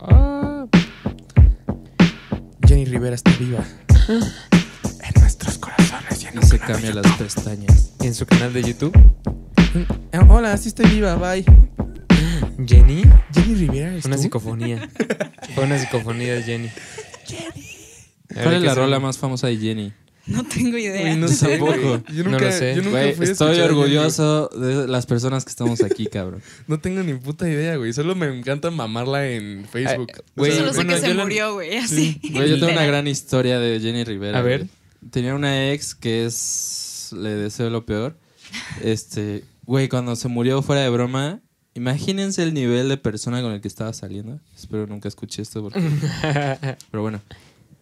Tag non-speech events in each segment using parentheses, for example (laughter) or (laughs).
Ah, Jenny Rivera está viva. en nuestros corazones y en No se cambia las pestañas. en su canal de YouTube. Eh, Hola, sí estoy viva, bye. Jenny. Jenny Rivera es Una tú? psicofonía. Fue una psicofonía de Jenny. ¿Cuál es la rola más famosa de Jenny? No tengo idea. Uy, no (laughs) sé, Tampoco. Yo No nunca, lo sé. Yo nunca Güey, fui a estoy orgulloso de las personas que estamos aquí, cabrón. (laughs) No tengo ni puta idea, güey. Solo me encanta mamarla en Facebook. Güey, O sea, Solo sé bueno, que se la- murió, güey, así. Güey, yo tengo una gran historia de Jenny Rivera. A ver. güey. Tenía una ex que es. Le deseo lo peor. Este. Güey, cuando se murió fuera de broma. Imagínense el nivel de persona con el que estaba saliendo. Espero nunca escuché esto porque. (laughs) Pero bueno.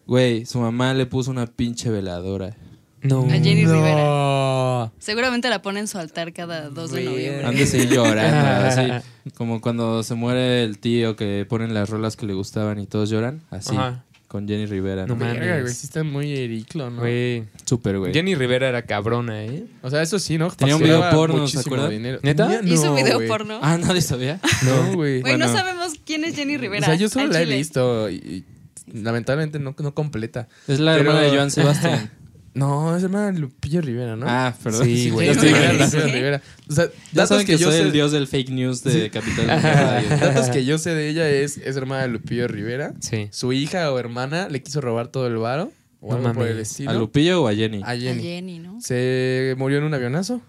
Güey, su mamá le puso una pinche veladora. No. A Jenny No. Rivera. Seguramente la pone en su altar cada 2 de noviembre. Han de llorando, (laughs) así. Como cuando se muere el tío que ponen las rolas que le gustaban y todos lloran. Así. Ajá. Con Jenny Rivera. No ¿no? mames. Güey. Sí está muy ericlo, ¿no? Güey. Súper, güey. Jenny Rivera era cabrona, ¿eh? O sea, eso sí, ¿no? Tenía un video porno, ¿se acuerdan? dinero. ¿Neta? Tenía- Hizo no, video güey. porno. Ah, nadie sabía. No, (laughs) güey. Güey, no bueno. sabemos quién es Jenny O Rivera. sea, yo solo la he visto y, y lamentablemente no, no completa. Es la Pero- hermana de Joan Sebastián. (laughs) No, es hermana de Lupillo Rivera, ¿no? Ah, perdón. Sí, güey. Sí, Rivera, sí. Lupillo Rivera. O sea, Ya datos saben que, yo soy sé, el dios del fake news de Capital (laughs) Radio. datos que yo sé de ella es, es hermana de Lupillo Rivera. Sí. Su hija o hermana le quiso robar todo el varo o No algo por el estilo. ¿A Lupillo o a Jenny? A A Jenny. Jenny, ¿no? Se murió en un avionazo,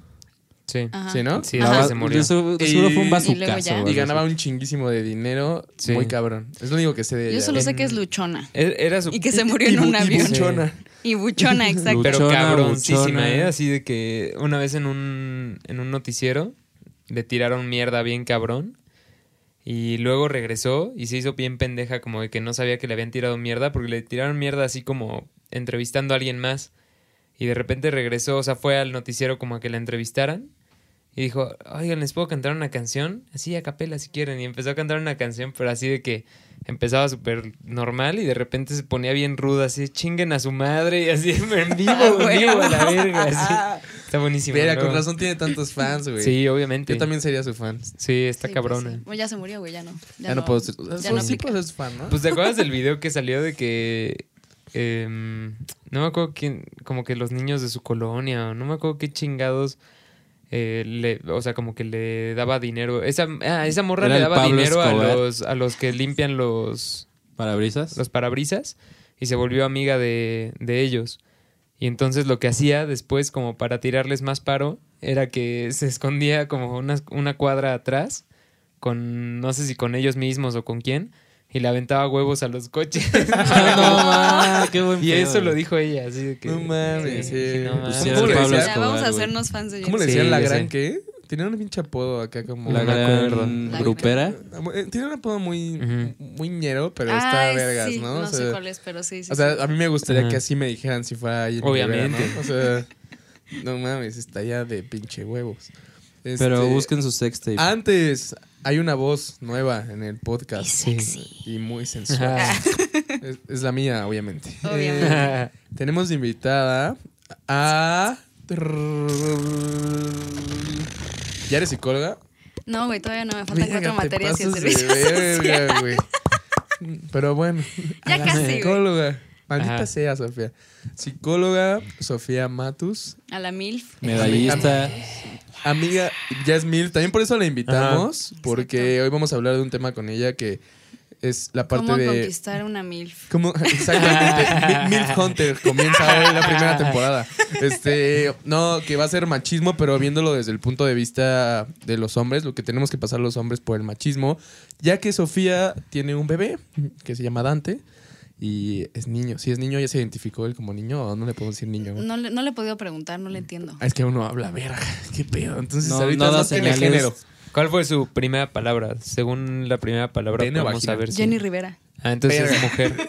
Sí. Ajá. ¿sí, no? Sí, se murió. Seguro, Y- seguro fue un y bazucazo. güey. Y ganaba un chinguísimo de dinero Sí. muy cabrón. Es lo único que sé de ella. Yo solo sé que es luchona. E- Era su... Y que se murió Y en un bu- y avión. buchona. Y buchona, (laughs) exacto. Pero cabroncísima. ¿eh? Así de que una vez en un, en un noticiero le tiraron mierda bien cabrón. Y luego regresó y se hizo bien pendeja como de que no sabía que le habían tirado mierda porque le tiraron mierda así como entrevistando a alguien más. Y de repente regresó, o sea, fue al noticiero como a que la entrevistaran. Y dijo, oigan, ¿les puedo cantar una canción? Así a capela si quieren. Y empezó a cantar una canción, pero así de que empezaba súper normal y de repente se ponía bien ruda, así, chinguen a su madre y así (laughs) en (laughs) vivo, Ah, en vivo a la verga. así. (laughs) Está buenísimo. Mira, ¿no? con razón tiene tantos fans, güey. Sí, obviamente. Yo también sería su fan. Sí, está Sí, pues cabrona. sí. Bueno, ya se murió, güey, ya no. Ya, no, puedo ser. Ya sí, no sí aplica. puedo ser su fan, ¿no? Pues te acuerdas del video que salió de que em, no me acuerdo quién, como que los niños de su colonia, no me acuerdo qué chingados eh, le, o sea, como que le daba dinero. Esa, ah, esa morra Era le daba dinero a los, a los que limpian los, ¿Parabrisas? los parabrisas y se volvió amiga de, de ellos. Y entonces lo que hacía después, como para tirarles más paro, era que se escondía como una, una cuadra atrás, con no sé si con ellos mismos o con quién, y le aventaba huevos a los coches. (laughs) no, ma, qué buen y pedo, eso lo dijo ella, así de que... No mames, sí. sí, no mames. sí, ¿Cómo era le Pablo decía? Ya, Escobar, vamos a hacernos fans de ¿Cómo le. Sí, decían la gran sé. qué? Tenía un pinche apodo acá como. La gran grupera. Tiene un apodo muy, muy ñero, pero está Ay, vergas, sí, ¿no? No O sea, sé cuál es, pero sí, sí. O sea, sí. a mí me gustaría que así me dijeran si fuera Jenny Obviamente. Rivera, ¿no? O sea, (laughs) no mames, está ya de pinche huevos. Pero Este, busquen su sextape. Antes, hay una voz nueva en el Y podcast sexy. y muy sensual. (laughs) Es, es la mía, obviamente. Obviamente. Eh, (laughs) tenemos de invitada a. ¿Ya eres psicóloga? No, güey, todavía no me faltan cuatro te materias y el servicio. (laughs) verga, güey. Pero bueno. Ya a la casi, güey. Psicóloga. Maldita Ajá. sea, Sofía. Psicóloga, Sofía Matus. A la MILF. Medallista. Amiga, ya es mil. También por eso la invitamos. Porque hoy vamos a hablar de un tema con ella que es la parte ¿Cómo de. conquistar una MILF? ¿Cómo? (laughs) Exactamente. Mi- (laughs) MILF Hunter comienza hoy la primera temporada. Este, no, que va a ser machismo, pero viéndolo desde el punto de vista de los hombres, lo que tenemos que pasar los hombres por el machismo, ya que Sofía tiene un bebé que se llama Dante y es niño. Si es niño, ya se identificó él como niño o no le podemos decir niño. No le, no le he podido preguntar, no le entiendo. Ah, es que uno habla, verga, (laughs) qué pedo. Entonces No, ahorita no da señales. género. ¿Cuál fue su primera palabra? Según la primera palabra, Pene vamos a ver si... Jenny Rivera. Ah, entonces es mujer. (laughs)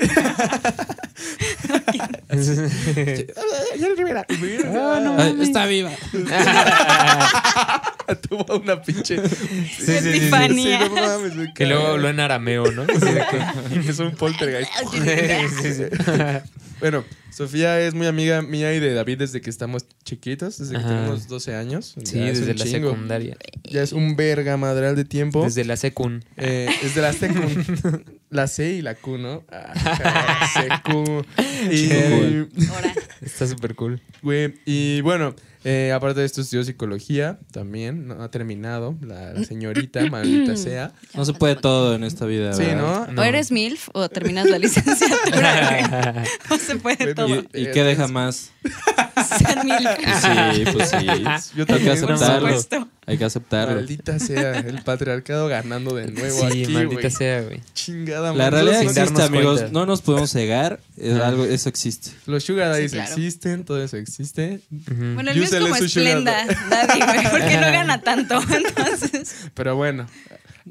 Jenny Rivera. Ay, está viva. (laughs) Tuvo una pinche. Sí, sí, sí, sí. Epifanía. Sí, no mames, me Que luego habló en arameo, ¿no? (laughs) Es un poltergeist. Sí, sí, sí. Bueno, Sofía es muy amiga mía y de David desde que estamos chiquitos, desde que tenemos 12 años. Sí, Ya desde la chingo. secundaria. Ya es un verga madral de tiempo. Desde la secun. Eh, es de la secun. La C y la Q, ¿no? Ah. (laughs) Y, Ahora. Está súper cool. güey, y bueno, eh, aparte de esto estudió psicología también. No ha terminado. La, la señorita, (clears throat) maldita sea. No se puede todo en esta vida, Sí. ¿no? O eres MILF o terminas la licenciatura. (laughs) no se puede Bueno, todo. ¿Y, y qué deja más? Ser MILF. (laughs) Sí, pues sí. Yo Hay que también, Por aceptarlo. supuesto. Hay que aceptarlo. Maldita sea, el patriarcado ganando de nuevo Sí, aquí, maldita sea, güey. Chingada La madre. realidad sin existe, darnos amigos. cuenta. No nos podemos cegar. Es Ajá. algo, eso existe. Los sugar daddies Sí, claro. existen, todo eso existe. Bueno, el mío es como esplenda, daddy, güey, porque no gana tanto. (laughs) Entonces, Pero bueno,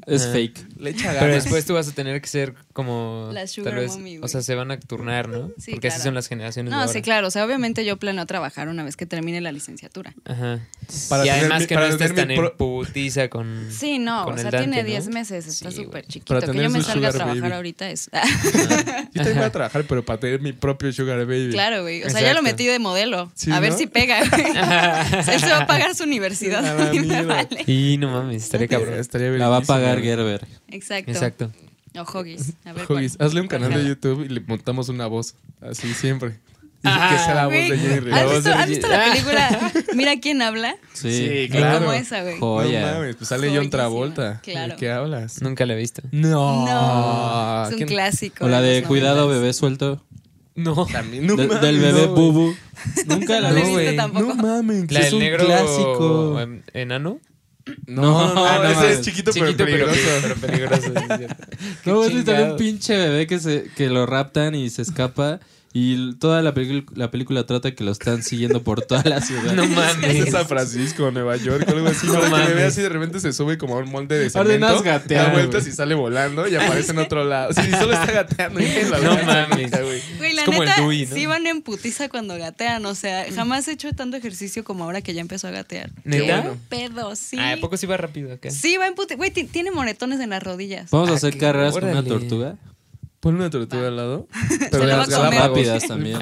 Es fake. Le echa ganas. Pero después tú (laughs) vas a tener que ser como. La sugar tal vez, mommy, güey. O sea, se van a turnar, ¿no? Sí, Porque así claro. son las generaciones. de no, ahora. sí, claro. O sea, obviamente yo planeo trabajar una vez que termine la licenciatura. Ajá. Para y tener además mi- que para no estés tan en putiza con. Sí, no, Con o sea, Dante, tiene ¿no? 10 meses, está Sí, súper güey. chiquito. Para Que yo me salga a trabajar baby. ahorita es... (laughs) Yo también voy a trabajar, pero para tener mi propio sugar baby. claro, güey. O sea, ya lo Exacto. metí de modelo. Sí, a ver ¿no? si pega, (laughs) güey. Él se va a pagar su universidad. Y me mierda. vale. Y no mames, estaría cabrón. Estaría La va a pagar. Gerber. Exacto. Exacto. O Hoggies. A ver Hoggies, cuál. hazle un canal de. YouTube y le montamos una voz. Así siempre. Y que sea la voz Güey, de Jerry. ¿Has voz visto, has visto la película Mira quién habla? Sí. Sí, Es claro. como esa, güey. Joya. No mames, pues sale John Joyísima, Travolta. claro. ¿De qué hablas? Nunca la he visto. No. No, es un ¿Quién- clásico. O la de cuidado bebé suelto. No. También, no De- mames, del bebé (laughs) no, bubu. Nunca la No la he vi. visto tampoco. No mames. La es del un negro clásico. enano. No, no, No, no ese es chiquito, Chiquito pero pero, peligroso. (laughs) pero peligroso. sí, es No, es un pinche bebé que, se, que lo raptan y se escapa. Y toda la, la película trata que lo están siguiendo por toda la ciudad. No Es mames. de San Francisco, Nueva York, algo así. No que mames. le ve así de repente se sube como a un molde de Ordenas cemento. gatear, Da vueltas güey. y sale volando y aparece en otro lado. Sí, solo está gateando. y la No mames. güey. Güey, Es la como el neta, Dewey, ¿no? sí van en putiza cuando gatean. O sea, jamás he hecho tanto ejercicio como ahora que ya empezó a gatear. ¿Neta? bueno. Pedo, sí. Ah, ¿a poco sí va rápido acá? Sí, va en putiza. Güey, ti- tiene moretones en las rodillas. Vamos a Ah, hacer qué- carreras con una tortuga. Pon una tortuga al lado. (laughs) Se Pero de las. Galápagos. Rápidas (laughs) también.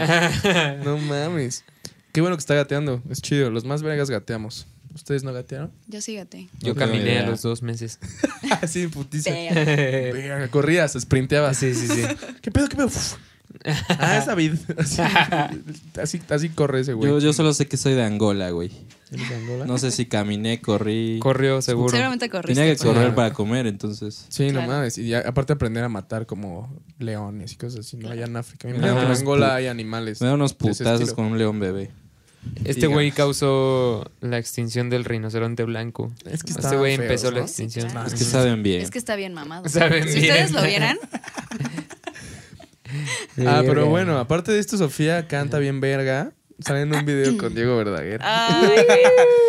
No mames. Qué bueno que está gateando. Es chido. Los más vergas gateamos. ¿Ustedes no gatearon? Yo sí gateé. Yo No caminé idea. a los dos meses. (laughs) Así, putiza. Pero- Verga, Corrías, sprinteabas. Sí, sí, sí. ¿Qué pedo, qué pedo? Uf. Ah, es David. (laughs) (laughs) Así, así, así corre ese güey. Yo, yo solo sé que soy de Angola, güey. ¿Eres de Angola? No sé si caminé, corrí. Corrió seguro. Seguramente corriste. Tenía que por- correr para comer, entonces. Sí, Claro. no mames. Y aparte aprender a matar como leones y cosas así, ¿no? Allá en África. Me en Angola hay animales. Me da unos putazos con un león bebé. Este güey causó la extinción del rinoceronte blanco. Es que Este güey empezó la ¿no? extinción. claro. Es que saben bien. Es que está bien mamado. Saben si bien. ustedes lo vieran, (laughs) Ah, pero bueno, aparte de esto, Sofía canta bien verga. Sale en un video con Diego Verdaguer. ay, güey,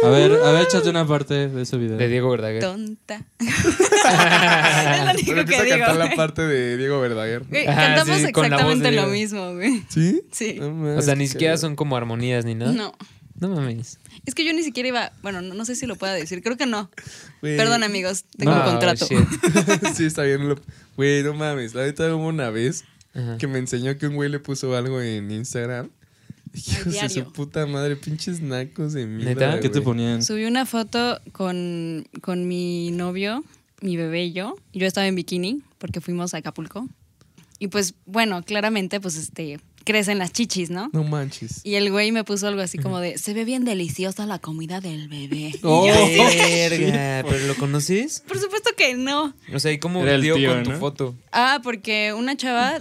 A ver, a ver, échate una parte de ese video. De Diego Verdaguer. tonta. (laughs) es lo único Pero que empieza a digo. cantar la güey. parte de Diego Verdaguer. Güey, Ajá, cantamos sí, con la voz de exactamente lo Diego. mismo, güey. ¿Sí? Sí. No mames, O sea, ni qué siquiera son como armonías ni nada. No. No mames. Es que yo ni siquiera iba. Bueno, no, no sé si lo pueda decir. Creo que no. Güey. Perdón, amigos. Tengo No, un contrato. shit. (laughs) sí, está bien. lo- Güey, no mames. La neta hubo una vez Ajá. que me enseñó que un güey le puso algo en Instagram. (laughs) Hijos de su puta madre, pinches nacos de mierda. ¿Neta? ¿Qué te ponían? Subí una foto con, con mi novio, mi bebé y yo. Yo estaba en bikini porque fuimos a Acapulco. Y pues, bueno, claramente, pues este, crecen las chichis, ¿no? No manches. Y el güey me puso algo así como de, se ve bien deliciosa la comida del bebé. (laughs) Oh. yo, Verga. ¿Pero lo conoces? Por supuesto que no. O sea, ¿y cómo dio tío, con tu foto? Ah, porque una chava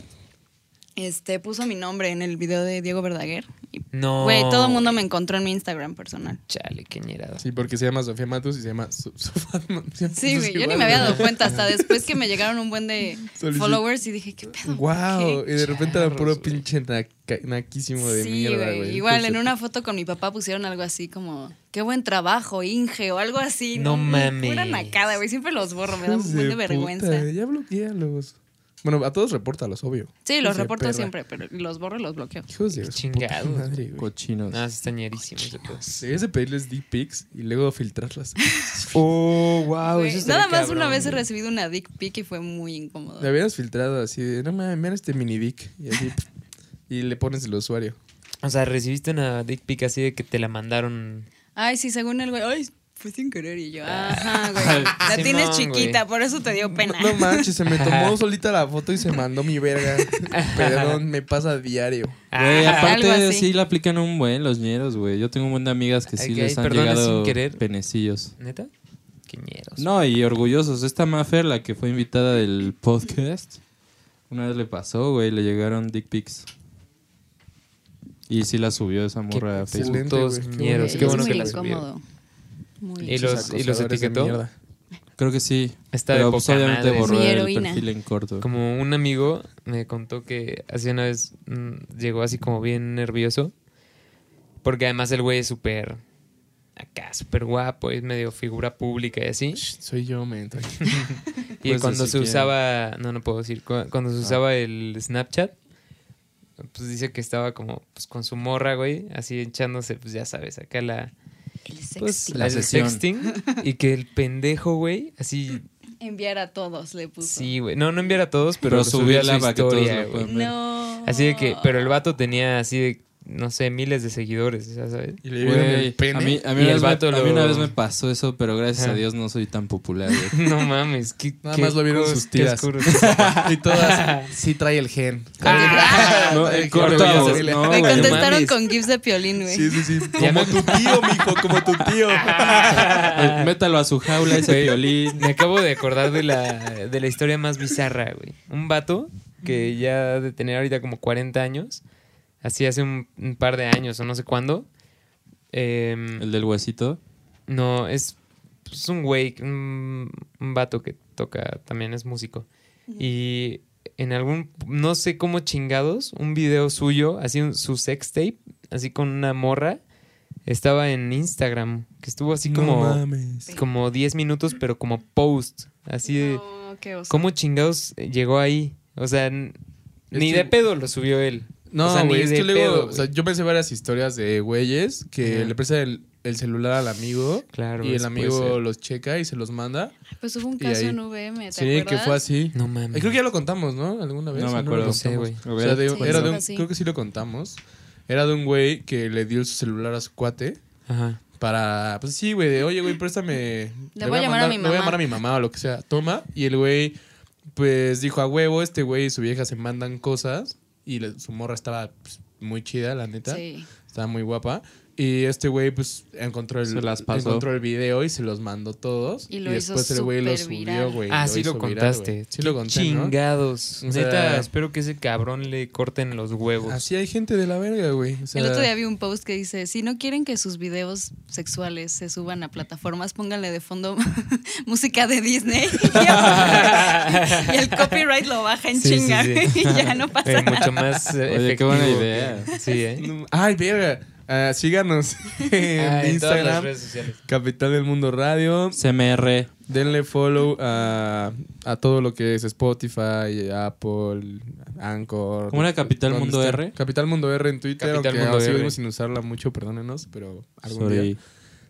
este, puso mi nombre en el video de Diego Verdaguer. Y, No. Güey, todo el mundo me encontró en mi Instagram personal. Chale, qué ñerada. Sí, porque se llama Sofía Matus y se llama Su- (laughs) Sofía Matus. Sí, güey, yo ni me había dado cuenta hasta después que me llegaron un buen de followers y dije, ¿qué pedo? Wow, ¿Qué? y de repente era puro pinche naca- naquísimo de Sí, mierda, güey. Igual en una foto con mi papá pusieron algo así como, qué buen trabajo, Inge, o algo así. No mames. Pura nacada, güey. Siempre los borro, me da un buen de puta, vergüenza. Ya bloquealos. Bueno, a todos repórtalos, obvio. Sí, los reporto perra. siempre, pero los borro y los bloqueo. Hijos de chingados, madre. Cochinos. Ah, sí está ñerísimo ese pedo. Debes de pedirles dick pics y luego filtrarlas. (laughs) Oh, wow. Güey, Nada más una vez he recibido una dick pic y fue muy incómodo. Me habías filtrado así de, no mames, mira este mini dick. Y así, (laughs) y le pones el usuario. O sea, recibiste una dick pic así de que te la mandaron. Ay, sí, según el güey. Ay, fue sin querer. Y yo, ajá, güey. (laughs) La Simón, tienes chiquita, güey. por eso te dio pena. No manches, se me (laughs) tomó solita la foto y se mandó mi verga. (laughs) Perdón, me pasa a diario. Güey, Ah, aparte algo así. sí le aplican un buen los ñeros, güey. Yo tengo un buen de amigas que sí Ok, les han llegado sin querer. penecillos. ¿Neta? Quiñeros. No, y orgullosos. Esta Mafer, la que fue invitada del podcast, una vez le pasó, güey, le llegaron dick pics. Y sí la subió esa morra a Qué Facebook. güey, qué ñeros. Sí, Qué es bueno muy que la subieron. Muy Y los- y los etiquetó. Creo que sí. Está de Pero pues, poca obviamente madre. borró el heroína. perfil en corto. Como un amigo me contó que hace una vez mm, llegó así como bien nervioso. Porque además el güey es súper. Acá, súper guapo, es medio figura pública y así. Shh, Soy yo, men. (laughs) Y Pues, cuando si se usaba. No, no puedo decir. cu- Cuando se Ah. usaba el Snapchat. Pues dice que estaba como pues, con su morra, güey. Así echándose, pues ya sabes, acá la. El Pues, sexting. La el sesión. sexting. (laughs) Y que el pendejo, güey, así. Enviar a todos le puso. Sí, güey. No, no enviar a todos, pero, Pero subía todos historia, güey. No. Así de que, pero el vato tenía así de, no sé, miles de seguidores, ya ¿sabes? Y le vieron Güey, el pene. a mí, a mí una el vez me- vato a mí una vez me pasó eso, pero gracias Ajá. a Dios no soy tan popular, güey. (laughs) No mames, qué, Nada qué más lo vieron sus tías. (laughs) y todas, sí trae el gen. Ah, (laughs) no, el corto, no, Me contestaron mames. con gifs de piolín, güey. Sí, sí, sí. Como me- tu tío, mijo, como tu tío. Eh, Métalo a su jaula ese Güey, violín. Me acabo de acordar de la, de la historia más bizarra, güey. Un vato que ya ha de tener ahorita como 40 años, así hace un, un par de años o no sé cuándo. em, El del huesito. No, es, es un güey, un, un vato que toca, también es músico. Y en algún, no sé cómo chingados, un video suyo, así un- su sex tape, así con una morra, estaba en Instagram, que estuvo así como, mames. como 10 minutos, pero como post, así de... No, qué oso. ¿Cómo chingados llegó ahí? O sea, ni que- de pedo lo subió él. No, O sea, ni güey, es que luego, pedo, o sea, güey. yo pensé varias historias de güeyes que le prestan el, el celular al amigo Claro. y el amigo los checa y se los manda. Pues hubo un caso ahí- en VM, ¿te Sí, acuerdas? que fue así. No mames. Eh, Creo que ya lo contamos, ¿no? ¿Alguna vez? No me ¿O acuerdo. No sé, güey. O sea, de- Sí, era de un, creo que sí lo contamos. Era de un güey que le dio su celular a su cuate Ajá. para, pues sí, güey, de, oye, güey, préstame. Le voy a llamar a mi Le voy a mamá. llamar a mi mamá o lo que sea. Toma. Y el güey, pues dijo, a huevo, este güey y su vieja se mandan cosas. Y le- su morra estaba pues, muy chida, la neta. Sí. Estaba muy guapa. Y este güey, pues, encontró el, Se las pasó. encontró el video y se los mandó todos. Y lo hizo después el güey lo subió, güey. Ah, sí lo viral, contaste. sí lo conté, ¿no? Chingados. O sea- Neta, espero que ese cabrón le corten los huevos. Así hay gente de la verga, güey. O sea, El otro día vi un post que dice, si no quieren que sus videos sexuales se suban a plataformas, pónganle de fondo (laughs) música de Disney (laughs) (laughs) y el copyright lo baja en Sí, sí, chinga sí. y ya no pasa Eh, nada. mucho más Oye, qué buena idea. Sí, ¿eh? Ay, verga. Ah, síganos (laughs) (laughs) en Ah, en todas las Instagram, redes sociales. Capital del Mundo Radio. CMR. Denle follow a, a todo lo que es Spotify, Apple, Anchor. ¿Cómo era Capital ¿Dónde Mundo está? R? Capital Mundo R en Twitter, Capital aunque Mundo seguimos R. sin usarla mucho, perdónenos, pero algún Sorry. día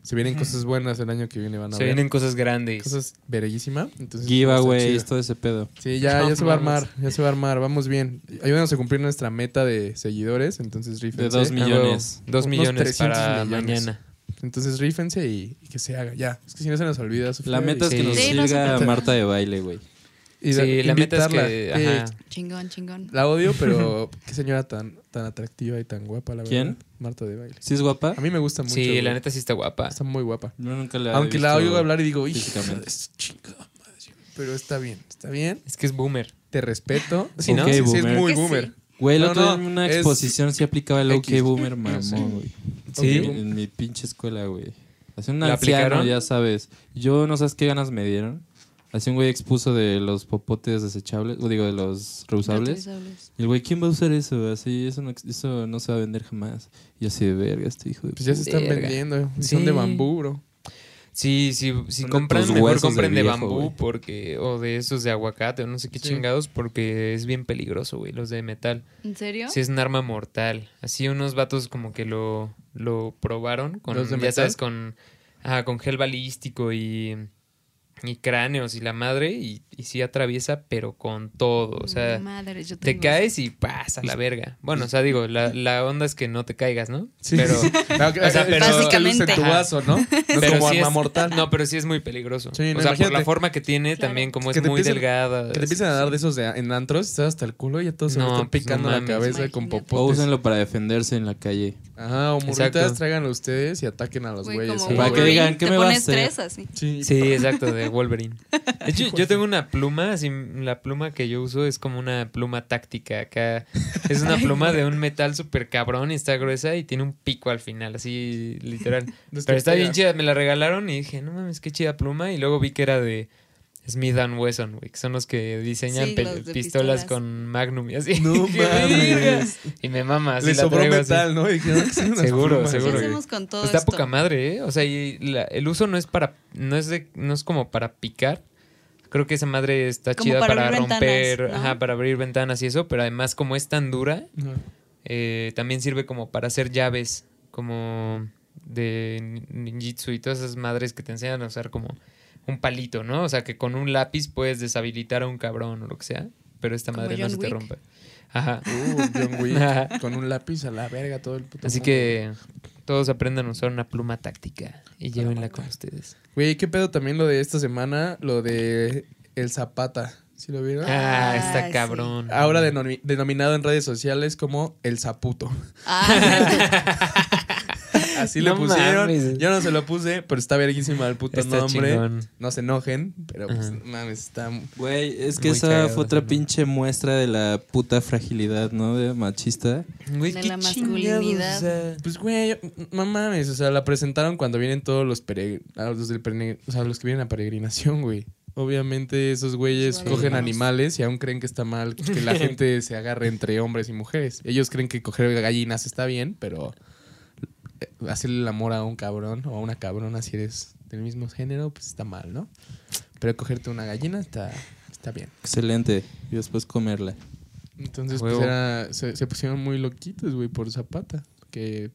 se vienen cosas buenas el año que viene, van a Se ver. vienen cosas grandes. cosas verguísima. Entonces, Giveaways, todo ese pedo. Sí, ya, ya se va a armar, ya se va a armar, vamos bien. Ayúdanos a cumplir nuestra meta de seguidores, entonces De rífense. dos millones. Dos Unos millones 300 para millones. mañana. Entonces rífense y, y que se haga, ya. Es que si no se nos olvida. Sofía, La meta es que nos Sí, no siga Marta de baile, güey. Y Sí, la meta es que... Eh, Ajá. Chingón, chingón. La odio, pero (laughs) qué señora tan, tan atractiva y tan guapa, la verdad. ¿Quién? Marta de baile. ¿Sí es guapa? A mí me gusta mucho. Sí, güey. la neta sí está guapa. Está muy guapa. Yo nunca la he Aunque la oigo hablar y digo, hija físicamente. de su chingada madre. Pero está bien, está bien. Es que es boomer. Te respeto. (laughs) Sí, Ok, ¿no? Sí, sí, es boomer. muy boomer. sí. Güey, el No, otro día en una es exposición sí aplicaba el OK. Boomer (laughs) mamón, güey. Sí. En mi pinche escuela, güey. Hace un ¿La anciano, aplicaron? ya sabes. Yo no sabes qué ganas me dieron. Así un güey expuso de los popotes desechables, o digo, de los reusables. Reutilizables. Y el güey, ¿quién va a usar eso? Así, eso no, eso no se va a vender jamás. Y así de verga, este hijo de... Pues ya se están Verga. vendiendo. y Sí. Son de bambú, bro. Sí, sí, si Son de compran, tus mejor huesos de compren de, viejo, bambú güey. porque o de esos de aguacate o no sé qué Sí. chingados porque es bien peligroso, güey, los de metal. ¿En serio? Sí es un arma mortal. Así unos vatos como que lo, lo probaron con, ¿Los de ya metal? sabes, con, ajá, con gel balístico y y cráneos y la madre y, y sí atraviesa, pero con todo. O sea, Madre, yo te caes y pasa la verga. Bueno, o sea, digo, la, la onda es que no te caigas, ¿no? Sí. Pero, (laughs) No, O sea, luce en tu vaso, ¿no? No es pero como sí arma es- mortal. No, pero sí es muy peligroso. Sí, no, o sea, por la forma que tiene, Claro. también como Que es muy delgada. Que te empiezan a dar de esos de, en antros y estás hasta el culo y ya todos se No, están pues, no picando la cabeza con Imagínate. O popotes. úsenlo para defenderse en la calle. Ajá, o morritas, Exacto. tráiganlo ustedes y ataquen a los Güey, güeyes. Para que digan, ¿qué me va a hacer? Sí. Sí, exacto, de Wolverine. (laughs) De hecho, yo tengo una pluma, así, la pluma que yo uso es como una pluma táctica acá. (laughs) Es una pluma de un metal súper cabrón y está gruesa y tiene un pico al final, así literal. (laughs) Pero está bien chida, me la regalaron y dije, no mames, qué chida pluma. Y luego vi que era de Smith Wesson, güey, que son los que diseñan Sí, pe- los de pistolas, pistolas. con Magnum y así. No (laughs) mames. Y me mama, así Le la sobró traigo así. metal, ¿no? Y que Seguro, plumas. ¿Qué seguro. hacemos con todo Está esto? poca madre, ¿eh? O sea, y la- el uso no es para. No es, de, no es como para picar. Creo que esa madre está Como chida para romper. ventanas, ¿no? Ajá, para abrir ventanas y eso. Pero además, como es tan dura, eh, también sirve como para hacer llaves. Como de ninjitsu y todas esas madres que te enseñan a usar como un palito, ¿no? O sea, que con un lápiz puedes deshabilitar a un cabrón o lo que sea. Pero esta madre no se te rompe. Ajá. Uh, John Wick (laughs) con un lápiz a la verga todo el puto Así mundo. que todos aprendan a usar una pluma táctica y llévenla con ustedes. Güey, ¿qué pedo también lo de esta semana? Lo de el Zapata. ¿Sí lo vieron? Ah, Ah, está sí. cabrón. Ahora denomi- denominado en redes sociales como el Zaputo. Ah, (laughs) Así le No pusieron. mames. Yo no se lo puse, pero está verguísima el puto Está nombre. chingón. No se enojen, pero pues, mames, está. Güey, es que esa cagado fue otra pinche muestra de la puta fragilidad, ¿no? De machista. Güey, De qué la masculinidad. o sea, Pues, güey, no mames. O sea, la presentaron cuando vienen todos los peregrinos. Los, del peregrin- o sea, los que vienen a peregrinación, güey. Obviamente esos güeyes cogen animales y aún creen que está mal que la (laughs) gente se agarre entre hombres y mujeres. Ellos creen que coger gallinas está bien, pero hacerle el amor a un cabrón o a una cabrona si eres del mismo género, pues está mal, ¿no? Pero cogerte una gallina está, está bien. Excelente. Y después comerla. Entonces, pues era, se, se pusieron muy loquitos, güey, por Zapata. Que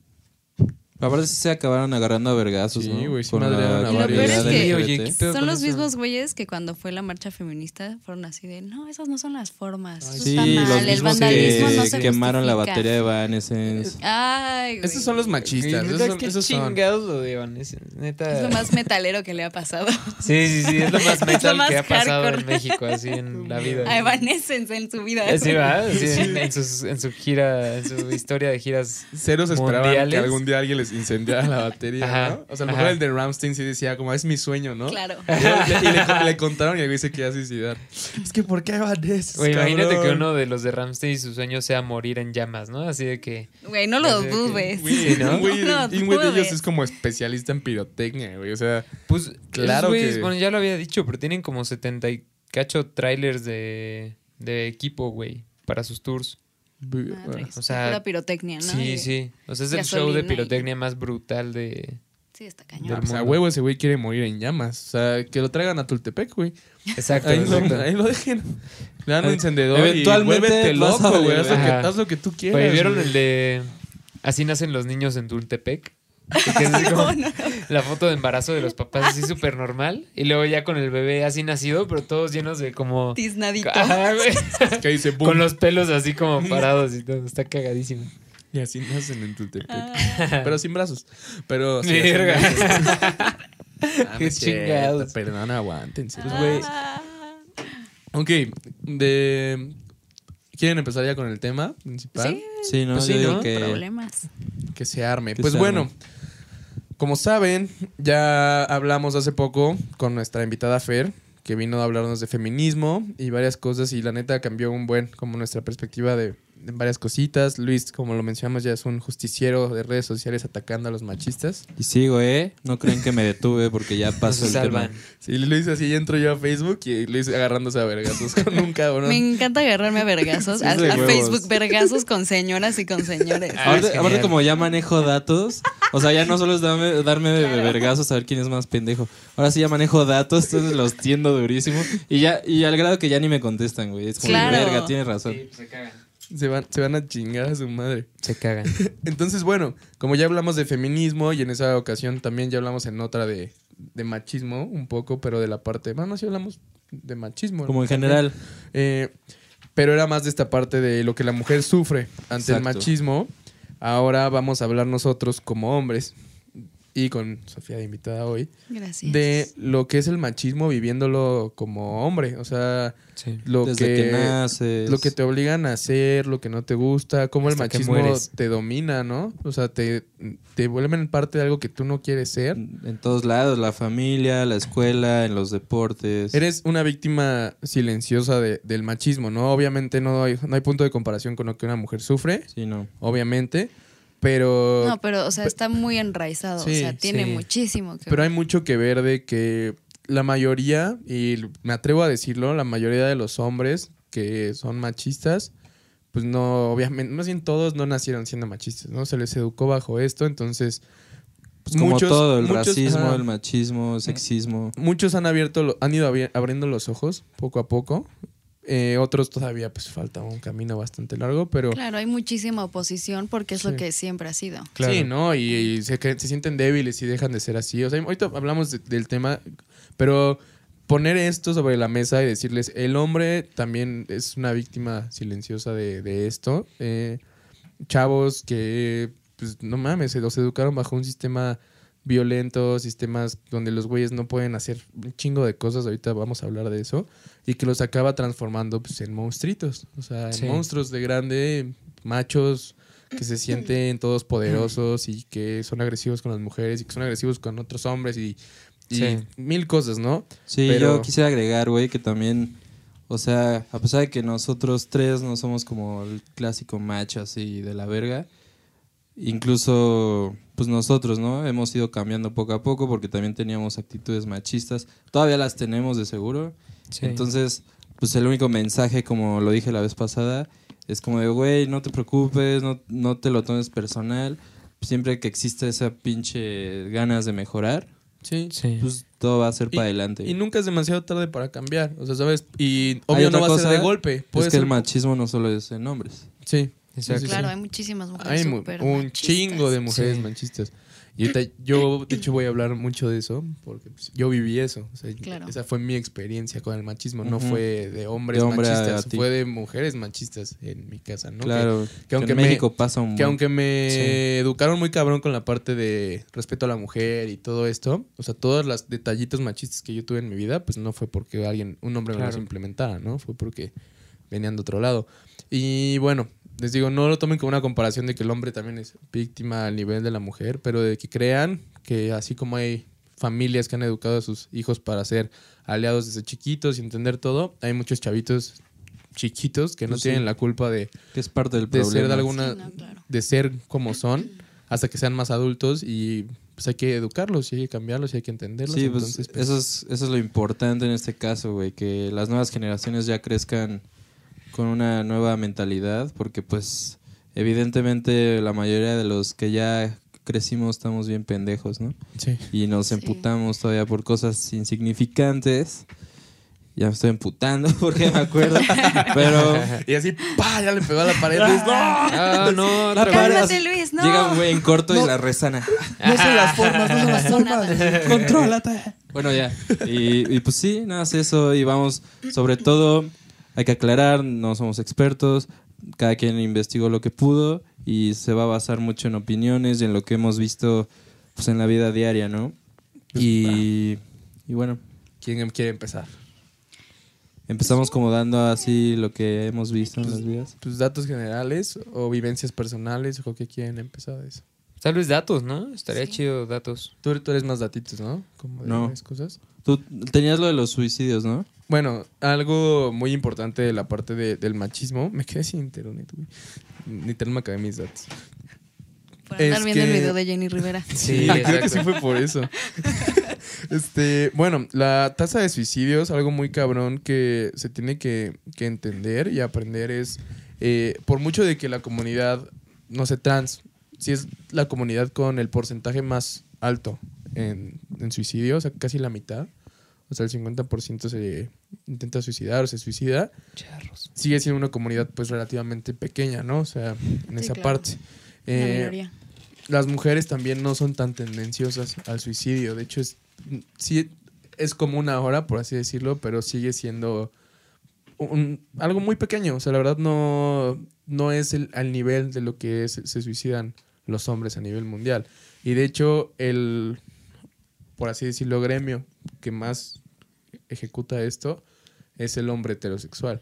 Aparte sí se acabaron agarrando a vergazos, Sí, ¿no? güey, sí Con la Y lo peor es que-. Oye, ¿qué pedo son los eso? mismos güeyes que cuando fue la marcha feminista fueron así de, no, esas no son las formas. Ay, eso Sí, está mal, los el mismos vandalismo que no se quemaron la justifica". batería de Evanescence. Ay, güey. esos son los machistas. güey, Esos neta, son, esos son. chingados lo de Evanescence, Neta. Es lo más metalero que le ha pasado (laughs) Sí, sí, sí, es lo más (laughs) lo metal más que ha pasado hardcore. en México, así en (laughs) la vida. a Evanescence en su vida. Sí, va, sí, en, en sus- en su gira, en su historia de giras. Ceros esperaban que algún día alguien les incendiara la batería, Ajá, ¿no? O sea, a lo mejor ajá. el de Ramstein sí decía, como, es mi sueño, ¿no? Claro. Y, le, y le- le contaron y el güey se quería suicidar. Es que, ¿por qué Evanescence, Güey, imagínate que uno de los de Ramstein su sueño sea morir en llamas, ¿no? Así de que. Güey, no lo dudes. Güey, ¿no? güey, No lo y un güey de ellos es como especialista en pirotecnia, güey. O sea, Pues, Claro que. que- Bueno, ya lo había dicho, pero tienen como 70 y cacho trailers de, de equipo, güey, para sus tours. Madre, O sea, pura pirotecnia, ¿no? Sí, Y- sí. O sea, es el show de y- pirotecnia más brutal de. Sí, está Del cañón. o sea, huevo, ese güey quiere morir en llamas. O sea, que lo traigan a Tultepec, güey. Exacto, Ahí, lo, exacto. ahí lo dejen. (laughs) Le dan un encendedor eventualmente y vuélvete loco, güey. Haz, lo haz lo que tú quieras. Oye, ¿vieron güey. el de Así nacen los niños en Tultepec? (laughs) Que es así como la foto de embarazo de los papás así súper normal. Y luego ya con el bebé así nacido, pero todos llenos de como... Tiznadito. Güey. (laughs) Que dice, boom. Con los pelos así como (laughs) parados y todo. Está cagadísimo. Y así nacen en Tultepec. Ah. Pero sin brazos. Pero sí, Verga. Ah, no Qué cierto, chingados. Perdón, aguántense. Pues, güey. Ah. Ok, de... ¿Quieren empezar ya con el tema principal? Sí, Sí, ¿no? Pues Yo sí, digo ¿no? que... problemas. Que se arme. Que pues se bueno, arme. como saben, ya hablamos hace poco con nuestra invitada Fer, que vino a hablarnos de feminismo y varias cosas y la neta cambió un buen como nuestra perspectiva de, varias cositas. Luis, como lo mencionamos, ya es un justiciero de redes sociales atacando a los machistas. Y sigo, ¿eh? No creen que me detuve porque ya (laughs) pasó el tema. Sí, Luis así entro yo a Facebook y Luis agarrándose a vergazos con un cabrón. Me encanta agarrarme a vergazos, Sí, a. Facebook vergazos con señoras y con señores. Aparte, como ya manejo datos, o sea, ya no solo es darme, darme de vergazos a ver quién es más pendejo. Ahora sí ya manejo datos, entonces los tiendo durísimo. Y ya, y al grado que ya ni me contestan, güey. Es como, Claro. verga, tienes razón. Sí, se cagan. Se van, se van a chingar a su madre. Se cagan. (laughs) Entonces, bueno, como ya hablamos de feminismo y en esa ocasión también ya hablamos en otra de, de machismo un poco, pero de la parte, bueno, sí hablamos de machismo. Como en general. Eh, pero era más de esta parte de lo que la mujer sufre ante el machismo. Ahora vamos a hablar nosotros como hombres y con Sofía de invitada hoy Gracias. de lo que es el machismo viviéndolo como hombre, o sea, Sí. lo Desde que, que naces. lo que te obligan a hacer, lo que no te gusta, cómo el machismo te domina, ¿no? O sea, te, te vuelven parte de algo que tú no quieres ser. En todos lados, la familia, la escuela, en los deportes. Eres una víctima silenciosa de- del machismo, ¿no? Obviamente no hay, no hay punto de comparación con lo que una mujer sufre, Sí, no. obviamente, pero, No, pero, o sea, está muy enraizado. Sí, o sea, tiene sí. muchísimo que pero hay ver. mucho que ver de que la mayoría, y me atrevo a decirlo, la mayoría de los hombres que son machistas, pues no, obviamente, más bien todos no nacieron siendo machistas, ¿no? Se les educó bajo esto, entonces... Pues como muchos- todo, el muchos, racismo, ajá. el machismo, sexismo. muchos han abierto, lo- han ido abri- abriendo los ojos poco a poco. Eh, otros todavía pues falta un camino bastante largo, pero Claro, hay muchísima oposición porque es Sí. lo que siempre ha sido. Claro. sí, ¿no? Y, y se, se sienten débiles y dejan de ser así. O sea, ahorita hablamos de- del tema, pero poner esto sobre la mesa y decirles, el hombre también es una víctima silenciosa de, de esto. Eh, chavos que, pues no mames, se los educaron bajo un sistema violento, sistemas donde los güeyes no pueden hacer un chingo de cosas, ahorita vamos a hablar de eso, y que los acaba transformando pues, en monstruitos, o sea, en Sí. monstruos de grande, machos que se sienten todos poderosos y que son agresivos con las mujeres y que son agresivos con otros hombres y, y Sí. mil cosas, ¿no? Sí, Pero- yo quisiera agregar, güey, que también, o sea, a pesar de que nosotros tres no somos como el clásico macho así de la verga, incluso, pues nosotros, ¿no? Hemos ido cambiando poco a poco porque también teníamos actitudes machistas. Todavía las tenemos de seguro. Sí. Entonces, pues el único mensaje, como lo dije la vez pasada, es como de, güey, no te preocupes, no, no te lo tomes personal. Siempre que existe esa pinche ganas de mejorar, Sí. Sí. pues todo va a ser Y- para adelante. Y nunca es demasiado tarde para cambiar, o sea, ¿sabes? Y obvio no va a ser de golpe. Puede es que ser el machismo no solo es en hombres. Sí. Exacto. Claro, hay muchísimas mujeres Hay un machistas. chingo de mujeres Sí. machistas. Y ahorita yo, (clears throat) de hecho, voy a hablar mucho de eso, porque pues, yo viví eso. O sea, Claro. Esa fue mi experiencia con el machismo. No fue de hombres De hombre a- machistas, fue de mujeres machistas en mi casa, ¿no? Que- Claro, que que, aunque en me- México pasa un Que aunque me Sí. educaron muy cabrón con la parte de respeto a la mujer y todo esto, o sea, todos los detallitos machistas que yo tuve en mi vida, pues no fue porque alguien, un hombre me los implementara, ¿no? Fue porque venían de otro lado. Y bueno, les digo, no lo tomen como una comparación de que el hombre también es víctima al nivel de la mujer, pero de que crean que así como hay familias que han educado a sus hijos para ser aliados desde chiquitos y entender todo, hay muchos chavitos chiquitos que no Pues sí. tienen la culpa de que es parte del de problema. ser de alguna Sí, no, claro. de ser como son hasta que sean más adultos y pues hay que educarlos y hay que cambiarlos y hay que entenderlos Sí, pues, pues, eso, es, eso es lo importante en este caso, güey, que las nuevas generaciones ya crezcan con una nueva mentalidad, porque pues evidentemente la mayoría de los que ya crecimos estamos bien pendejos, ¿no? sí. Y nos Sí. emputamos todavía por cosas insignificantes. Ya me estoy emputando (laughs) porque me acuerdo, pero... (laughs) y así pa ya le pegó a la pared ¡No! Ah, no, (laughs) La. Cálmate, Luis, no. Llega un güey en corto No. y la resana. no son las formas no son las No, formas contrólate Bueno, ya. Y, y pues sí, nada más eso. Y vamos, sobre todo, hay que aclarar, no somos expertos. Cada quien investigó lo que pudo y se va a basar mucho en opiniones y en lo que hemos visto pues, en la vida diaria, ¿no? Y, y bueno, quién quiere empezar empezamos como dando así lo que hemos visto en las vidas. pues datos generales o vivencias personales o qué quieren empezar de eso Tal vez datos, ¿no? Estaría Sí. chido datos. tú, tú eres más datitos no como de No. cosas Tú tenías lo de los suicidios, ¿no? Bueno, algo muy importante de la parte de- del machismo. Me quedé sin internet, güey. Literal me acabé mis datos. Por andar Es viendo el video de Jenny Rivera. (laughs) Sí, creo que sí fue por eso. (laughs) este, bueno, la tasa de suicidios, algo muy cabrón que se tiene que, que entender y aprender es, eh, por mucho de que la comunidad, no sé, trans, si es la comunidad con el porcentaje más alto en, en suicidio, o sea, casi la mitad, o sea, el 50% se intenta suicidar o se suicida, Charros. sigue siendo una comunidad pues relativamente pequeña, ¿no? O sea, en Sí, esa claro. parte. La Eh, minoría. las mujeres también no son tan tendenciosas al suicidio. De hecho, es sí es común ahora, por así decirlo, pero sigue siendo un- algo muy pequeño. O sea, la verdad no, no es el, al nivel de lo que es- se suicidan los hombres a nivel mundial. Y de hecho, el, por así decirlo, gremio que más ejecuta esto es el hombre heterosexual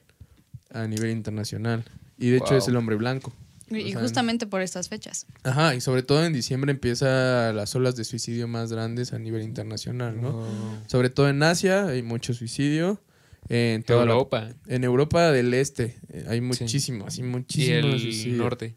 a nivel internacional. Y de hecho es el hombre blanco. Y y O sea, justamente por estas fechas. Ajá, y sobre todo en diciembre empieza las olas de suicidio más grandes a nivel internacional, ¿no? Oh. Sobre todo en Asia hay mucho suicidio. En toda la- Europa. en Europa del Este eh, hay muchísimo, así Y el suicidio. norte.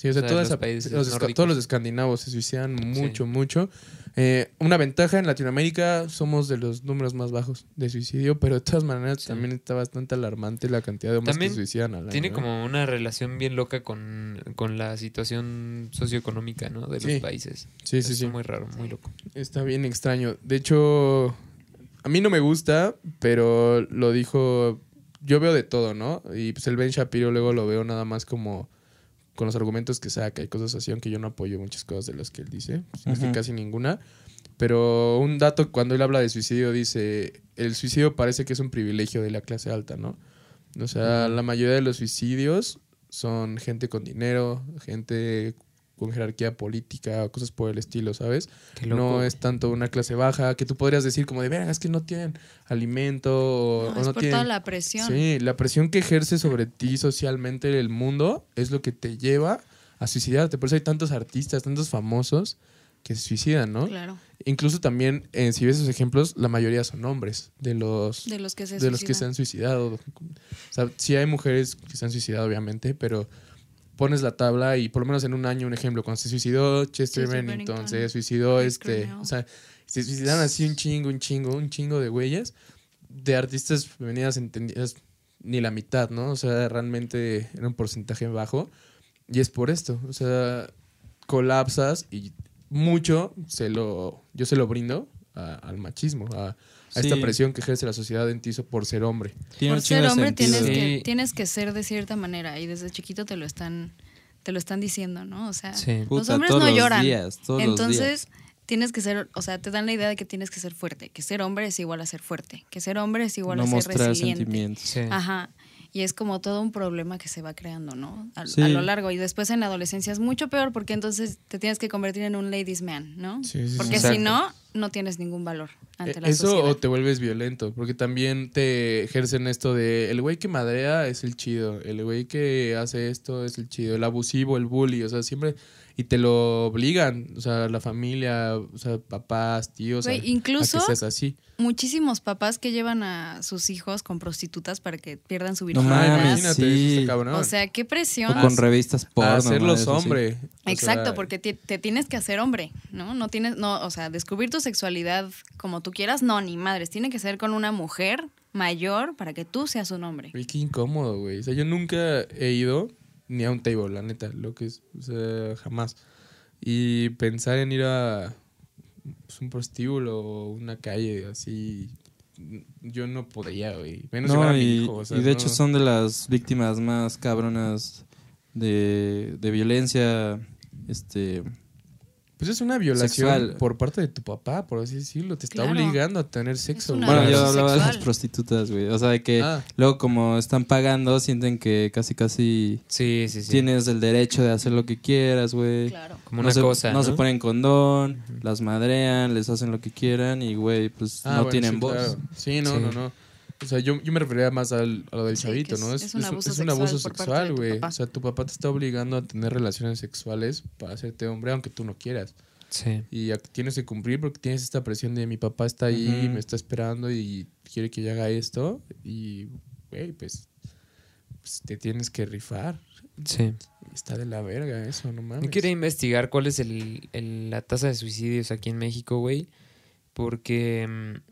Sí, o sea, o sea, toda los los todos los escandinavos se suicidan mucho, mucho. Eh, una ventaja en Latinoamérica somos de los números más bajos de suicidio, pero de todas maneras Sí. también está bastante alarmante la cantidad de hombres También que se suicidan al año. Tiene ¿eh? como una relación bien loca con, con la situación socioeconómica, ¿no? De los Sí. países. Sí, sí, Es sí. muy raro, muy loco. Está bien extraño. De hecho, a mí no me gusta, pero lo dijo. Yo veo de todo, ¿no? Y pues el Ben Shapiro luego lo veo nada más como con los argumentos que saca y cosas así, aunque yo no apoyo muchas cosas de las que él dice, es que Ujú. casi ninguna. Pero un dato, cuando él habla de suicidio, dice: el suicidio parece que es un privilegio de la clase alta, ¿no? O sea, la mayoría de los suicidios son gente con dinero, gente con jerarquía política, cosas por el estilo, ¿sabes? Qué loco. No es tanto una clase baja que tú podrías decir como de, verga, es que no tienen alimento o No, o es no por tienen... toda la presión. Sí, la presión que ejerce sobre ti socialmente el mundo es lo que te lleva a suicidarte. Por eso hay tantos artistas, tantos famosos que se suicidan, ¿no? Claro. Incluso también, eh, si ves esos ejemplos, la mayoría son hombres de los, De los que se de los que se han suicidado. O sea, sí hay mujeres que se han suicidado, obviamente, pero pones la tabla y por lo menos en un año, un ejemplo, cuando se suicidó Chester, Bennington, se suicidó este, o sea, se suicidaron así un chingo, un chingo, un chingo de güeyes de artistas femeninas entendidas ni la mitad, ¿no? O sea, realmente era un porcentaje bajo y es por esto, o sea, colapsas y mucho se lo yo se lo brindo a- al machismo, a, a esta presión que ejerce la sociedad en ti por ser hombre. Tiene Por ser hombre tienes que, Sí. tienes que ser de cierta manera y desde chiquito te lo están, te lo están diciendo, ¿no? O sea, Sí. los Puta, hombres todos no los lloran. días, todos los días. Entonces, tienes que ser, o sea, te dan la idea de que tienes que ser fuerte, que ser hombre es igual a ser fuerte, que ser hombre es igual no a ser mostrar resiliente. sentimientos. Sí. Ajá. Y es como todo un problema que se va creando, ¿no? A, Sí. a lo largo. Y después en la adolescencia es mucho peor porque entonces te tienes que convertir en un ladies man, ¿no? Sí, sí, sí. porque si no, no tienes ningún valor ante Eh, la Eso sociedad. o te vuelves violento, porque también te ejercen esto de el güey que madrea es el chido, el güey que hace esto es el chido, el abusivo, el bully, o sea, siempre y te lo obligan, o sea, la familia, o sea, papás, tíos, a- Güey, a, incluso- que seas así. Muchísimos papás que llevan a sus hijos con prostitutas para que pierdan su No virginidad. mames, imagínate, sí. eso está cabrón. o sea, qué presión. O con revistas porno. a hacerlos hombre. o Exacto, sea, porque te, te tienes que hacer hombre, ¿no? No tienes, no, o sea, descubrir tu sexualidad como tú quieras, no, ni madres. Tiene que ser con una mujer mayor para que tú seas un hombre. Qué incómodo, güey. O sea, yo nunca he ido ni a un table, la neta, lo que es, o sea, jamás. Y pensar en ir a pues, un prostíbulo o una calle así, yo no podría, güey. Menos No, a mi y, hijo, o sea, y de no. hecho son de las víctimas más cabronas de, de violencia este Pues es una violación Sexual. por parte de tu papá, por así decirlo. Te está Claro. obligando a tener sexo. güey. bueno yo hablaba de las prostitutas güey o sea de que Ah. luego como están pagando sienten que casi casi Sí, sí, sí. tienes el derecho de hacer lo que quieras güey Claro. Como no una se, cosa. no, No, se ponen condón las madrean les hacen lo que quieran y güey pues Ah, no bueno, tienen sí, voz claro. Sí, no, Sí. no, no. O sea, yo, yo me refería más al, a lo del Sí, chavito, ¿no? es- es un abuso es un abuso sexual güey. O sea, tu papá te está obligando a tener relaciones sexuales para hacerte hombre, aunque tú no quieras. Sí. Y tienes que cumplir porque tienes esta presión de mi papá está ahí, Ujú. me está esperando y quiere que yo haga esto. Y, güey, pues, pues te tienes que rifar. Sí. Está de la verga eso, no mames. Yo quería investigar cuál es el, el- la tasa de suicidios aquí en México, güey. Porque, mm,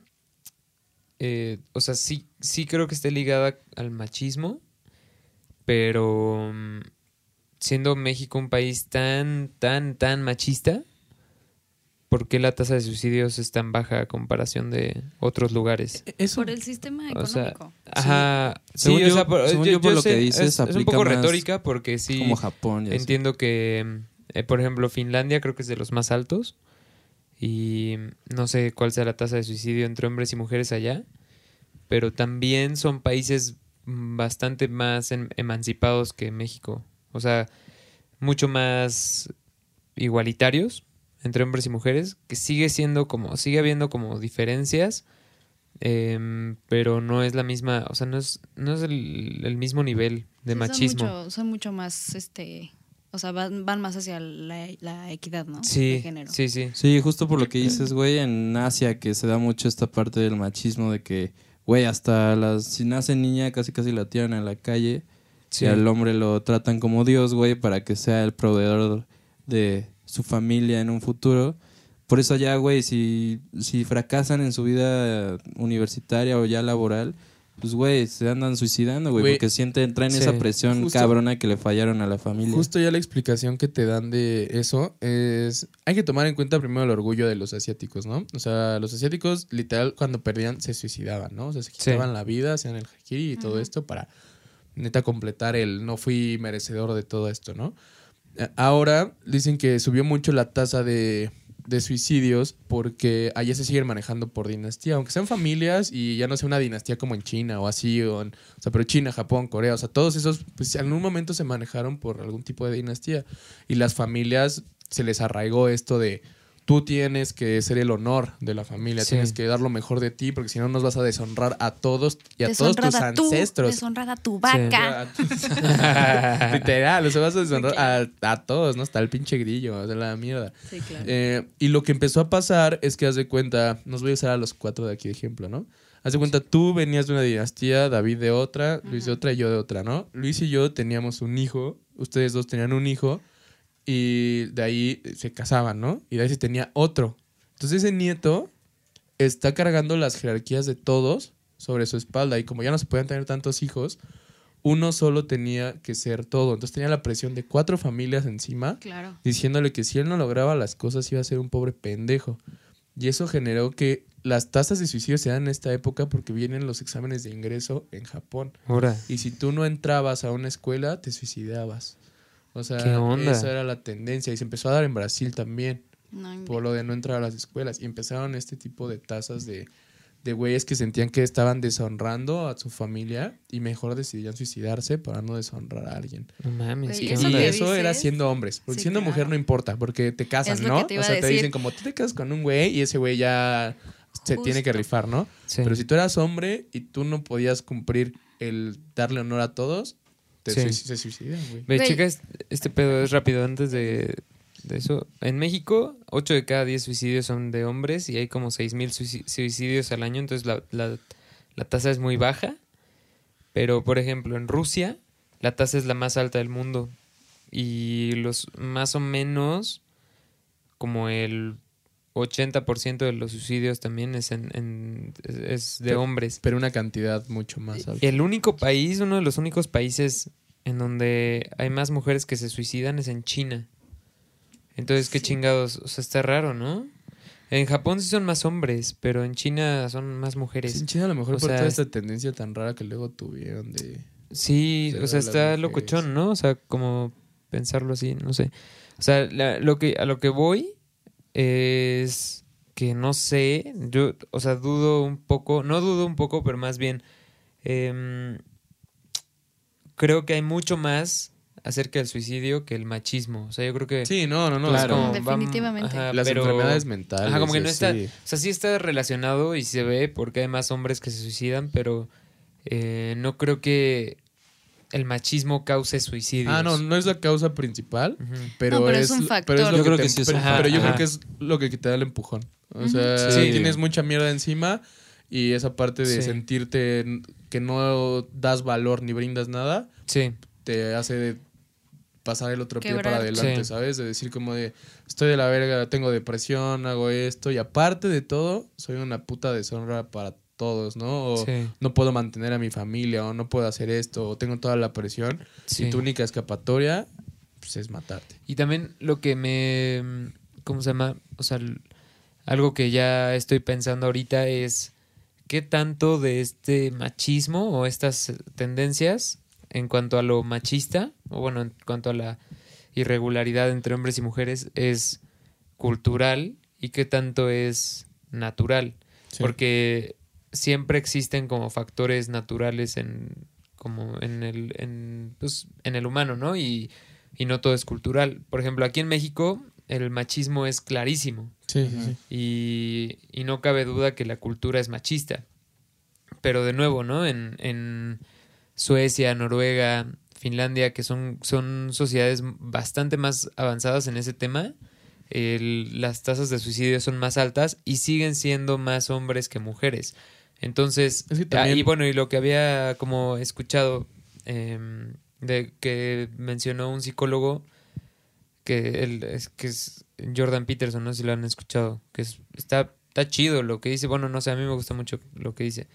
eh, o sea, sí, sí creo que esté ligada al machismo, pero mm, siendo México un país tan, tan, tan machista, ¿por qué la tasa de suicidios es tan baja a comparación de otros lugares? Eso, Por el sistema O sea, económico. Ajá, sí, Según o yo- sea, por- según yo, yo por yo lo que dices, es, es un poco más retórica porque sí. como Japón. Entiendo que, eh, por ejemplo, Finlandia creo que es de los más altos. Y no sé cuál sea la tasa de suicidio entre hombres y mujeres allá, pero también son países bastante más em- emancipados que México. O sea, mucho más igualitarios entre hombres y mujeres, que sigue siendo como, sigue habiendo como diferencias, em, pero no es la misma, o sea, no es, no es el, el mismo nivel de Sí, machismo. Son mucho, son mucho más, este, o sea, van, van más hacia la, la equidad, ¿no? De Sí, género. sí, sí. Sí, justo por lo que dices, güey, en Asia que se da mucho esta parte del machismo de que, güey, hasta las, si nace niña casi casi la tiran a la calle Sí. y al hombre lo tratan como Dios, güey, para que sea el proveedor de su familia en un futuro. Por eso allá, güey, si, si fracasan en su vida universitaria o ya laboral, pues, güey, se andan suicidando, güey, porque sienten, traen sí, esa presión justo- cabrona que le fallaron a la familia. Justo ya la explicación que te dan de eso es... Hay que tomar en cuenta primero el orgullo de los asiáticos, ¿no? O sea, los asiáticos literal cuando perdían se suicidaban, ¿no? O sea, se quitaban la vida, hacían el haki y todo esto para neta completar el no fui merecedor de todo esto, ¿no? Ahora dicen que subió mucho la tasa de, de suicidios porque allá se siguen manejando por dinastía, aunque sean familias y ya no sea una dinastía como en China o así, o, en- o sea, pero China, Japón, Corea, o sea, todos esos, pues en un momento se manejaron por algún tipo de dinastía y las familias se les arraigó esto de tú tienes que ser el honor de la familia, Sí. tienes que dar lo mejor de ti porque si no nos vas a deshonrar a todos y a todos tus Deshonrada tú, ancestros. deshonrada tu vaca. (laughs) Literal, o sea, vas a deshonrar a, a todos, ¿no? Hasta el pinche grillo, o sea, la mierda. Sí, claro. Eh, y lo que empezó a pasar es que, haz de cuenta, nos voy a usar a los cuatro de aquí de ejemplo, ¿no? Haz de cuenta, tú venías de una dinastía, David de otra, Luis de otra y yo de otra, ¿no? Luis y yo teníamos un hijo, ustedes dos tenían un hijo, y de ahí se casaban, ¿no? Y de ahí se tenía otro. Entonces ese nieto está cargando las jerarquías de todos sobre su espalda, y como ya no se podían tener tantos hijos, uno solo tenía que ser todo. Entonces tenía la presión de cuatro familias encima claro. diciéndole que si él no lograba las cosas iba a ser un pobre pendejo. Y eso generó que las tasas de suicidio se dan en esta época porque vienen los exámenes de ingreso en Japón. Y si tú no entrabas a una escuela, te suicidabas. O sea, ¿Qué onda? esa era la tendencia. Y se empezó a dar en Brasil también, No por lo de no entrar a las escuelas. Y empezaron este tipo de tasas de, de güeyes que sentían que estaban deshonrando a su familia y mejor decidían suicidarse para no deshonrar a alguien. no mames. Güey, ¿qué Y eso era siendo hombres. Porque Sí, siendo claro. mujer no importa, porque te casan, ¿no? te o sea, te dicen como tú te casas con un güey y ese güey ya se tiene que rifar, ¿no? Sí. Pero si tú eras hombre y tú no podías cumplir el darle honor a todos, te Sí. se suicidan, güey. Ve, checa es- este pedo, es rápido antes de, de eso. En México, 8 de cada 10 suicidios son de hombres y hay como 6.000 suici- suicidios al año, entonces la, la- la tasa es muy baja. Pero, por ejemplo, en Rusia, la tasa es la más alta del mundo. Y los más o menos, como el 80% de los suicidios también es, en, en- es- de Pero- hombres. Pero una cantidad mucho más alta. El único país, uno de los únicos países en donde hay más mujeres que se suicidan es en China. Entonces, qué chingados, o sea, está raro, ¿no? En Japón sí son más hombres, pero en China son más mujeres. Sí, en China a lo mejor O por sea, toda es- esta tendencia tan rara que luego tuvieron de... Sí, o sea, está locochón, ¿no? O sea, como pensarlo así, no sé. O sea, la- lo que, a lo que voy es que no sé, yo, o sea, dudo un poco, no dudo un poco, pero más bien em, creo que hay mucho más acerca del suicidio que el machismo. O sea, yo creo que... Sí, no, no, no. como, vam- Definitivamente. las pero- enfermedades mentales. Ajá, como que no y está. así. O sea, sí está relacionado y se ve porque hay más hombres que se suicidan, pero eh, no creo que el machismo cause suicidios. Ah, no, no es la causa principal, pero, No, pero es, es un factor. pero es lo Yo creo te- que sí es pero, yo creo que es lo que te da el empujón. O sea, Sí. tienes mucha mierda encima y esa parte de Sí. sentirte que no das valor ni brindas nada Sí, te hace de pasar el otro pie para adelante, Sí. ¿sabes? De decir como de estoy de la verga, tengo depresión, hago esto y aparte de todo, soy una puta deshonra para todos, ¿no? O sí, no puedo mantener a mi familia o no puedo hacer esto o tengo toda la presión sí. y tu única escapatoria pues, es matarte. Y también lo que me. ¿Cómo se llama? O sea, algo que ya estoy pensando ahorita es. ¿Qué tanto de este machismo o estas tendencias en cuanto a lo machista, o bueno, en cuanto a la irregularidad entre hombres y mujeres, es cultural y qué tanto es natural. Sí. Porque siempre existen como factores naturales en como en el en, pues, en el humano, ¿no? Y, y no todo es cultural. Por ejemplo, aquí en México el machismo es clarísimo Sí, sí, sí. y, y no cabe duda que la cultura es machista. Pero de nuevo, ¿no? En, en Suecia, Noruega, Finlandia, que son, son sociedades bastante más avanzadas en ese tema, el- las tasas de suicidio son más altas y siguen siendo más hombres que mujeres. Entonces, Es que ah, también- y bueno, y lo que había como escuchado em, de que mencionó un psicólogo que él es que es Jordan Peterson, no sé si lo han escuchado, que es, está, está chido lo que dice, bueno, no sé, a mí me gusta mucho lo que dice.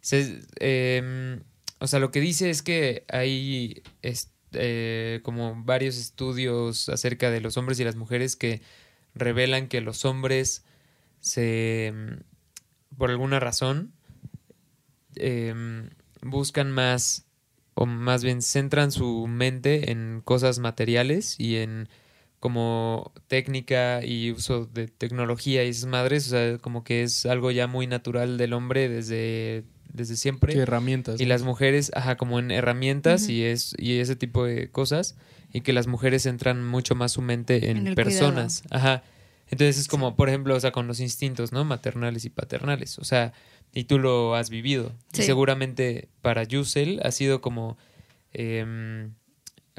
Se- em, o sea, lo que dice es que hay es- eh, como varios estudios acerca de los hombres y las mujeres que revelan que los hombres se, em, por alguna razón, em, buscan más, o más bien centran su mente en cosas materiales y en como técnica y uso de tecnología y esas madres, o sea, como que es algo ya muy natural del hombre desde, desde siempre. ¿Qué herramientas? Y no? las mujeres, ajá, como en herramientas y es y ese tipo de cosas y que las mujeres centran mucho más su mente en, personas, ajá. Entonces es como, por ejemplo, o sea, con los instintos, ¿no? Maternales y paternales, o sea, y tú lo has vivido. Y Sí. seguramente para Yusel ha sido como em,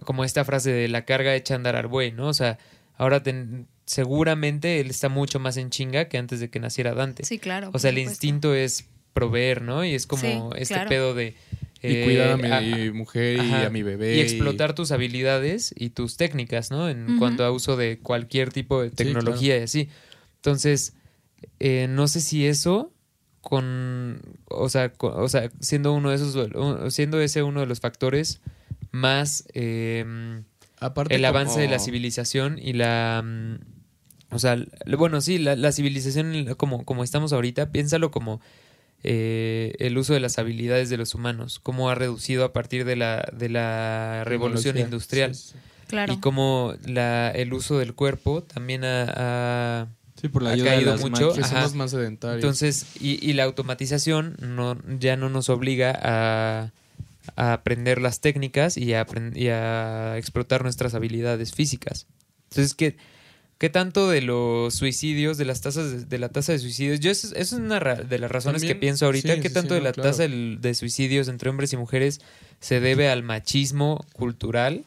como esta frase de la carga echa a andar al buey, ¿no? O sea, ahora ten- seguramente él está mucho más en chinga que antes de que naciera Dante. Sí, claro. O sea, el supuesto. instinto es proveer, ¿no? Y es como Sí, este claro. pedo de... Y eh, cuidar a mi a- mujer y ajá, a mi bebé. y explotar tus habilidades y tus técnicas, ¿no? En cuanto a uso de cualquier tipo de tecnología y así. Entonces, eh, no sé si eso con, o sea, co- o sea, siendo uno de esos, siendo ese uno de los factores más eh, Aparte el avance de la civilización y la mm, o sea bueno sí la, la civilización como, como estamos ahorita piénsalo como eh, el uso de las habilidades de los humanos cómo ha reducido a partir de la de la revolución industrial Sí, sí. Claro. y cómo la, el uso del cuerpo también ha, ha- Sí, por la Ha ayuda de caído las mucho. somos más sedentarios. entonces y, y la automatización no ya no nos obliga a, a aprender las técnicas y a, apren- y a explotar nuestras habilidades físicas entonces qué qué tanto de los suicidios de las tasas de, de la tasa de suicidios yo eso, eso es una ra- de las razones También, que pienso ahorita sí, qué sí, tanto sí, de no, la claro. tasa de suicidios entre hombres y mujeres se debe al machismo cultural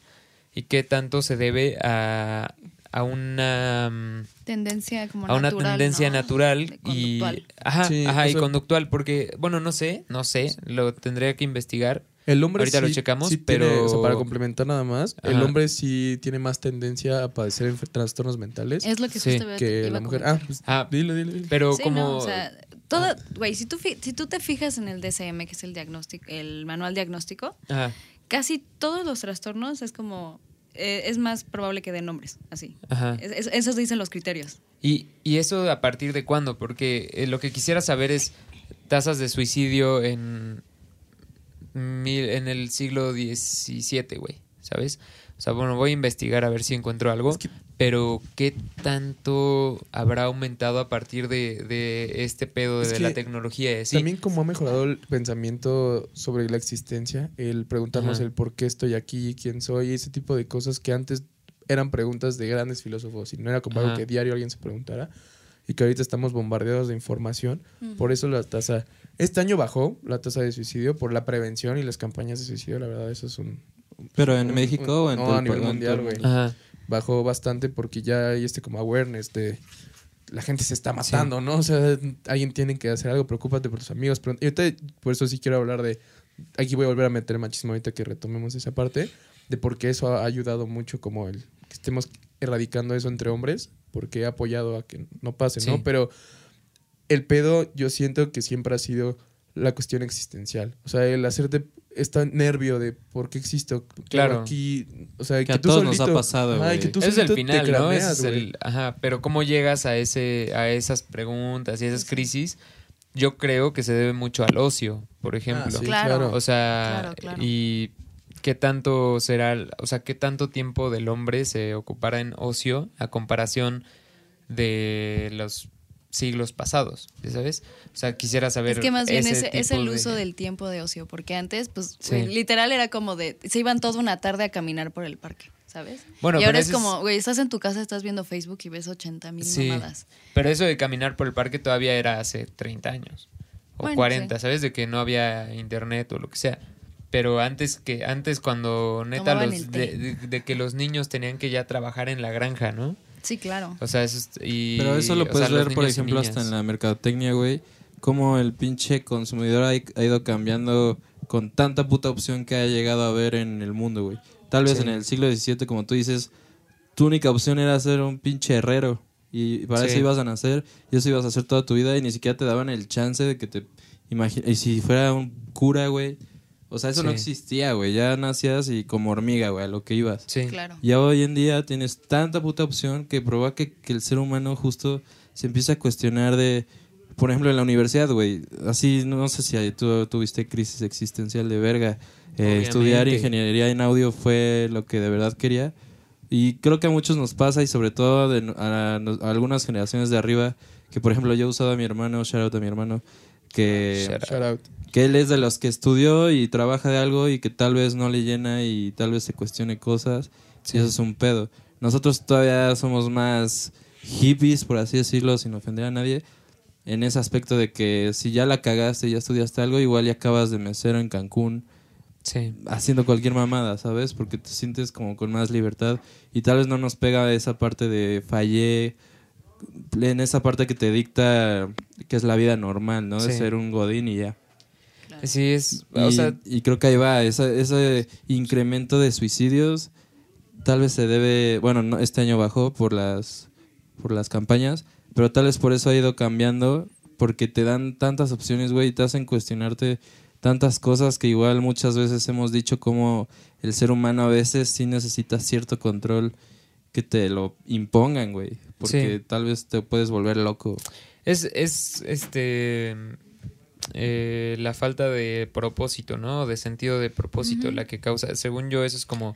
y qué tanto se debe a a una mm, tendencia como a una natural, tendencia ¿no? natural y conductual. ajá, Sí, ajá, y conductual porque bueno no sé no sé lo tendría que investigar El hombre Ahorita lo checamos, sí tiene- pero- o sea, para complementar nada más, el hombre sí tiene más tendencia a padecer trastornos mentales Es lo que Sí. que iba la a mujer. Ah, pues, Ah, dilo, dilo, dilo. pero Sí, como no, o sea, todo, güey, si tú, fi- si tú te fijas en el DSM, que es el diagnóstico, el manual diagnóstico, ajá, casi todos los trastornos es como, eh, es más probable que den nombres, así. ajá. Es- es- esos dicen los criterios. Y, y eso a partir de cuándo? Porque eh, lo que quisiera saber es tasas de suicidio en, mil- en el siglo XVII, güey, ¿sabes? O sea, bueno, voy a investigar a ver si encuentro algo, Es que- pero ¿qué tanto habrá aumentado a partir de, de este pedo Es de la tecnología? También como ha mejorado el pensamiento sobre la existencia, el preguntarnos Ajá. el por qué estoy aquí, quién soy, ese tipo de cosas que antes eran preguntas de grandes filósofos y no era como algo que diario alguien se preguntara y que ahorita estamos bombardeados de información. Por eso la tasa, este año bajó la tasa de suicidio por la prevención y las campañas de suicidio, la verdad eso es un... Pero en un- México un- o en no, todo a el- nivel mundial, güey. Bajó bastante porque ya hay este como awareness de la gente se está matando, ¿no? O sea, alguien tiene que hacer algo, preocúpate por tus amigos. Pero, y ahorita, por eso sí quiero hablar de, aquí voy a volver a meter machismo ahorita que retomemos esa parte, de por qué eso ha ayudado mucho como el que estemos erradicando eso entre hombres, porque ha apoyado a que no pase, Sí. ¿no? Pero el pedo yo siento que siempre ha sido la cuestión existencial. O sea, el hacerte este nervio de por qué existo. ¿Qué Claro. hago aquí, o sea, Que a tú todos nos ha pasado, Ajá, que tú es el final, ¿no? es el, ajá, pero cómo llegas a ese a esas preguntas y esas crisis, yo creo que se debe mucho al ocio, por ejemplo. Ah, sí, Claro. claro. O sea, Claro, claro. y qué tanto será, o sea, qué tanto tiempo del hombre se ocupará en ocio a comparación de los siglos pasados, ¿ya ¿sabes? O sea, quisiera saber. Es que más bien ese es, el de- uso del tiempo de ocio, porque antes, pues, Sí. güey, literal era como de, se iban toda una tarde a caminar por el parque, ¿sabes? Bueno, y ahora es como, güey, estás en tu casa, estás viendo Facebook y ves 80 mil Sí. mamadas. Pero eso de caminar por el parque todavía era hace 30 años. O Bueno, 40, sí. ¿sabes? De que no había internet o lo que sea. Pero antes que antes cuando neta Tomaban los de que los niños tenían que ya trabajar en la granja, ¿no? Sí, claro. O sea, eso es- y Pero eso lo sea, puedes los ver, por ejemplo, hasta en la mercadotecnia, güey. Cómo el pinche consumidor ha, ha ido cambiando con tanta puta opción que ha llegado a ver en el mundo, güey. Tal vez Sí. en el siglo XVII, como tú dices, tu única opción era ser un pinche herrero. Y para Sí. eso ibas a nacer, y eso ibas a hacer toda tu vida, y ni siquiera te daban el chance de que te imagines. Y si fuera un cura, güey. O sea, eso no existía, güey. Ya nacías y como hormiga, güey, a lo que ibas. Sí. Claro. Ya hoy en día tienes tanta puta opción que provoca que, que el ser humano justo se empieza a cuestionar de, por ejemplo, en la universidad, güey. Así, no sé si tú tuviste crisis existencial de verga. Eh, estudiar ingeniería en audio fue lo que de verdad quería. Y creo que a muchos nos pasa y sobre todo de- a, a algunas generaciones de arriba, que por ejemplo yo he usado a mi hermano, shout out a mi hermano, que Shout out. Shout out. que él es de los que estudió y trabaja de algo y que tal vez no le llena y tal vez se cuestione cosas. Y eso es un pedo. Nosotros todavía somos más hippies, por así decirlo, sin ofender a nadie, en ese aspecto de que si ya la cagaste, ya estudiaste algo, igual ya acabas de mesero en Cancún Sí. haciendo cualquier mamada, ¿sabes? Porque te sientes como con más libertad y tal vez no nos pega esa parte de fallé, en esa parte que te dicta que es la vida normal, ¿no? De Sí. ser un godín y ya. Sí, es. Y, O sea, y creo que ahí va, esa- ese incremento de suicidios tal vez se debe, bueno, no, este año bajó por las, por las campañas, pero tal vez por eso ha ido cambiando, porque te dan tantas opciones, güey, y te hacen cuestionarte tantas cosas que igual muchas veces hemos dicho como el ser humano a veces sí necesita cierto control que te lo impongan, güey, porque Sí. tal vez te puedes volver loco. Es, es este eh, la falta de propósito, ¿no? De sentido de propósito, la que causa, según yo, eso es como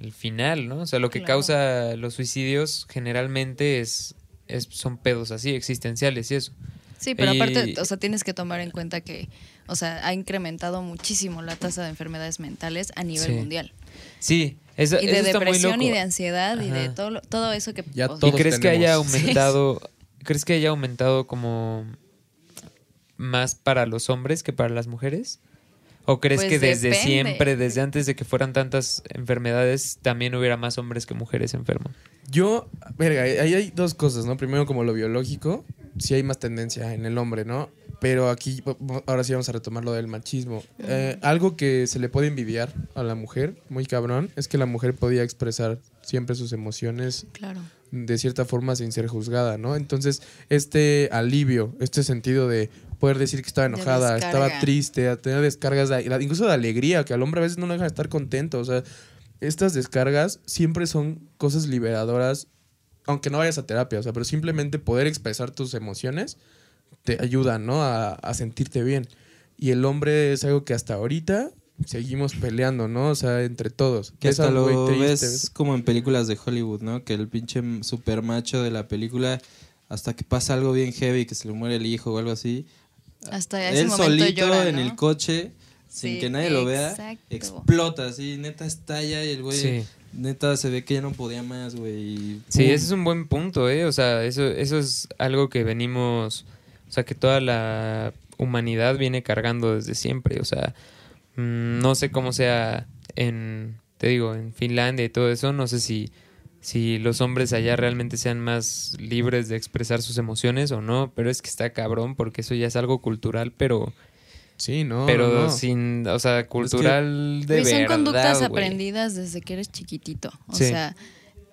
el final, ¿no? O sea, lo que Claro. causa los suicidios generalmente es, es son pedos así, existenciales y eso. Sí, pero Y- aparte, o sea, tienes que tomar en cuenta que, o sea, ha incrementado muchísimo la tasa de enfermedades mentales a nivel Sí. mundial. Sí, eso, Y eso de depresión y de ansiedad y de todo, todo eso que... Ya o sea, ¿Y todos crees que haya aumentado, (laughs) crees que haya aumentado como más para los hombres que para las mujeres? ¿O crees Pues que desde depende. siempre, desde antes de que fueran tantas enfermedades, también hubiera más hombres que mujeres enfermos? Yo, verga, ahí hay dos cosas, ¿no? Primero, como lo biológico, sí hay más tendencia en el hombre, ¿no? Pero aquí, ahora sí vamos a retomar lo del machismo. Eh, algo que se le puede envidiar a la mujer, muy cabrón, es que la mujer podía expresar siempre sus emociones Claro. de cierta forma sin ser juzgada, ¿no? Entonces, este alivio, este sentido de poder decir que estaba De enojada, estaba triste, a tener descargas, de, incluso de alegría, que al hombre a veces no lo deja de estar contento, o sea, estas descargas siempre son cosas liberadoras, aunque no vayas a terapia, o sea, pero simplemente poder expresar tus emociones te ayuda, ¿no? A, a sentirte bien. Y el hombre es algo que hasta ahorita seguimos peleando, ¿no? O sea, entre todos. Que hasta lo triste, ves ves- como en películas de Hollywood, ¿no? Que el pinche super macho de la película, hasta que pasa algo bien heavy, que se le muere el hijo o algo así, Hasta ese él momento solito llora, en el coche, sin Sí, que nadie lo vea, exacto. explota así, neta estalla y el güey, Sí. Neta se ve que ya no podía más, güey. Sí, ese es un buen punto, ¿eh? O sea, eso, eso es algo que venimos, o sea, que toda la humanidad viene cargando desde siempre, o sea, mm, no sé cómo sea en, te digo, en Finlandia y todo eso, no sé si, si los hombres allá realmente sean más libres de expresar sus emociones o no, pero es que está cabrón porque eso ya es algo cultural, pero, Sí, no. pero no. sin, o sea, cultural de Güey, son verdad, conductas aprendidas desde que eres chiquitito. O Sí. sea,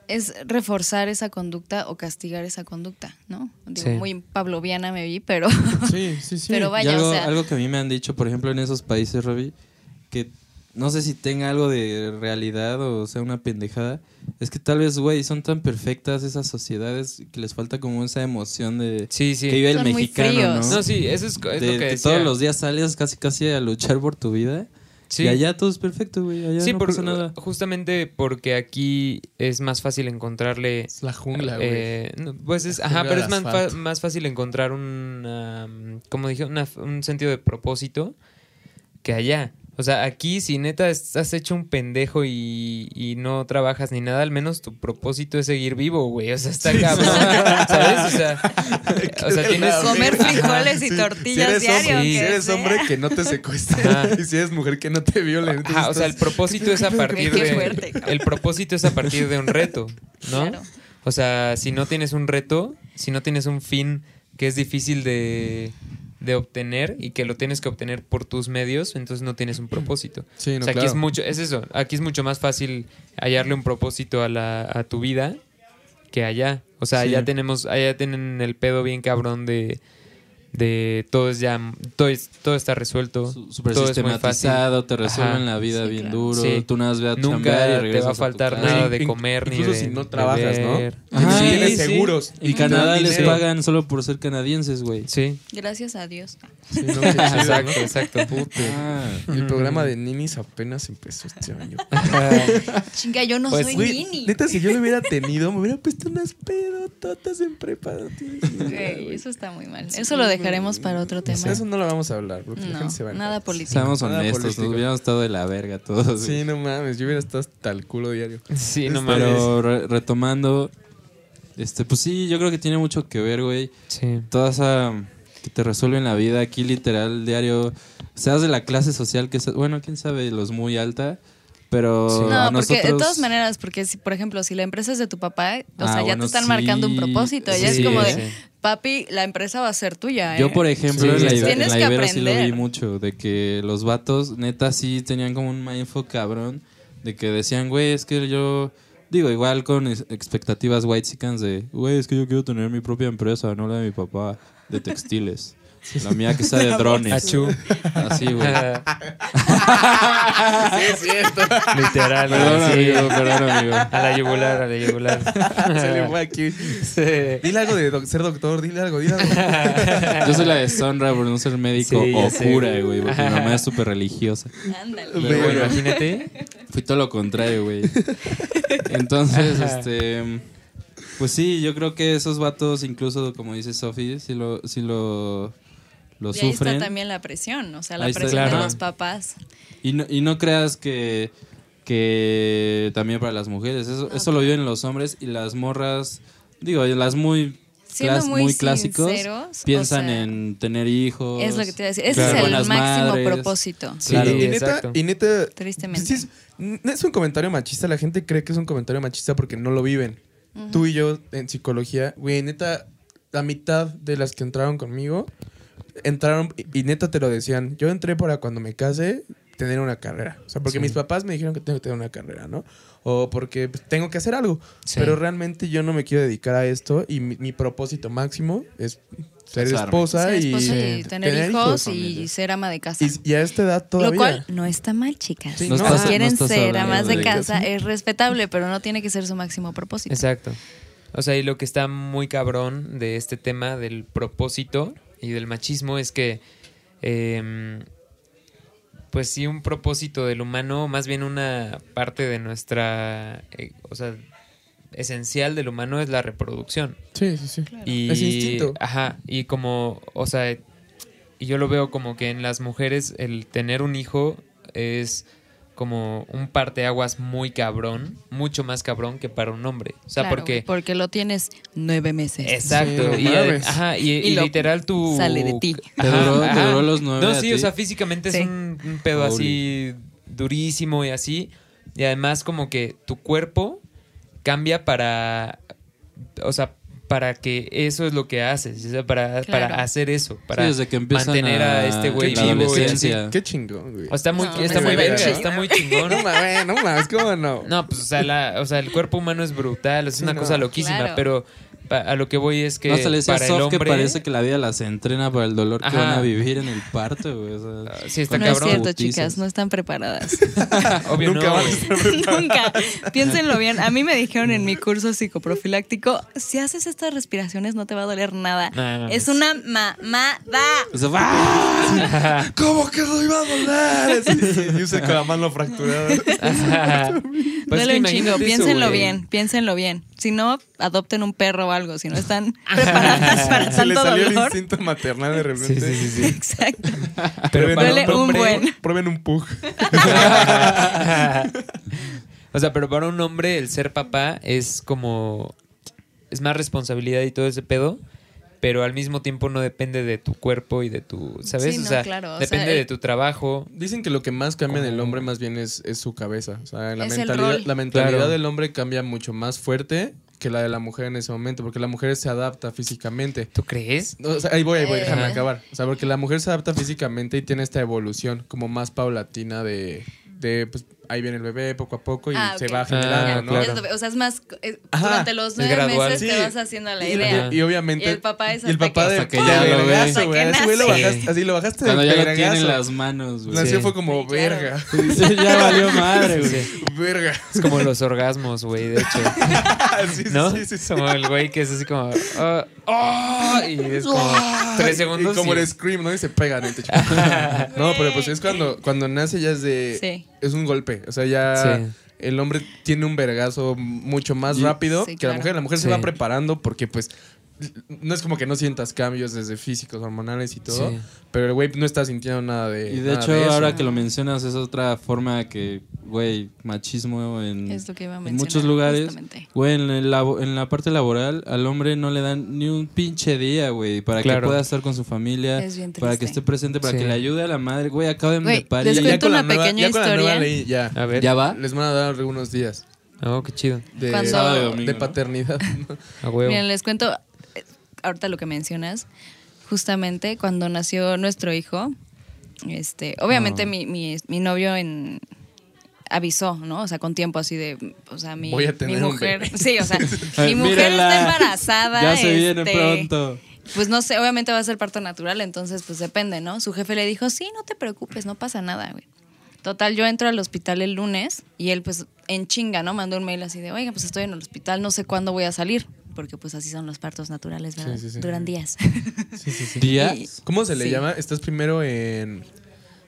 es reforzar esa conducta o castigar esa conducta, ¿no? Digo, Sí. muy pavloviana me vi, pero, Sí, sí, sí. (laughs) pero Y vaya, algo, o sea, algo que a mí me han dicho, por ejemplo, en esos países, Robbie, que no sé si tenga algo de realidad o sea una pendejada, es que tal vez, güey, son tan perfectas esas sociedades que les falta como esa emoción de Sí, sí. que vive el Son mexicano. ¿no? No, sí, eso es, es de lo que todos los días sales casi casi a luchar por tu vida Sí. Y allá todo es perfecto, güey. Allá Sí, no por- pasa nada. justamente porque aquí es más fácil encontrarle Es la jungla, güey. Eh, no, pues es, La ajá, pero es más, fa- más fácil encontrar un, um, como dije, una- un sentido de propósito que allá. O sea, aquí si neta estás hecho un pendejo y, y no trabajas ni nada, al menos tu propósito es seguir vivo, güey. O sea, está cabrón, ¿sabes? O sea, (laughs) o sea, tienes... Comer frijoles y Sí, tortillas si diario, si eres sea. hombre, que no te secuestren. Ajá. (laughs) Y si eres mujer, que no te violen. Entonces Ajá, o sea, el propósito es a (laughs) partir de... fuerte. El propósito es a partir de un reto, ¿no? Claro. O sea, si no tienes un reto, si no tienes un fin que es difícil de, de obtener y que lo tienes que obtener por tus medios, entonces no tienes un propósito. (clears throat) Sí, no, o sea, aquí es mucho, es eso, aquí es mucho más fácil hallarle un propósito a, la, a tu vida que allá. O sea, Sí. allá tenemos, allá tienen el pedo bien cabrón de, de todo es ya, todo, es- todo está resuelto. Su- Súper todo es muy sistematizado, te resuelven Ajá. la vida Sí, bien claro. duro. Sí. Tú nada más ve a Nunca y te va a tu faltar casa. nada de In- comer ni incluso de si no trabajas, ¿no? Ajá, tienes sí, sí. seguros. Y Canadá les pagan solo por ser canadienses, güey. Sí, Gracias a Dios. Sí, no, exacto, exacto. Ah. El programa de ninis apenas empezó este año. (laughs) Chinga, yo no Pues, soy Güey, Nini. neta, si yo lo hubiera tenido, me hubiera puesto unas pedototas en prepa. no tienes idea, Güey, güey. eso está muy mal. Eso lo dejaremos para otro tema. Eso no lo vamos a hablar, porque la No, gente se va a nada político. Seamos honestos, nos hubiéramos estado de la verga todos. Sí, no mames, yo hubiera estado hasta el culo diario. Sí, no mames. Pero re- retomando, este, pues sí, yo creo que tiene mucho que ver, güey. Sí. Toda esa que te resuelven la vida aquí literal diario, seas de la clase social que seas, bueno, quién sabe, los muy alta, pero Sí. a No, porque de todas maneras, porque si, por ejemplo, si la empresa es de tu papá, o Ah, sea, ya bueno, te están sí. marcando un propósito. Ya es como de, sí. papi, la empresa va a ser tuya. ¿eh? Yo, por ejemplo, Sí, en la, en tienes la que Ibero sí lo vi mucho, de que los vatos, neta, sí tenían como un mindfuck cabrón, de que decían, güey, es que yo, digo, igual con expectativas white de, güey, es que yo quiero tener mi propia empresa, no la de mi papá, de textiles. La mía que sea de drones. Achú. Así, güey. (laughs) Literal, Perdón, sí. amigo, perdón, amigo. A la yugular, a la yugular. (laughs) Se le fue aquí. Sí. Dile algo de doc- ser doctor, dile algo, dile algo. Yo soy la de Sonra por no ser médico Sí, o cura, güey. güey, porque mi mamá es súper religiosa. Ándale. Luego, Bueno. imagínate. Fui todo lo contrario, güey. Entonces, este. Pues sí, yo creo que esos vatos, incluso como dice Sofi, si lo, si lo, lo Y ahí sufren. está también la presión, o sea, la Ahí está, presión de los papás. Y no, y no creas que, que también para las mujeres. Eso, eso lo viven los hombres y las morras, digo, las muy, Siendo clas- muy clásicos sinceros, o piensan sea, en tener hijos. Es lo que te iba a decir. Ese es el buenas máximo madres. propósito. Sí, Claro. y neta, exacto. y neta, Tristemente. es un comentario machista. La gente cree que es un comentario machista porque no lo viven. Tú y yo en psicología, güey, neta, la mitad de las que entraron conmigo entraron y, neta te lo decían. Yo entré para cuando me case tener una carrera. O sea, porque Sí. mis papás me dijeron que tengo que tener una carrera, ¿no? O porque pues, tengo que hacer algo. Sí. Pero realmente yo no me quiero dedicar a esto y mi, mi propósito máximo es ser esposa, Ser y, esposa y tener, hijos y ser ama de casa. y, y a esta edad todavía. Lo cual no está mal, chicas. Sí, si no, quieren no ser amas de de- casa, es respetable, pero no tiene que ser su máximo propósito. Exacto. O sea, y lo que está muy cabrón de este tema del propósito y del machismo es que, em, pues sí, un propósito del humano, más bien una parte de nuestra, eh, o sea, esencial del humano es la reproducción. Sí, sí, sí. Y, Es instinto. Ajá, y como, o sea, y yo lo veo como que en las mujeres el tener un hijo es como un parteaguas muy cabrón, mucho más cabrón que para un hombre. O sea, Claro, porque... porque lo tienes nueve meses. Exacto. Sí, y, ajá, y, Y y lo literal tú... sale de ti. ¿Te duró- te duró los nueve No, a sí, ti? o sea, físicamente Sí. es un, un pedo Holy. así durísimo y así. Y además como que tu cuerpo cambia para... O sea, para que eso es lo que haces. O sea, para, Claro. para hacer eso. Para Sí, desde que mantener a, a- este güey vivo. Qué chingón, güey. O está muy, No, está muy verga, está muy chingón. No mames, no mames, ¿cómo no? No, pues o sea, la- o sea, el cuerpo humano es brutal, es Sí, una no. cosa loquísima, Claro. pero a lo que voy es que no se para el soft que hombre parece que la vida las entrena para el dolor que van a vivir en el parto, güey. o sea, Ah, sí, está No cabrón. es cierto, chicas, no están preparadas. (laughs) Obvio Nunca no, van a estar. (laughs) Nunca. Piénsenlo bien. A mí me dijeron en mi curso psicoprofiláctico, si haces estas respiraciones no te va a doler nada. No, no, es no. una mamada. o sea, ¡ah! (laughs) ¿Cómo que no iba a doler? Y usted con la mano fracturada. Pues Duele que un chingo. eso, Piénsenlo bien, piénsenlo bien. Si no, adopten un perro o algo. Si no están (laughs) preparadas para Se le tanto salió el instinto maternal de repente. sí, sí, sí. Exacto. Pero Prueben Duele un hombre- buen. Prueben un pug. (laughs) o sea, pero para un hombre el ser papá es como es más responsabilidad y todo ese pedo, pero al mismo tiempo no depende de tu cuerpo y de tu, ¿sabes? Sí, o sea, claro, o depende sea, de tu trabajo. Dicen que lo que más cambia en el hombre más bien es, es su cabeza. O sea, la Es mentalidad, la mentalidad Claro. del hombre cambia mucho más fuerte que la de la mujer en ese momento, porque la mujer se adapta físicamente. ¿Tú crees? No, o sea, ahí voy, ahí voy, déjame Eh. acabar. O sea, porque la mujer se adapta físicamente y tiene esta evolución como más paulatina de, de pues, ahí viene el bebé poco a poco y Ah, se va generando, Ah, ¿no? claro. O sea, es más. es- Ajá, durante los nueve gradual. meses te vas haciendo la idea. Y, y obviamente. Y el papá es y el hasta papá que- de hasta que ya lo ve. Hasta güey lo bajaste, así lo bajaste Cuando de ya lo tiene en las manos, güey. Nació Sí. fue como Sí, claro. verga. ya (laughs) valió madre, güey. Verga. Es como los orgasmos, güey, de hecho. (laughs) ¿No? sí, sí, sí. Como el güey que es así como. ah, ah, y es como (laughs) tres segundos. Y como el scream, ¿no? Y se pega en el techo. no, pero pues es cuando, cuando nace ya es de... Sí. Es un golpe. O sea, ya Sí. el hombre tiene un vergazo mucho más rápido Sí, que la mujer. La mujer Sí. se va preparando porque pues... No es como que no sientas cambios desde físicos, hormonales y todo. Sí. Pero el güey no está sintiendo nada de Y de hecho, eso. ahora que lo mencionas, es otra forma que, güey, machismo en, Es lo que iba a en muchos lugares. justamente. Güey, en, el labo- en la parte laboral, al hombre no le dan ni un pinche día, güey, para Claro. que pueda estar con su familia, para que esté presente, para Sí. que le ayude a la madre. Güey, acaben Güey, de parir. les cuento una nueva- pequeña ya con la nueva historia. ley, ya. A ver. ¿Ya va? Les van a dar algunos días Oh, qué chido. de, Cuando- de ¿no? paternidad. A huevo. Miren, les cuento ahorita lo que mencionas. Justamente cuando nació nuestro hijo, este, obviamente Ah. mi, mi, mi novio en avisó, ¿no? O sea, con tiempo así de, o sea, mi, Voy a mi tener un mujer, bebé. sí, o sea, (laughs) mi mujer mírala. está embarazada, Ya se viene este, pronto. Pues no sé, obviamente va a ser parto natural, entonces pues depende, ¿no? Su jefe le dijo, sí, no te preocupes, no pasa nada, güey. Total, yo entro al hospital el lunes y él pues en chinga, ¿no? Mandó un mail así de, oiga, pues estoy en el hospital, no sé cuándo voy a salir, porque pues así son los partos naturales, ¿verdad? Sí, sí, sí. Duran días. ¿Días? ¿Cómo se le Sí. llama? Estás primero en.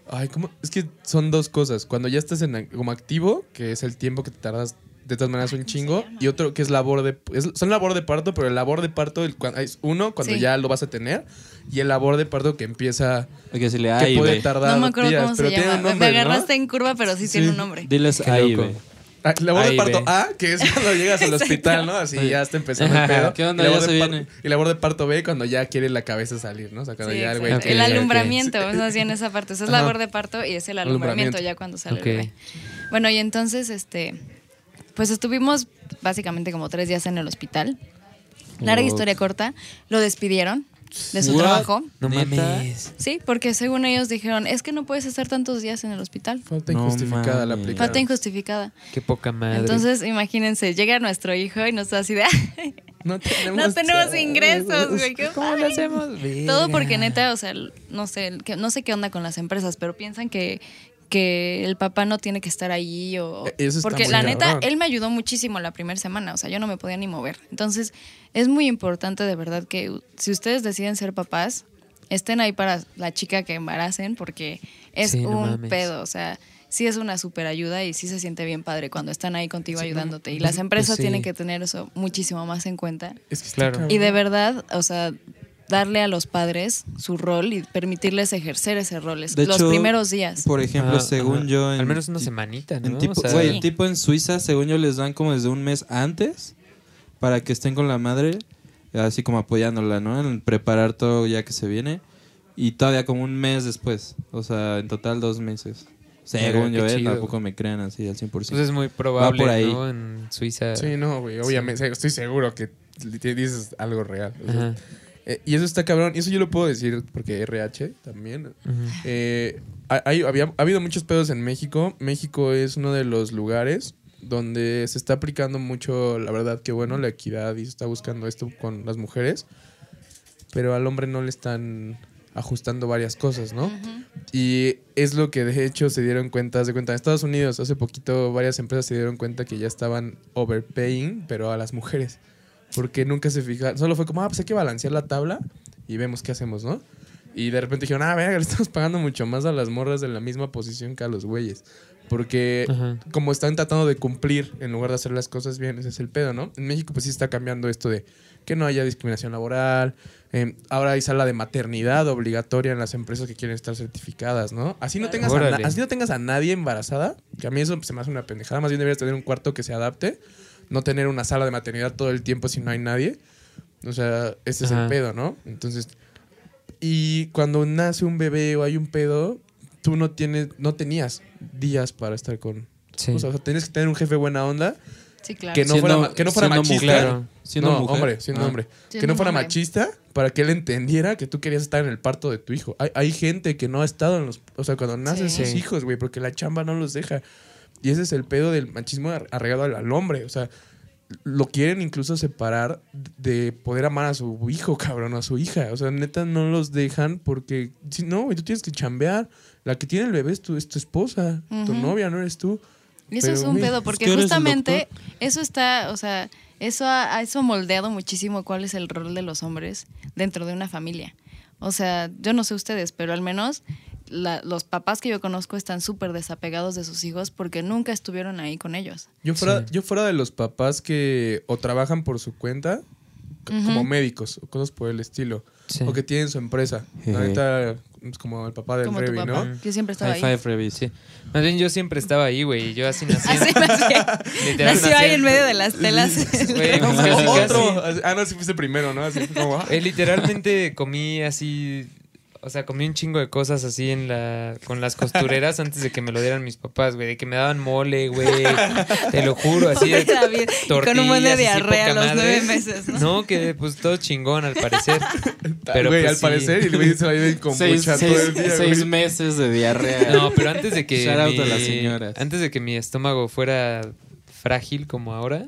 Ay, ¿cómo? Es que son dos cosas. Cuando ya estás en como activo, que es el tiempo que te tardas de todas maneras un chingo, y otro que es labor de. es- son labor de parto, pero el labor de parto el es uno cuando Sí. ya lo vas a tener, y el labor de parto que empieza. Hay que que puede güey. tardar no me acuerdo días, cómo se llama. Me- agarraste en curva, pero sí, tiene un nombre. Diles, Ah, labor de Ahí parto ve. A, que es cuando llegas al (laughs) hospital, ¿no? Así ya está empezando el pedo. ¿Qué onda? Y labor Ya de se par- viene. Y labor de parto B, cuando ya quiere la cabeza salir, ¿no? O sea, cuando Sí, ya el güey. exacto. El alumbramiento, es así en esa parte. Eso es Ajá. labor de parto y es el alumbramiento, Alumbramiento. ya cuando sale Ok. el bebé. Bueno, y entonces, este, pues estuvimos básicamente como tres días en el hospital. Larga Oh. historia corta, lo despidieron de su What? trabajo. No mames. Sí, porque según ellos dijeron, es que no puedes estar tantos días en el hospital. Falta No injustificada la aplicación. Falta injustificada. Qué poca madre. Entonces, imagínense, llega nuestro hijo y nos está así de, (laughs) No tenemos, no tenemos (laughs) ingresos, güey. ¿qué ¿Cómo lo hacemos? Todo porque neta, o sea, no sé, que, no sé qué onda con las empresas, pero piensan que, que el papá no tiene que estar ahí o... Eso está porque muy la neta, él me ayudó muchísimo la primera semana, o sea, yo no me podía ni mover. Entonces, es muy importante de verdad que si ustedes deciden ser papás, estén ahí para la chica que embaracen porque es Sí, un pedo, o sea... Sí es una super ayuda y sí se siente bien padre cuando están ahí contigo ayudándote. Y las empresas Pues sí. tienen que tener eso muchísimo más en cuenta. Es que Claro. Y de verdad, o sea, darle a los padres su rol y permitirles ejercer ese rol De los hecho, primeros días. Por ejemplo, según yo... En, Al menos una ti- semanita, ¿no? En tipo, O sea, güey, Sí. tipo en Suiza, según yo, les dan como desde un mes antes para que estén con la madre, así como apoyándola, ¿no? En preparar todo ya que se viene. Y todavía como un mes después. O sea, en total dos meses. Según Verga, yo, ¿eh? Tampoco me crean así al 100%. Pues es muy probable, por ahí. ¿no? En Suiza. Sí, no, güey. Obviamente, estoy seguro que dices algo real. O sea, Ajá. Eh, y eso está cabrón. Y eso yo lo puedo decir porque RH también. Eh, ha- hay- había- ha habido muchos pedos en México. México es uno de los lugares donde se está aplicando mucho, la verdad que bueno, la equidad y se está buscando esto con las mujeres, pero al hombre no le están ajustando varias cosas, ¿no? Y es lo que de hecho se dieron cuenta, se cuenta, en Estados Unidos hace poquito varias empresas se dieron cuenta que ya estaban overpaying, pero a las mujeres, porque nunca se fijaron, solo fue como, ah, pues hay que balancear la tabla y vemos qué hacemos, ¿no? Y de repente dijeron, ah, verga, le estamos pagando mucho más a las morras de la misma posición que a los güeyes. Porque Ajá. como están tratando de cumplir en lugar de hacer las cosas bien, ese es el pedo, ¿no? En México pues sí está cambiando esto de que no haya discriminación laboral. eh, ahora hay sala de maternidad obligatoria en las empresas que quieren estar certificadas, ¿no? Así no, tengas a, así no tengas a nadie embarazada, que a mí eso se me hace una pendejada. Más bien deberías tener un cuarto que se adapte, no tener una sala de maternidad todo el tiempo si no hay nadie. O sea, ese es el Ajá. pedo, ¿no? Entonces, y cuando nace un bebé o hay un pedo, tú no tienes, no tenías días para estar con Sí. o sea, tienes que tener un jefe buena onda Sí, claro. que no Siendo- fuera, que no fuera siendo machista. mujer. Claro. Siendo no, mujer. hombre, siendo Ah. hombre. que Siendo no fuera hombre. machista para que él entendiera que tú querías estar en el parto de tu hijo. Hay, hay gente que no ha estado en los... O sea, cuando nacen Sí. sus hijos, güey, porque la chamba no los deja. Y ese es el pedo del machismo ar- arraigado al, al hombre. O sea, lo quieren incluso separar de poder amar a su hijo, (laughs) cabrón, a su hija. O sea, neta, no los dejan porque... Si no, tú tienes que chambear. La que tiene el bebé es tu, es tu esposa, tu novia, no eres tú. Y eso Pero, es un pedo, es porque que justamente eso está, o sea, eso ha, ha- eso ha moldeado muchísimo cuál es el rol de los hombres dentro de una familia. O sea, yo no sé ustedes, pero al menos la- los papás que yo conozco están súper desapegados de sus hijos porque nunca estuvieron ahí con ellos. Yo fuera, Sí. yo fuera de los papás que o trabajan por su cuenta, como médicos, o cosas por el estilo, Sí. o que tienen su empresa. La Jeje. neta, es como el papá del Como tu Revi, papá, ¿no? que siempre estaba High ahí. five, Revi. Sí. Más bien yo siempre estaba ahí, güey. y Yo así nací. (laughs) Así nació, (laughs) Literal, nació nací ahí en medio de las (laughs) telas. Güey, No, casi, como casi. otro. Ah, no, sí fuiste primero, ¿no? Así como, ah. Eh, literalmente comí así, o sea, comí un chingo de cosas así en la con las costureras antes de que me lo dieran mis papás, güey, de que me daban mole, güey. Te lo juro, así de con un buen de diarrea a los madre. nueve meses, ¿no? No, que pues todo chingón al parecer. Pero güey, pues, al sí. parecer, y güey se la vive con Seis, todo seis- el día, seis güey. meses de diarrea. No, pero antes de que Shout out a las señoras. antes de que mi estómago fuera frágil como ahora.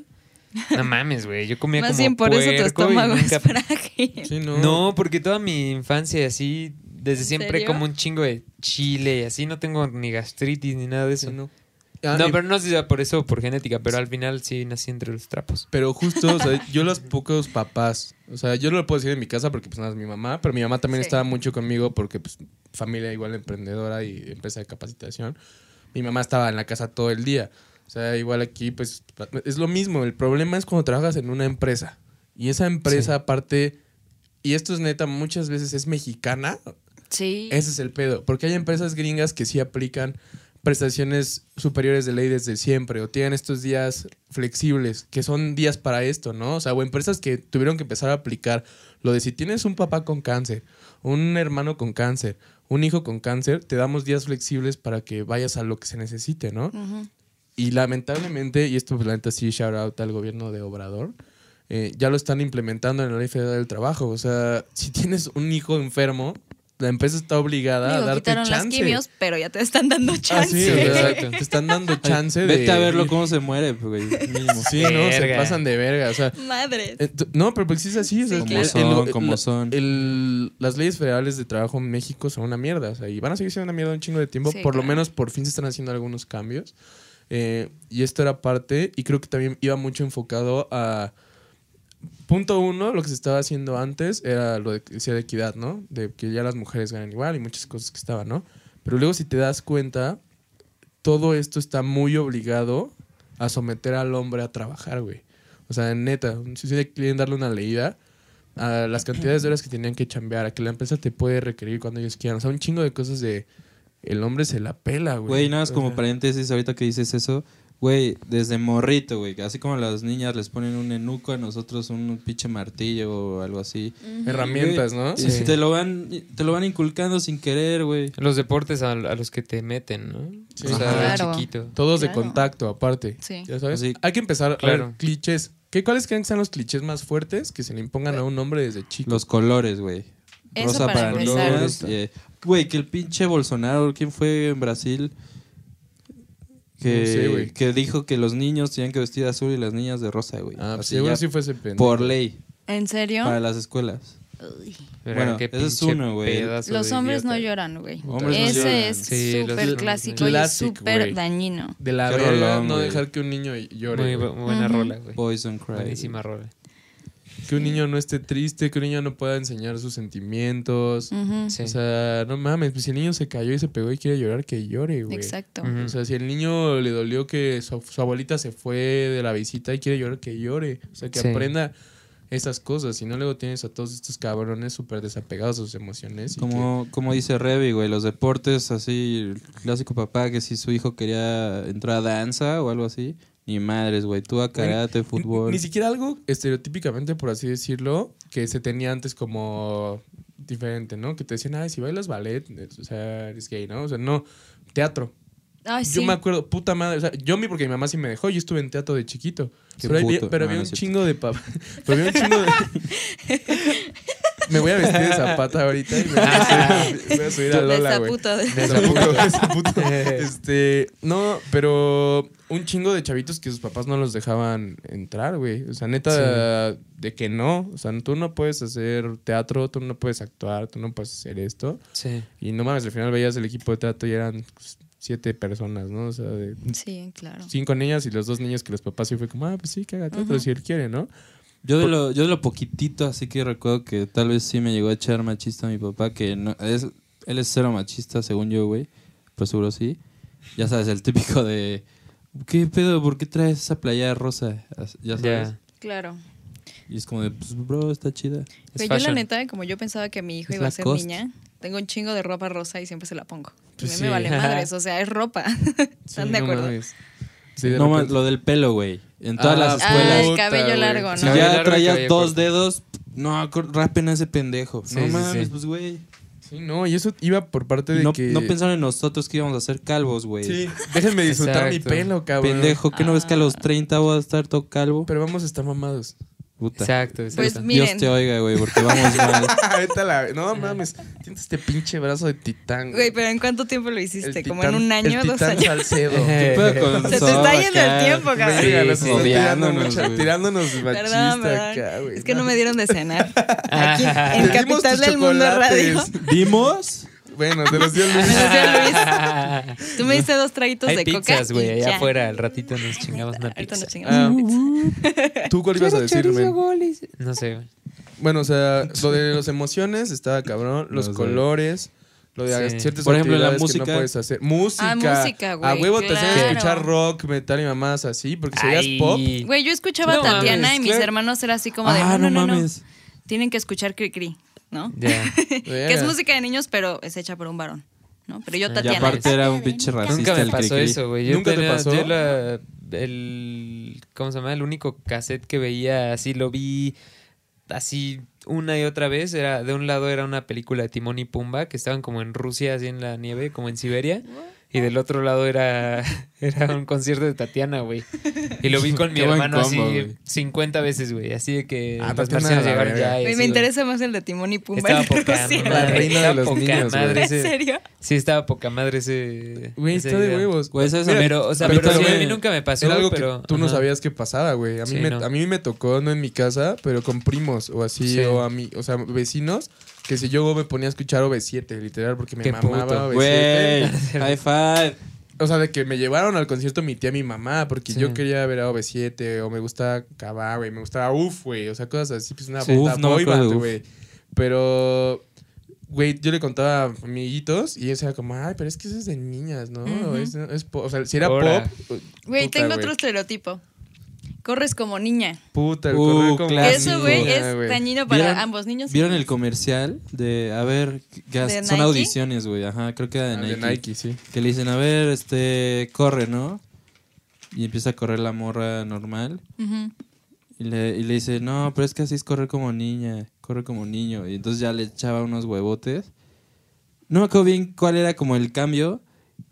No mames, güey. Yo comía Más como bien por eso tu estómago nunca- es frágil. Sí, no. No, porque toda mi infancia así, desde siempre serio? como un chingo de chile y así, no tengo ni gastritis ni nada de eso. No, no. Ah, y- pero no sé si sea por eso o por genética, pero al final sí nací entre los trapos. Pero justo, o sea, yo los (laughs) pocos papás, o sea, yo no lo puedo decir en mi casa porque pues nada es mi mamá, pero mi mamá también Sí. estaba mucho conmigo porque pues familia igual emprendedora y empresa de capacitación. Mi mamá estaba en la casa todo el día. O sea, igual aquí pues es lo mismo, el problema es cuando trabajas en una empresa y esa empresa Sí. aparte y esto es neta muchas veces es mexicana, Sí. ese es el pedo. Porque hay empresas gringas que sí aplican prestaciones superiores de ley desde siempre o tienen estos días flexibles, que son días para esto, ¿no? O sea, o empresas que tuvieron que empezar a aplicar lo de si tienes un papá con cáncer, un hermano con cáncer, un hijo con cáncer, te damos días flexibles para que vayas a lo que se necesite, ¿no? Y lamentablemente, y esto pues la neta sí shout out al gobierno de Obrador, eh, ya lo están implementando en la ley federal del trabajo. O sea, si tienes un hijo enfermo, la empresa está obligada a Digo, darte quitaron chance. las quimios, pero ya te están dando Ah, chance. sí, Exacto. te están dando (laughs) chance de... Vete a verlo cómo se muere, güey. Mínimo. Sí, no, se pasan de verga. O sea, Madre. eh, no, pero pues sí es así. o sea, Sí, Como son, el- como la- son. el- las leyes federales de trabajo en México son una mierda. O sea, y van a seguir siendo una mierda un chingo de tiempo. Sí, por lo menos por fin se están haciendo algunos cambios. Eh, y esto era parte, y creo que también iba mucho enfocado a. Punto uno, lo que se estaba haciendo antes era lo de, que decía de equidad, ¿no? De que ya las mujeres ganan igual y muchas cosas que estaban, ¿no? Pero luego, si te das cuenta, todo esto está muy obligado a someter al hombre a trabajar, güey. O sea, neta, si quieren darle una leída a las cantidades de horas que tenían que chambear, a que la empresa te puede requerir cuando ellos quieran. O sea, un chingo de cosas de. El hombre se la pela, güey. Güey, nada más como sea, paréntesis, ahorita que dices eso, güey, desde morrito, güey, así como a las niñas les ponen un enuco, a nosotros un pinche martillo o algo así. Herramientas, ¿no? Y Sí. te lo van te lo van inculcando sin querer, güey. Los deportes a, a los que te meten, ¿no? Sí. O sea, Claro. chiquito. Todos de contacto, aparte. Sí. ¿Ya sabes? Así- Hay que empezar a ver clichés. ¿Qué, ¿Cuáles creen que sean los clichés más fuertes que se le impongan a un hombre desde chico? Los colores, güey. Rosa para para, eh, Güey, que el pinche Bolsonaro, ¿quién fue en Brasil? Que, güey. que dijo que los niños tenían que vestir de azul y las niñas de rosa, güey. Ah, pues Así seguro ya sí fue ese pendejo. Por ley, ¿En serio? para las escuelas. Uy. Bueno, qué ese es pinche uno, güey. pedazo Los de hombres no idiota. lloran, güey. Hombres no Ese lloran. es Sí, los súper clásico y súper Classic, güey. dañino. De la Qué verga rolón, no güey. dejar que un niño llore. Muy güey. bu- buena Ujú. rola, güey. Boys Don't Cry. Buenísima rola. Que un niño no esté triste, que un niño no pueda enseñar sus sentimientos. Sí. O sea, no mames, pues si el niño se cayó y se pegó y quiere llorar, que llore, güey. Exacto. O sea, si el niño le dolió que su, su abuelita se fue de la visita y quiere llorar, que llore. O sea, que Sí. aprenda esas cosas. Si no, luego tienes a todos estos cabrones súper desapegados a sus emociones. y Como, como dice Revi, güey, los deportes así, el clásico papá que si su hijo quería entrar a danza o algo así, ni madres, güey, tú a karate, fútbol. Ni siquiera algo estereotípicamente, por así decirlo, que se tenía antes como diferente, ¿no? Que te decían, ay, si bailas ballet, o sea, eres gay, ¿no? O sea, no, teatro. Ay, Yo sí. me acuerdo, puta madre, o sea, yo mi porque mi mamá sí me dejó, yo estuve en teatro de chiquito. Qué pero había, puto. pero No, había no un chingo de papá. (laughs) Pero había un chingo de. (laughs) me voy a vestir de zapata ahorita y me voy a subir, voy a subir a Lola, esa güey. de- De esa puta, de esa puta. Este, no, pero un chingo de chavitos que sus papás no los dejaban entrar, güey. O sea, neta, de que no. O sea, tú no puedes hacer teatro, tú no puedes actuar, tú no puedes hacer esto. Sí. Y no mames, al final veías el equipo de teatro y eran pues, siete personas, ¿no? O sea, de Sí, claro. cinco niñas y los dos niños que los papás sí fue como, ah, pues sí, que haga teatro si él quiere, ¿no? Yo de, lo, yo de lo poquitito, así que recuerdo que tal vez sí me llegó a echar machista mi papá, que no, es, él es cero machista, según yo, güey. Pero seguro sí. Ya sabes, el típico de, ¿qué pedo? ¿Por qué traes esa playa rosa? Ya sabes. Claro. Y es como de, pues, bro, está chida. Es Pero yo la neta, como yo pensaba que mi hijo Es iba a ser cost. niña, tengo un chingo de ropa rosa y siempre se la pongo. Pues a mí sí. me vale madres, o sea, es ropa. (laughs) ¿Están Sí, de no acuerdo? mames. Sí, de No, repente- lo del pelo, güey. En todas Ah, las Ah, escuelas. el cabello Puta, largo. Si ¿no? Cabello ya traías dos corto. dedos, no, rapen a ese pendejo. Sí, no sí, mames, sí. pues, güey. Sí, no, y eso iba por parte de No, que... no pensaron en nosotros que íbamos a ser calvos, güey. Sí, déjenme disfrutar mi pelo, cabrón. Pendejo, ¿qué no ves que a los 30 voy a estar todo calvo? Pero vamos a estar mamados. Puta. Exacto, exacto. Pues Dios miren, te oiga, güey, porque vamos mal. (laughs) Ahorita la- No mames, tienes este pinche brazo de titán. güey, pero ¿en cuánto tiempo lo hiciste? El ¿Como titán- en un año, el dos titán años? Salcedo. (laughs) ¿Qué pedo con Se te está yendo acá? el tiempo, cabrón. Sí, odiándonos, mucha- güey. tirándonos Perdón, machista perdón. acá, güey. Es que no me dieron de cenar. (laughs) Aquí, en Capital del Mundo Radio. ¿Dimos? Bueno, te los dio Luis. los dio Luis. Tú me diste dos traguitos Hay de coca. pizzas, güey, y allá ya. afuera. Al ratito nos chingamos una Ahorita pizza. nos chingamos una pizza. ¿Tú cuál ibas a decir, men? No sé, güey. Bueno, o sea, lo de las emociones estaba cabrón, los No sé. colores, lo de Sí. ciertas Por ejemplo, la que música. no puedes hacer. Música. Ah, música, güey, A huevo te hacen claro. escuchar rock, metal y mamás así, porque si veías pop, Güey, yo escuchaba No a Tatiana mames, y mis claro. hermanos era así como de, Ah, no, no, no no, no. mames. Tienen que escuchar Cri Cri, ¿no? Ya. (laughs) que es música de niños, pero es hecha por un varón, ¿no? Pero yo Y Tatiana. aparte era un pinche racista Nunca me el pasó eso, güey. Yo ¿Nunca te tenía- pasó? yo la- el, ¿cómo se llama? El único cassette que veía así, lo vi así una y otra vez. Era, de un lado era una película de Timón y Pumba, que estaban como en Rusia, así en la nieve, como en Siberia. Y del otro lado era, (laughs) era un concierto de Tatiana, güey. Y lo vi con (laughs) mi Qué hermano así güey. 50 veces, güey. Así de que Ah, las personas llegaron ya. y Güey, así, me interesa más el de Timón y Pumba. Estaba el de poca madre. La reina de los poca niños, güey. madre ¿En serio? Sí, estaba poca madre ese. güey, está de huevos. Güey. Mira, Pero, o sea, a mí pero sí, a mí nunca me pasó, Era algo pero... que tú no sabías que pasaba, güey. A mí, Sí, me, no. a mí me tocó, no en mi casa, pero con primos o así, Sí. o a mí, o sea, vecinos, que si yo me ponía a escuchar OV7, literal, porque me Qué mamaba puto. OV7. Güey, high five. O sea, de que me llevaron al concierto mi tía y mi mamá, porque Sí. yo quería ver a OV7, o me gustaba Cabá, güey, me gustaba UF, güey, o sea, cosas así, pues una Sí. puta Uf, no güey. Pero, güey, yo le contaba a amiguitos y ellos eran como, ay, pero es que eso es de niñas, ¿no? Es- o sea, si era Ahora. pop. Güey, tengo otro estereotipo. Corres como niña. Puta, el Uh, correr como Clásico. Eso, güey, niña, es dañino para ¿Vieron- ambos niños. ¿Vieron el comercial de, a ver, que ¿De son Nike? audiciones, güey? Ajá, creo que era de Ah, Nike. de Nike, sí. Que le dicen, a ver, este, corre, ¿no? Y empieza a correr la morra normal. Y le, y le dice, no, pero es que así es correr como niña, corre como niño. Y entonces ya le echaba unos huevotes. No me acuerdo bien cuál era como el cambio.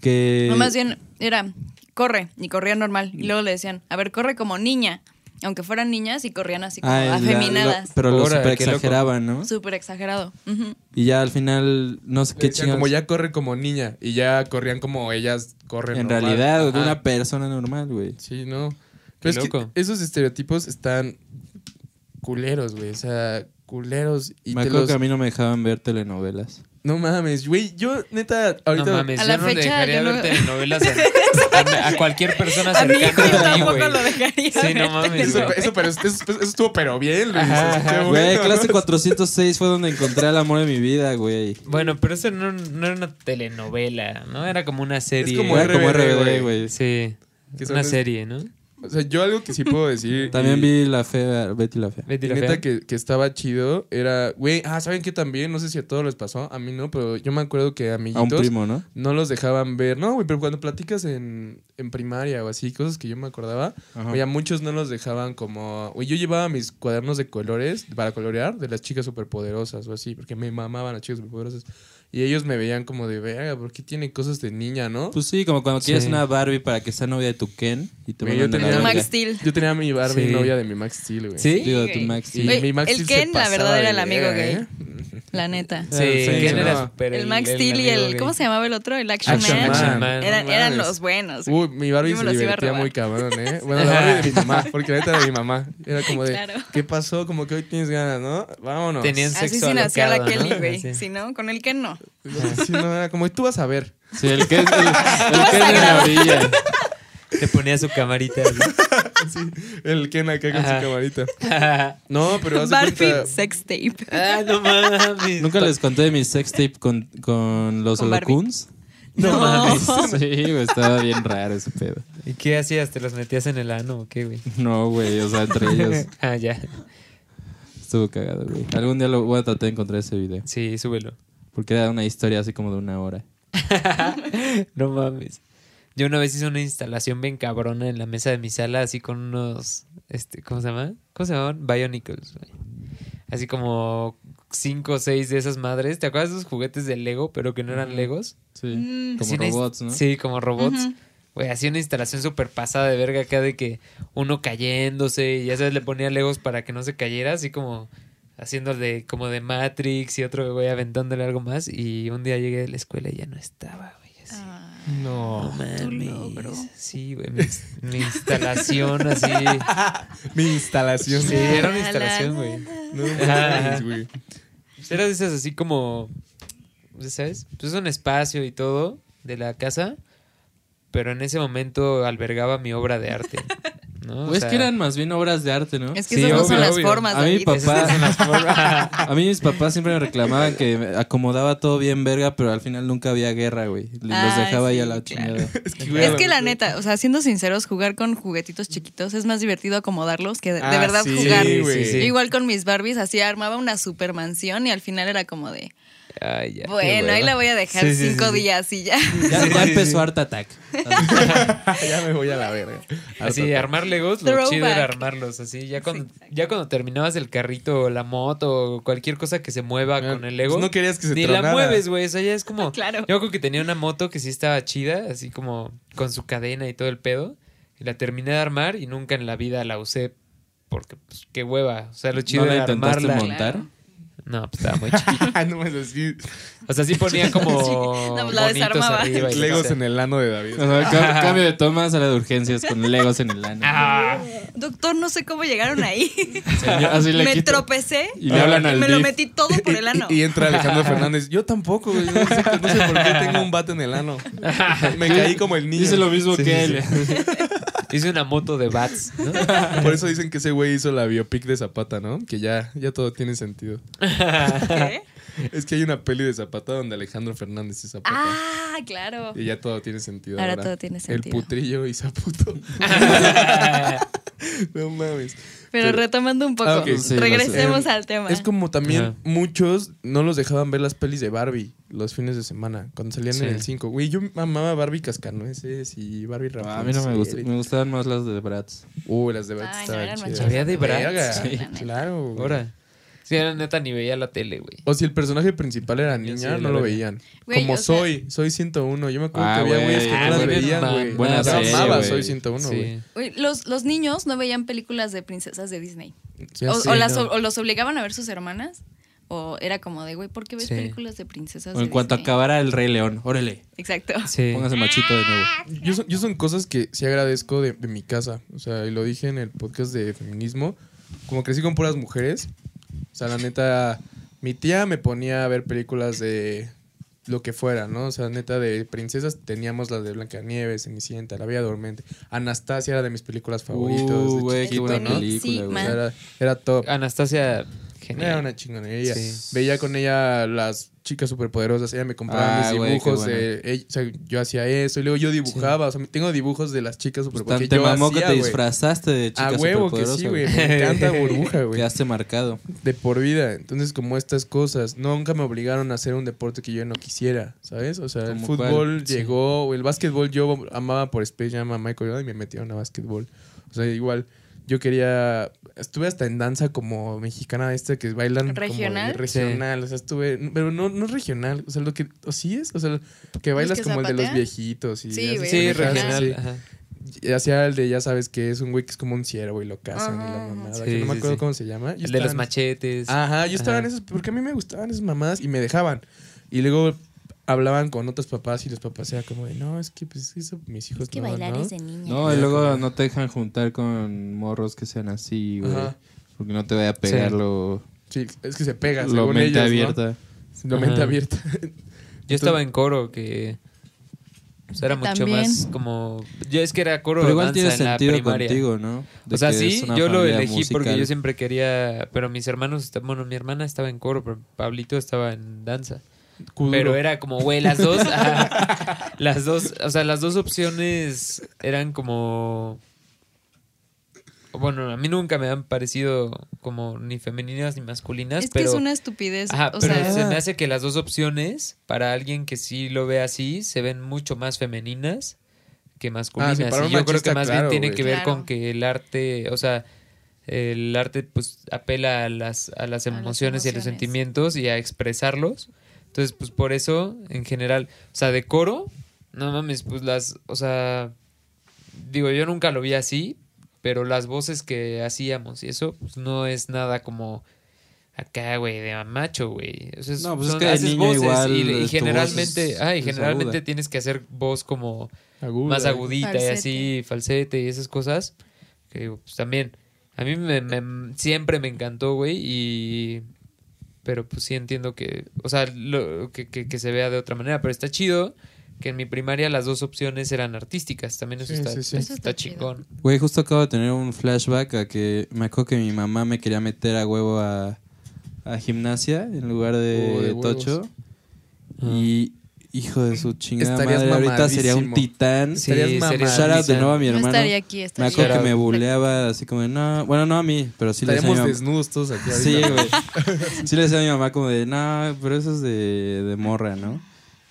Que. No, más bien era, corre, y corría normal. Y luego le decían, a ver, corre como niña. aunque fueran niñas y corrían así como Ah, la- afeminadas. lo- pero lo super exageraban, ¿no? Súper exagerado. Y ya al final, no sé qué chingados. como ya corre como niña y ya corrían como ellas corren. En normal. realidad, de Ajá. una persona normal, güey. Sí, no. Pero es loco. que esos estereotipos están culeros, güey. O sea, culeros. Y Me te acuerdo los... que a mí no me dejaban ver telenovelas. No mames, güey. Yo, neta, ahorita. No mames, A yo la no le fecha, dejaría yo no- ver telenovelas (laughs) a, a- a cualquier persona cercana a mí, güey. lo dejaría. Sí, no mames, Eso, güey. eso, pero eso, eso- eso estuvo pero bien, Luis. Ajá. Güey, bueno. clase 406 fue donde encontré el amor de mi vida, güey. Bueno, pero eso no, no era una telenovela, ¿no? Era como una serie. como Era como RBD, güey. Sí, Que una es- serie, ¿no? O sea, yo algo que sí puedo decir. (laughs) También y- vi la fea, Betty la fea. Betty la neta Fea. que, que estaba chido era, güey, ah, ¿saben qué también? No sé si a todos les pasó, a mí no, pero yo me acuerdo que A un amiguitos primo, ¿no? no los dejaban ver. No, güey, pero cuando platicas en, en primaria o así, cosas que yo me acordaba, güey, a muchos no los dejaban como... Güey, yo llevaba mis cuadernos de colores para colorear de las chicas superpoderosas o así, porque me mamaban las chicas superpoderosas. Y ellos me veían como de, verga, ¿por qué tiene cosas de niña, no? Pues sí, como cuando quieres Sí. una Barbie para que sea novia de tu Ken y te Güey, mandan yo a la tenía- Tu verga. Max Steel. Yo tenía mi Barbie Sí. novia de mi Max Steel, güey. ¿Sí? Digo, tu Max Y. Güey, mi Max el Steel se Ken, la pasaba verdad, de era el amigo verga, gay. ¿eh? La neta. Sí, Sí, ¿quién no. era super El Max el Steel y amigo el. gay? ¿Cómo se llamaba el otro? El Action, Action Man. Man. Man. Eran, No eran mames. los buenos. güey. Uy, mi Barbie Yo me se los iba a divertía robar. muy cabrón, ¿eh? (laughs) Bueno, la Barbie de mi mamá, porque la neta era de mi mamá. Era como de, Claro. ¿qué pasó? Como que hoy tienes ganas, ¿no? Vámonos. Tenían Así sexo sí nació la alocado, Kelly, ¿no? güey. Así. Si no, con el Ken no. Sí, no, era como, tú vas a ver. Sí, el Ken, el, el vas Ken a en la orilla. Te ponía su camarita. (laughs) Sí, el Ken acá con Ajá. su camarita. (laughs) No, pero Barbie cuenta... sex tape. ah, no mames. ¿Nunca les conté de mi sex tape con, con los holocuns? No mames. Sí, güey, estaba bien raro ese pedo. ¿Y qué hacías? ¿Te los metías en el ano o qué, güey? No, güey, o sea, entre ellos (laughs) ah, ya. estuvo cagado, güey. Algún día lo voy a tratar de encontrar ese video. Sí, súbelo. Porque era una historia así como de una hora. No mames. Yo una vez hice una instalación bien cabrona en la mesa de mi sala, así con unos, este, ¿cómo se llama? ¿Cómo se llaman? Bionicles, güey. Así como cinco o seis de esas madres. ¿Te acuerdas de esos juguetes de Lego, pero que no eran Legos? Sí, Mm. como robots, ¿no? Sí, como robots. Güey, hacía una instalación súper pasada de verga acá de que uno cayéndose y ya sabes, le ponía Legos para que no se cayera, así como haciendo de, como de Matrix y otro güey aventándole algo más. Y un día llegué de la escuela y ya no estaba, No. No logro. mames. Sí, güey. Mi, mi instalación así. (laughs) Mi instalación. Sí, era una La, instalación, la, güey. No mames, güey. Era de esas así como. ¿Sabes? Pues un espacio y todo de la casa. Pero en ese momento albergaba mi obra de arte. ¿no? (laughs) O Pues sea, que eran más bien obras de arte, ¿no? Es que Sí, esas no obvio, son las obvio. formas, A mí, David. papá- esas son las (laughs) formas. A mí mis papás siempre me reclamaban que acomodaba todo bien verga, pero al final nunca había guerra, güey. Y Los Ah, dejaba ahí sí, a la claro. chingada. (laughs) Es que, güey, Es que la neta, o sea, siendo sinceros, jugar con juguetitos chiquitos es más divertido acomodarlos que de, de Ah, verdad sí, jugar. Igual con mis Barbies, así armaba una super mansión y al final era como de, Ay, ya. bueno, ahí la voy a dejar Sí, sí, cinco sí, sí. días y ya. (laughs) Ya, Sí, ya sí, empezó. Art Attack. (laughs) ya me voy a la verga. Así, armar Legos, lo Throwback. chido era armarlos. Así, ya cuando, ya cuando terminabas el carrito o la moto o cualquier cosa que se mueva con el Lego. Pues no querías que se Ni la mueves, güey. O sea, ya es como. (laughs) Claro. Yo creo que tenía una moto que sí estaba chida, así como con su cadena y todo el pedo. Y la terminé de armar y nunca en la vida la usé porque, pues, qué hueva. O sea, lo chido ¿No la era intentaste armarla. montar? Claro. No, pues estaba muy chiquito. (laughs) Ah, no es así. O sea, sí ponía como. No, pues la bonitos desarmaba. arriba. y lo Legos en el ano de David. O sea, ca- cambio de toma, sala de urgencias con legos en el ano. Ah, Doctor, no sé cómo llegaron ahí. Señor, así le me quito- tropecé Y le hablan y al me lo metí todo por el ano. Y, y entra Alejandro Fernández. Yo tampoco, güey. No sé, no sé por qué tengo un bate en el ano. (laughs) Me caí como el niño. Dice lo mismo Sí, que sí, él. Hice una moto de bats, ¿no? (laughs) Por eso dicen que ese güey hizo la biopic de Zapata, ¿no? Que ya, ya todo tiene sentido. ¿Qué? Es que hay una peli de Zapata donde Alejandro Fernández es Zapata. Ah, claro. Y ya todo tiene sentido. Ahora todo tiene sentido. El putrillo y Zaputo. (laughs) (laughs) no mames. Pero retomando un poco, Ah. Sí, regresemos Eh, al tema. Es como también muchos no los dejaban ver las pelis de Barbie los fines de semana, cuando salían Sí. en el 5. Güey, yo amaba Barbie Cascanueces y Barbie Rapunzel. A mí no me gustan, me gustaban más las de Bratz. Uh, las de Bratz Ay, no, estaban eran chidas. Había de Bratz. Sí. Claro. Ahora. Sí, la neta ni veía la tele, güey. O si el personaje principal era niña, sí, no lo veían. Güey, Como o sea- soy, soy 101. Yo me acuerdo Ah, que había güey. güeyes que Ah, no las güey, veían, güey. buena serie, amaba güey. Soy 101, güey. Los, los niños no veían películas de princesas de Disney. Ya O, sé, o las, no. o los obligaban a ver sus hermanas. O era como de, güey, ¿por qué ves Sí. películas de princesas O de en cuanto Disney? acabara el Rey León, órale, Exacto. Sí. póngase machito de nuevo. Yo son, yo son cosas que sí agradezco de, de mi casa. O sea, y lo dije en el podcast de feminismo. Como crecí con puras mujeres. O sea, la neta, mi tía me ponía a ver películas de lo que fuera, ¿no? O sea, neta, de princesas teníamos las de Blancanieves, Cenicienta, La Bella Dormente. Anastasia era de mis películas favoritas. Uh, de güey, qué chiquito, buena ¿no? película, güey. O sea, era, era top. Anastasia, genial. Era una chingonería. Sí. Veía con ella las chicas superpoderosas. Ella me compraba Ah, mis güey, dibujos. bueno. ella- o sea, yo hacía eso. Y luego yo dibujaba. O sea, tengo dibujos de las chicas Pues superpoderosas. tan- te mamó que te güey. disfrazaste de chica A huevo que sí, güey. Me encanta (laughs) burbuja, güey. Quedaste marcado. De por vida. Entonces, como estas cosas, nunca me obligaron a hacer un deporte que yo no quisiera, ¿sabes? O sea, el ¿Cómo fútbol cuál? Sí. llegó, o el básquetbol, yo amaba por Space Jam a Michael Jordan y me metieron a básquetbol. O sea, igual, yo quería, estuve hasta en danza como mexicana esta que bailan como de ¿Regional? regional, o sea, estuve, pero no, no regional, o sea, lo que, o sí es, o sea, que bailas que como el de los viejitos y Sí, güey. Sí, regional. ajá. Hacía el de, ya sabes que es un güey que es como un ciervo y lo cazan y la mamada, Sí, que no me acuerdo sí. cómo se llama. Yo El de los en- machetes. Ajá, yo estaba en esas, porque a mí me gustaban esas mamadas y me dejaban. Y luego hablaban con otros papás y los papás eran como de, no, es que pues eso mis hijos no, ¿no?". niña. No, y luego no te dejan juntar con morros que sean así, güey. Porque no te vaya a pegar Sí. lo, Sí, es que se pega, lo según mente ellos, ¿no? abierta. Lo mente Ajá. abierta. Yo (laughs) estaba en coro que pues, era Yo mucho también. más como yo es que era coro Pero igual danza tiene en la sentido primaria. contigo, ¿no? De O sea, que es sí, yo lo elegí porque musical. yo siempre quería, pero mis hermanos, bueno, mi hermana estaba en coro, pero Pablito estaba en danza. Kuduro. Pero era como, güey, las dos, (laughs) las dos, o sea, las dos opciones eran como, bueno, a mí nunca me han parecido como ni femeninas ni masculinas, Es que pero, es una estupidez. ajá, o pero sea, se me hace que las dos opciones, para alguien que sí lo ve así, se ven mucho más femeninas que masculinas. para un y yo creo que más claro, bien tiene güey. que ver Claro. con que el arte, o sea, el arte pues apela a las, a las A las emociones y a los emociones. sentimientos y a expresarlos. Entonces, pues por eso, en general, o sea, de coro, no mames, pues las, o sea, digo, yo nunca lo vi así, pero las voces que hacíamos y eso, pues no es nada como acá, güey, de macho, güey. O sea, es- No, pues es que haces niño voces igual, y, voz generalmente, es- ah, y generalmente aguda. tienes que hacer voz como Aguda. más agudita y Falsete. así, falsete y esas cosas. Que digo, pues también, a mí me, me- siempre me encantó, güey, y... Pero pues sí entiendo que, o sea, lo, que, que, que se vea de otra manera, pero está chido que en mi primaria las dos opciones eran artísticas, también eso Sí, está, sí, sí. Eso está está chido. chingón. Güey, justo acabo de tener un flashback a que me acuerdo que mi mamá me quería meter a huevo a, a gimnasia en lugar de, Oh, de tocho. Y hijo de su chingada Estarías madre, ahorita sería un titán. Sí. Shout out de nuevo a mi no hermano. estaría aquí, Me estaría acuerdo que me buleaba así como de, no, bueno, no a mí, pero sí le decía a mi Estaríamos mamá. desnudos todos aquí. Sí, ahorita. güey. (laughs) Sí le decía a mi mamá como de, no, pero eso es de, de morra, ¿no?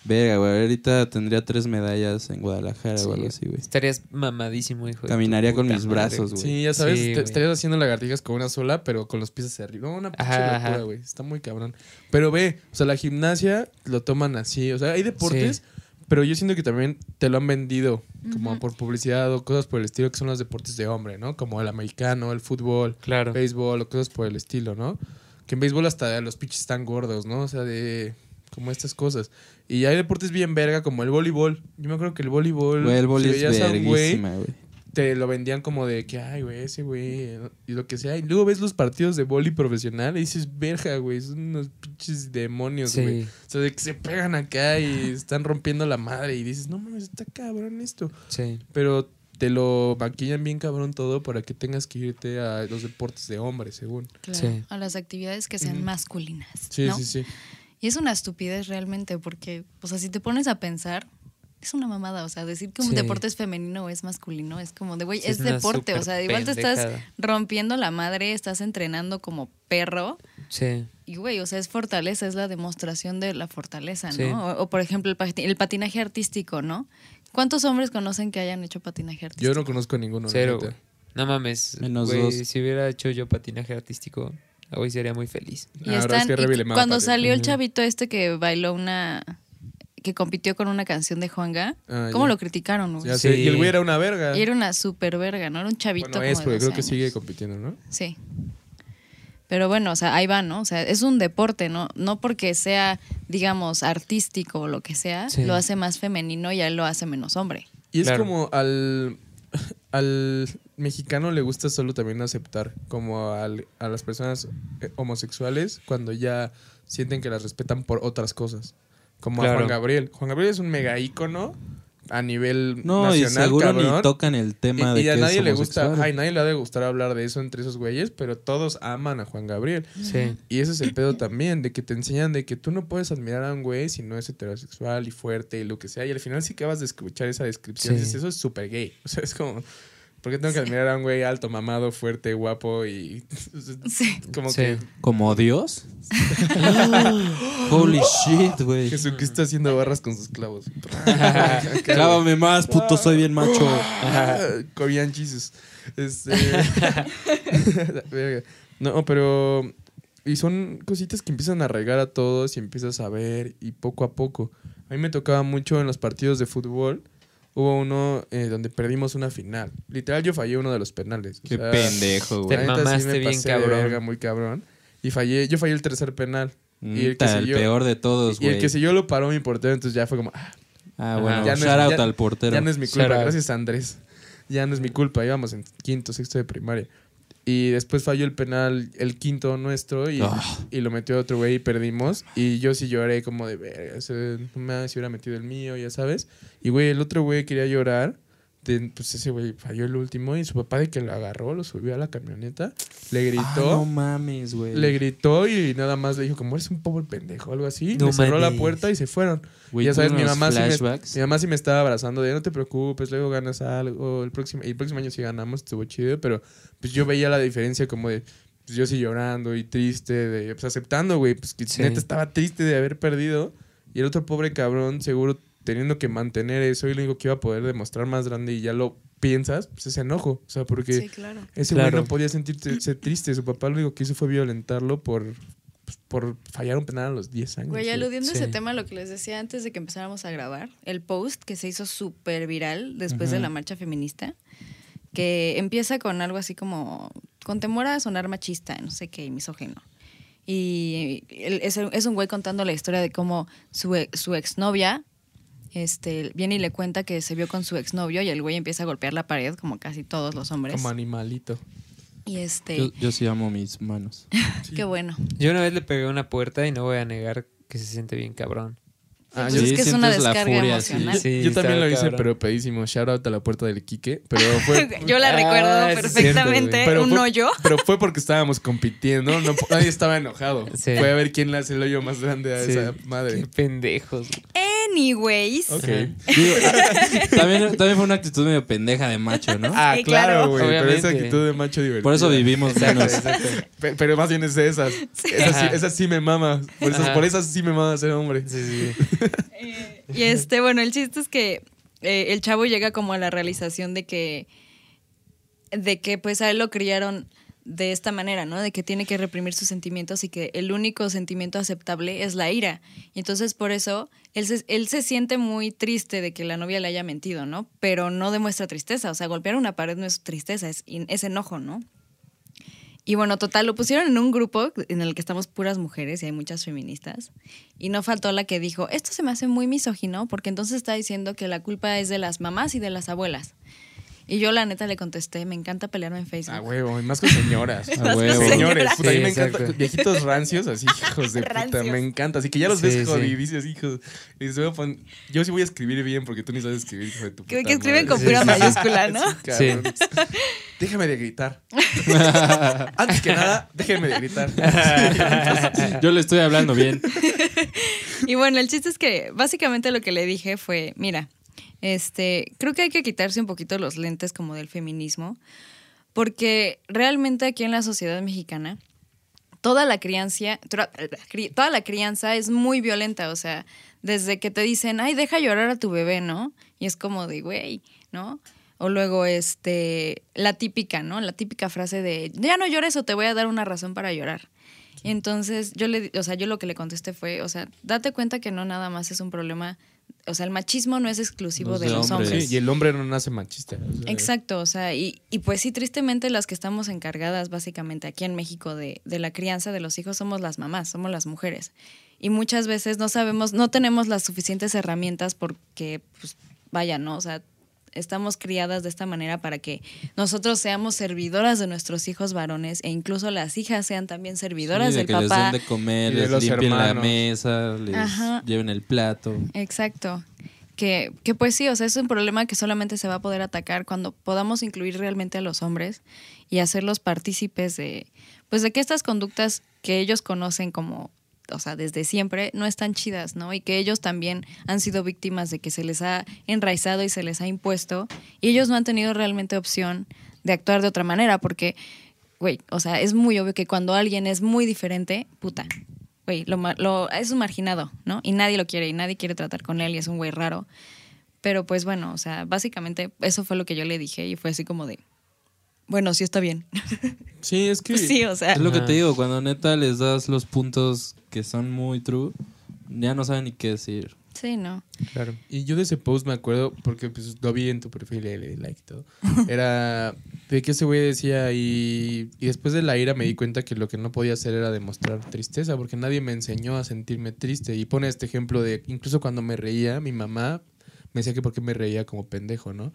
Verga, güey, ahorita tendría tres medallas en Guadalajara o algo así, güey. Estarías mamadísimo, hijo. de Caminaría con mis madre. brazos, güey. Sí, ya sabes, Sí, estarías haciendo lagartijas con una sola, pero con los pies hacia arriba. Una pinche locura, güey. Está muy cabrón. Pero ve, o sea, la gimnasia lo toman así. O sea, hay deportes, pero yo siento que también te lo han vendido como por publicidad o cosas por el estilo, que son los deportes de hombre, ¿no? Como el americano, el fútbol, Claro. béisbol o cosas por el estilo, ¿no? Que en béisbol hasta los pitches están gordos, ¿no? O sea, de como estas cosas. Y hay deportes bien verga como el voleibol. Yo me acuerdo que el voleibol, Güey, el si boli es veías a un güey, verguísima, güey. te lo vendían como de que, ay, güey, ese güey, y lo que sea. Y luego ves los partidos de boli profesional y dices, verga, güey, son unos pinches demonios, güey. Sí, O sea, de que se pegan acá y están rompiendo la madre y dices, no mames, está cabrón esto. sí. Pero te lo maquillan bien cabrón todo para que tengas que irte a los deportes de hombres, según. Claro, Sí. a las actividades que sean masculinas. Sí, ¿no? sí, sí. Y es una estupidez realmente, porque, o sea, si te pones a pensar, es una mamada. O sea, decir que un Sí. deporte es femenino o es masculino es como de, güey, Sí, es, deporte. O sea, igual te estás rompiendo la madre, estás entrenando como perro. Sí. Y, güey, o sea, es fortaleza, es la demostración de la fortaleza, ¿no? Sí. O, o, por ejemplo, el, pati- el patinaje artístico, ¿no? ¿Cuántos hombres conocen que hayan hecho patinaje artístico? Yo no conozco a ninguno. Cero. No mames. Menos güey, dos. Si hubiera hecho yo patinaje artístico, Hoy sería muy feliz. Y es que cuando salió el chavito este que bailó una que compitió con una canción de Juanga, Ah, ¿cómo ya. lo criticaron? güey? Ya Sí. sé, Y el güey era una verga. Y era una super verga, ¿no? Era un chavito bueno, como es de porque 12 creo que sigue compitiendo, ¿no? Sí. Pero bueno, o sea, ahí va, ¿no? O sea, es un deporte, ¿no? No porque sea, digamos, artístico o lo que sea, Sí. lo hace más femenino y a él lo hace menos hombre. Y es Claro. como al, al mexicano le gusta solo también aceptar, como al- a las personas eh, homosexuales cuando ya sienten que las respetan por otras cosas. Como a. Juan Gabriel. Juan Gabriel es un mega ícono a nivel No, y nacional, seguro cabrón. ni tocan el tema y, de y a que nadie es le gusta, ay, nadie le ha de gustar hablar de eso entre esos güeyes, pero todos aman a Juan Gabriel. Sí. Y ese es el pedo también, de que te enseñan de que tú no puedes admirar a un güey si no es heterosexual y fuerte y lo que sea. Y al final sí que vas de escuchar esa descripción. Sí. dices, eso es súper gay. (laughs) O sea, es como, ¿por qué tengo que admirar a un güey alto, mamado, fuerte, guapo y... (laughs) Sí. Como Sí. que ¿Como Dios? (laughs) Holy shit, güey. Jesucristo haciendo barras con sus clavos. (laughs) Clávame más, puto, soy bien macho. Korean Jesus. Este... No, pero... Y son cositas que empiezan a arraigar a todos y empiezas a ver y poco a poco. A mí me tocaba mucho en los partidos de fútbol. Hubo uno eh, donde perdimos una final. Literal yo fallé uno de los penales. O Qué sea, pendejo, Te güey. neta, mamaste me bien pasé de cabrón. verga, muy cabrón. Y fallé, yo fallé el tercer penal. y el que Neta, el siguió- peor de todos, Y el güey. que siguió lo paró mi portero, entonces ya fue como, ah, Ah, bueno, Ya no es- shout out ya- al portero. ya no es mi culpa, Shout gracias Andrés. Ya no es mi culpa, íbamos en quinto, sexto de primaria. Y después falló el penal, el quinto nuestro, y, Ah. y lo metió otro güey y perdimos. Y yo sí lloré como de verga, o sea, no me si hubiera metido el mío, ya sabes. Y güey, el otro güey quería llorar. De- pues ese güey falló el último y su papá de que lo agarró, lo subió a la camioneta, le Ah, gritó. no mames, güey. Le gritó y nada más le dijo, como eres un pobre pendejo, algo así. No le cerró la mames. puerta y se fueron. Ya sabes, mi mamá, sí me, mi mamá sí me estaba abrazando de no te preocupes, luego ganas algo. El próximo, y el próximo año sí ganamos, estuvo chido, pero pues yo veía la diferencia como de pues yo sí llorando y triste, de pues aceptando, güey, pues que Sí. neta estaba triste de haber perdido. Y el otro pobre cabrón, seguro teniendo que mantener eso y lo único que iba a poder demostrar más grande y ya lo piensas, pues es enojo. O sea, porque Sí, claro. ese güey Claro. no podía sentirse (clears throat) triste. Su papá lo único que hizo fue violentarlo por, pues, por fallar un penal a los 10 años. Güey, aludiendo a Sí. ese tema, lo que les decía antes de que empezáramos a grabar, el post que se hizo súper viral después de la marcha feminista, que empieza con algo así como, con temor a sonar machista, no sé qué, y misógino. Y es, es un güey contando la historia de cómo su, e- su exnovia este, viene y le cuenta que se vio con su exnovio y el güey empieza a golpear la pared, como casi todos los hombres. Como animalito. Y este, Yo, yo sí amo mis manos. (laughs) qué bueno. Yo una vez le pegué a una puerta y no voy a negar que se siente bien cabrón. Ah, Pues yo, es sí, que es una descarga furia, sí. emocional. Sí, yo también lo hice, cabrón. pero pedísimo. Shout out a la puerta del Quique. Pero fue. (laughs) Yo la Ah, recuerdo sí cierto, perfectamente, pero un fue- hoyo. (laughs) Pero fue porque estábamos compitiendo. No, nadie estaba enojado. Sí. Fue a ver quién le hace el hoyo más grande a Sí. esa Qué madre. pendejos. Anyways. Ok. Digo, (laughs) también, también fue una actitud medio pendeja de macho, ¿no? Ah, Sí, claro, güey. Pero esa actitud de macho divertido. Por eso vivimos menos. Pero más bien es de esas. Esas sí, esas sí me mama. Por esas, Ajá. por esas sí me mama ser hombre. Sí, sí, sí. Y este, bueno, el chiste es que eh, el chavo llega como a la realización de que, de que pues a él lo criaron de esta manera, ¿no? De que tiene que reprimir sus sentimientos y que el único sentimiento aceptable es la ira. Y entonces por eso él se, él se siente muy triste de que la novia le haya mentido, ¿no? Pero no demuestra tristeza. O sea, golpear una pared no es tristeza, es, es enojo, ¿no? Y bueno, total, lo pusieron en un grupo en el que estamos puras mujeres y hay muchas feministas. Y no faltó la que dijo, esto se me hace muy misógino porque entonces está diciendo que la culpa es de las mamás y de las abuelas. Y yo la neta le contesté, me encanta pelearme en Facebook. Ah, huevo. Y más con señoras. (laughs) Ah, huevo. Señores, a mí Sí, me encanta. Viejitos rancios, así, (laughs) hijos de puta, me encanta. Así que ya los Sí, ves sí. jodidicios, hijos. Y se voy a poner- yo sí voy a escribir bien porque tú ni sabes escribir, hijo de tu Que, puta que escriben madre. con Sí, pura sí. mayúscula, (laughs) ¿no? Sí. Déjame de gritar. Antes que nada, déjenme de gritar. Yo le estoy hablando bien. Y bueno, el chiste es que básicamente lo que le dije fue, mira, este, creo que hay que quitarse un poquito los lentes como del feminismo, porque realmente aquí en la sociedad mexicana toda la crianza, toda la crianza es muy violenta, o sea, desde que te dicen, "Ay, deja llorar a tu bebé", ¿no? Y es como de, güey, ¿no? O luego este la típica, ¿no? La típica frase de, "Ya no llores o te voy a dar una razón para llorar." Y entonces yo le, o sea, yo lo que le contesté fue, o sea, date cuenta que no nada más es un problema, o sea, el machismo no es exclusivo de de los hombres. hombres. Sí, y el hombre no nace machista. o sea, Exacto, o sea, y, y pues sí, tristemente las que estamos encargadas básicamente aquí en México de, de la crianza de los hijos somos las mamás, somos las mujeres. Y muchas veces no sabemos, no tenemos las suficientes herramientas porque, pues, vaya, ¿no? O sea, estamos criadas de esta manera para que nosotros seamos servidoras de nuestros hijos varones e incluso las hijas sean también servidoras Sí, de del que les papá. den de comer, de les la mesa, les Ajá. lleven el plato. Exacto. Que, que pues sí, o sea, es un problema que solamente se va a poder atacar cuando podamos incluir realmente a los hombres y hacerlos partícipes de, pues de que estas conductas que ellos conocen como, o sea, desde siempre, no están chidas, ¿no? Y que ellos también han sido víctimas de que se les ha enraizado y se les ha impuesto y ellos no han tenido realmente opción de actuar de otra manera porque, güey, o sea, es muy obvio que cuando alguien es muy diferente, puta, güey, lo, lo- es un marginado, ¿no? Y nadie lo quiere y nadie quiere tratar con él y es un güey raro. Pero pues bueno, o sea, básicamente eso fue lo que yo le dije y fue así como de, bueno, sí está bien. Sí, es que. (laughs) Sí, o sea, Es lo que te digo, cuando neta les das los puntos que son muy true, ya no saben ni qué decir. sí, no. Claro. Y yo de ese post me acuerdo, porque pues lo vi en tu perfil y le di like y todo. (laughs) Era de que ese güey decía, y, y después de la ira me di cuenta que lo que no podía hacer era demostrar tristeza, porque nadie me enseñó a sentirme triste. Y pone este ejemplo de, incluso cuando me reía, mi mamá me decía que por qué me reía como pendejo, ¿no?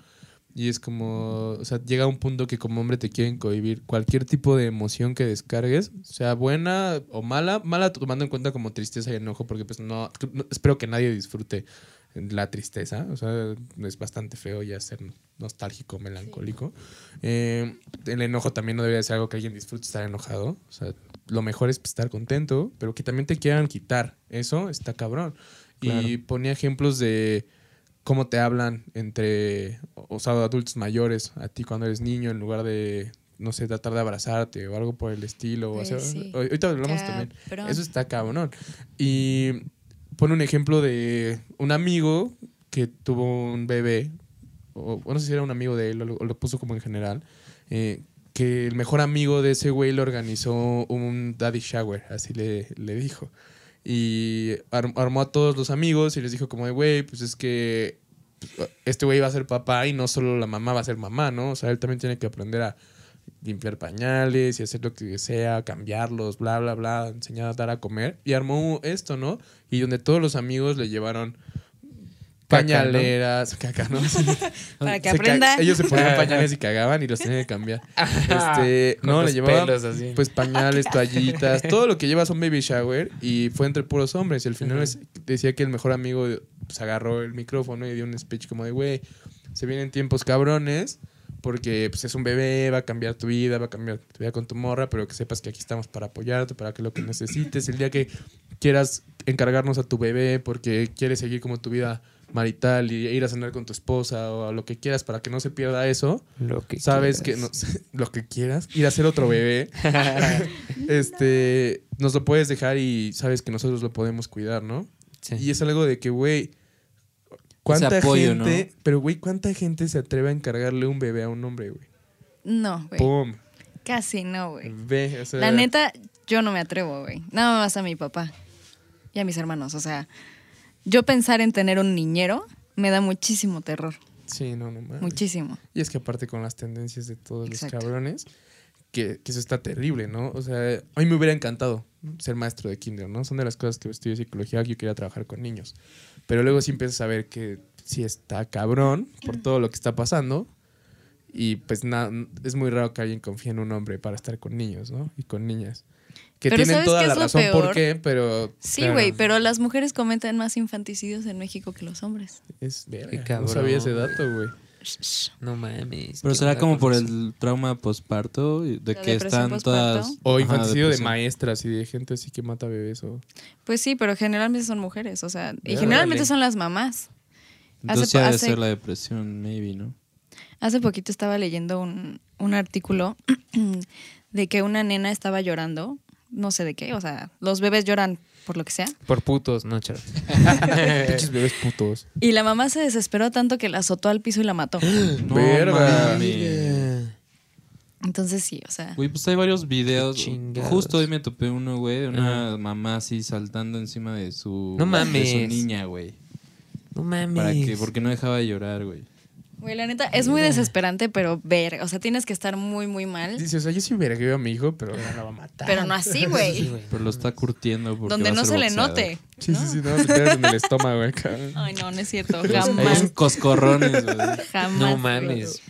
Y es como, o sea, llega un punto que como hombre te quieren cohibir cualquier tipo de emoción que descargues, sea buena o mala, mala tomando en cuenta como tristeza y enojo, porque pues no, no- espero que nadie disfrute la tristeza, o sea, es bastante feo ya ser nostálgico, melancólico. Eh, el enojo también no debería ser algo que alguien disfrute estar enojado, o sea, lo mejor es estar contento, pero que también te quieran quitar, eso está cabrón. Y ponía ejemplos de cómo te hablan entre, o sea, adultos mayores a ti cuando eres niño en lugar de, no sé, tratar de abrazarte o algo por el estilo. o Güey, hacer- sí. Ahorita hablamos también. Eso está cabrón. Y pone un ejemplo de un amigo que tuvo un bebé, o, o no sé si era un amigo de él o lo, o lo puso como en general, eh, que el mejor amigo de ese güey le organizó un daddy shower, así le, le dijo. Y ar- armó a todos los amigos y les dijo como de, güey, pues es que este güey va a ser papá y no solo la mamá va a ser mamá, ¿no? O sea, él también tiene que aprender a limpiar pañales y hacer lo que sea, cambiarlos, bla, bla, bla, enseñar a dar a comer. Y armó esto, ¿no? Y donde todos los amigos le llevaron. Pañaleras, caca, ¿no? (laughs) (laughs) Para que Se aprenda. Ellos se ponían pañales y cagaban y los tenían que cambiar. (laughs) Este, Con no, le llevaban pues pañales, toallitas, todo lo que llevas un baby shower y fue entre puros hombres. Y al final decía que el mejor amigo pues, agarró el micrófono y dio un speech como de, güey, se vienen tiempos cabrones porque pues, es un bebé, va a cambiar tu vida, va a cambiar tu vida con tu morra, pero que sepas que aquí estamos para apoyarte, para que lo que necesites, el día que quieras encargarnos a tu bebé porque quieres seguir como tu vida marital y ir a cenar con tu esposa o lo que quieras para que no se pierda eso, Lo que sabes que quieras. no, (laughs) lo que quieras, ir a hacer otro bebé, (laughs) este, nos lo puedes dejar y sabes que nosotros lo podemos cuidar, ¿no? Sí. Y es algo de que, güey, ¿cuánta apoyo, gente, pero güey, cuánta gente se atreve a encargarle un bebé a un hombre, güey? No, güey. ¡Pum! Casi no, güey. Ve, o sea, La neta, yo no me atrevo, güey. Nada más a mi papá y a mis hermanos. O sea, yo pensar en tener un niñero me da muchísimo terror. Sí, no, no mames. Muchísimo. Y es que aparte con las tendencias de todos Exacto. los cabrones, que, que eso está terrible, ¿no? O sea, a mí me hubiera encantado ser maestro de kinder, ¿no? Son de las cosas que estudio psicología que yo quería trabajar con niños. Pero luego sí empiezas a ver que sí está cabrón por todo lo que está pasando. Y pues nada, es muy raro que alguien confíe en un hombre para estar con niños, ¿no? Y con niñas. Que Pero tienen ¿sabes toda qué la es lo razón por qué, pero Sí, Claro. güey, pero las mujeres cometen más infanticidios en México que los hombres. es verga. No sabía ese dato, güey. No mames. Pero ¿qué será como por eso? el trauma postparto, y de La que están todas... O Ajá, infanticidio de maestras y de gente así que mata bebés o... Pues sí, pero generalmente son mujeres, o sea, y generalmente son las mamás. Entonces Hace- ya debe hace- ser la depresión, maybe, ¿no? Hace poquito estaba leyendo un, un artículo (clears throat) de que una nena estaba llorando, no sé de qué, o sea, los bebés lloran por lo que sea, Por putos, no, chaval. (laughs) Pinches bebés putos. y la mamá se desesperó tanto que la azotó al piso y la mató. (gasps) No Verga. Entonces sí, o sea. Güey, pues hay varios videos. Justo hoy me topé uno, güey, de una mamá así saltando encima de su, No de su niña, güey. No mames. Para que, porque no dejaba de llorar, güey. Güey, la neta, es muy desesperante, pero ver, o sea, tienes que estar muy, muy mal. Dice, o sea, yo sí hubiera querido a mi hijo, pero ya lo va a matar. Pero no así, (laughs) güey. Pero lo está curtiendo porque Donde va a no ser se le boxeador. note. Sí, sí, sí, no, te pegas en el estómago, acá. Ay, no, no es cierto. Hay Jamás. un coscorrones, güey. Jamás. No mames.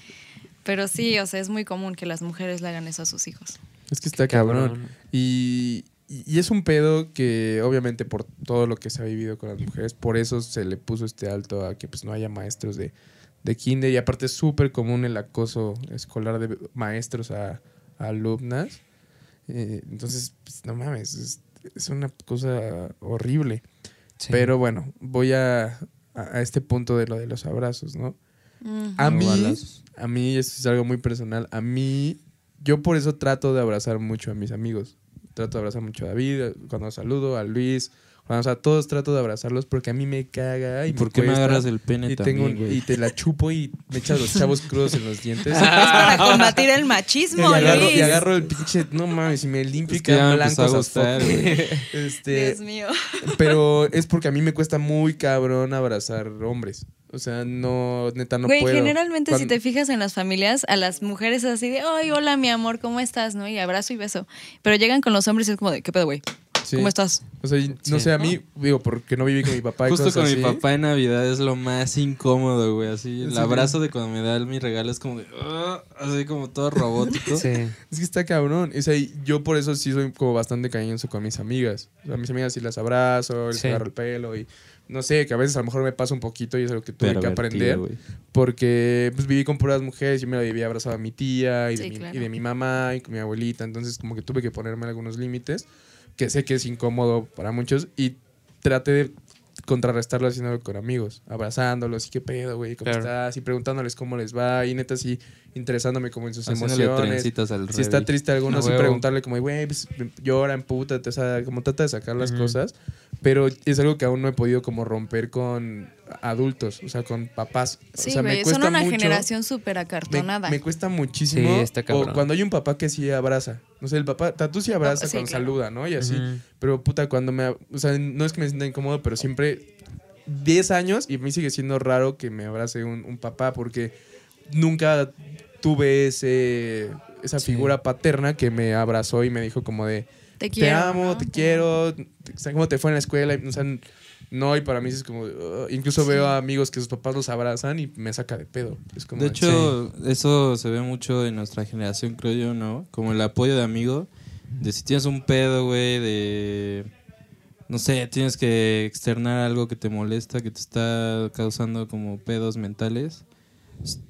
Pero sí, o sea, es muy común que las mujeres le hagan eso a sus hijos. Es que está cabrón. Y, y- y es un pedo que, obviamente, por todo lo que se ha vivido con las mujeres, por eso se le puso este alto a que pues no haya maestros de, de kinder. Y aparte es súper común el acoso escolar de maestros a, a alumnas. Eh, entonces, pues, no mames, es, es una cosa horrible. Sí. Pero bueno, voy a, a, a este punto de lo de los abrazos, ¿no? A mí, balazos. a mí, esto es algo muy personal. A mí, yo por eso trato de abrazar mucho a mis amigos. Trato de abrazar mucho a David, cuando saludo, a Luis, o sea, a todos trato de abrazarlos porque a mí me caga y ¿Y por qué me agarras el pene y, tengo también, y te la chupo y me echas los chavos crudos en los dientes. (laughs) Es para combatir el y, machismo, agarro, Luis. y agarro el pinche, no mames, y me limpio y Es que ya quedan a blancos gustar, güey. (laughs) Este, Dios mío. pero es porque a mí me cuesta muy cabrón abrazar hombres. O sea, no, neta, no Güey, puedo. generalmente si te fijas en las familias, a las mujeres es así de, ay, hola, mi amor, ¿cómo estás? ¿No? Y abrazo y beso. Pero llegan con los hombres y es como de, ¿qué pedo, güey? Sí. ¿Cómo estás? O sea, no Sí. sé, a mí, digo, porque no viví con mi papá y Justo cosas con mi papá en Navidad es lo más incómodo, güey. Así, el Sí. abrazo de cuando me da mi regalo es como de. "Ah", así como todo robótico. Sí. Es que está cabrón. O sea, y yo por eso sí soy como bastante cariñoso con mis amigas. O sea, a mis amigas sí las abrazo, les Sí. agarro el pelo y no sé, que a veces a lo mejor me pasa un poquito y es algo que tuve que aprender. Porque pues viví con puras mujeres, yo me la vivía abrazada a mi tía y, de mi, claro. y de mi mamá y con mi abuelita. Entonces como que tuve que ponerme algunos límites, que sé que es incómodo para muchos y traté de contrarrestarlo haciéndolo con amigos, abrazándolos y qué pedo, güey, cómo Claro. estás y preguntándoles cómo les va y neta así interesándome como en sus Haciéndole emociones. al Si está triste alguno, A sí preguntarle como, güey, pues, llora, empútate, o sea, como trata de sacar las cosas. Pero es algo que aún no he podido como romper con adultos, o sea, con papás. Sí, o sea, me son cuesta una mucho. generación súper Me, acartonada. me cuesta muchísimo. Sí, está o cuando hay un papá que sí abraza. No sé, el papá, Tatú sí abraza Ah, sí, cuando claro. saluda, ¿no? Y así. Pero puta, cuando me. O sea, no es que me sienta incómodo, pero siempre. 10 años y a mí sigue siendo raro que me abrace un, un papá porque nunca tuve ese, esa Sí. figura paterna que me abrazó y me dijo como de te te quiero. amo, ¿no? te quiero, o sea, cómo te fue en la escuela, o sea, no, y para mí es como, uh, incluso veo a amigos que sus papás los abrazan y me saca de pedo. Es como De hecho, eso se ve mucho en nuestra generación, creo yo, ¿no? Como el apoyo de amigo. De si tienes un pedo, güey, de... No sé, tienes que externar algo que te molesta, que te está causando como pedos mentales.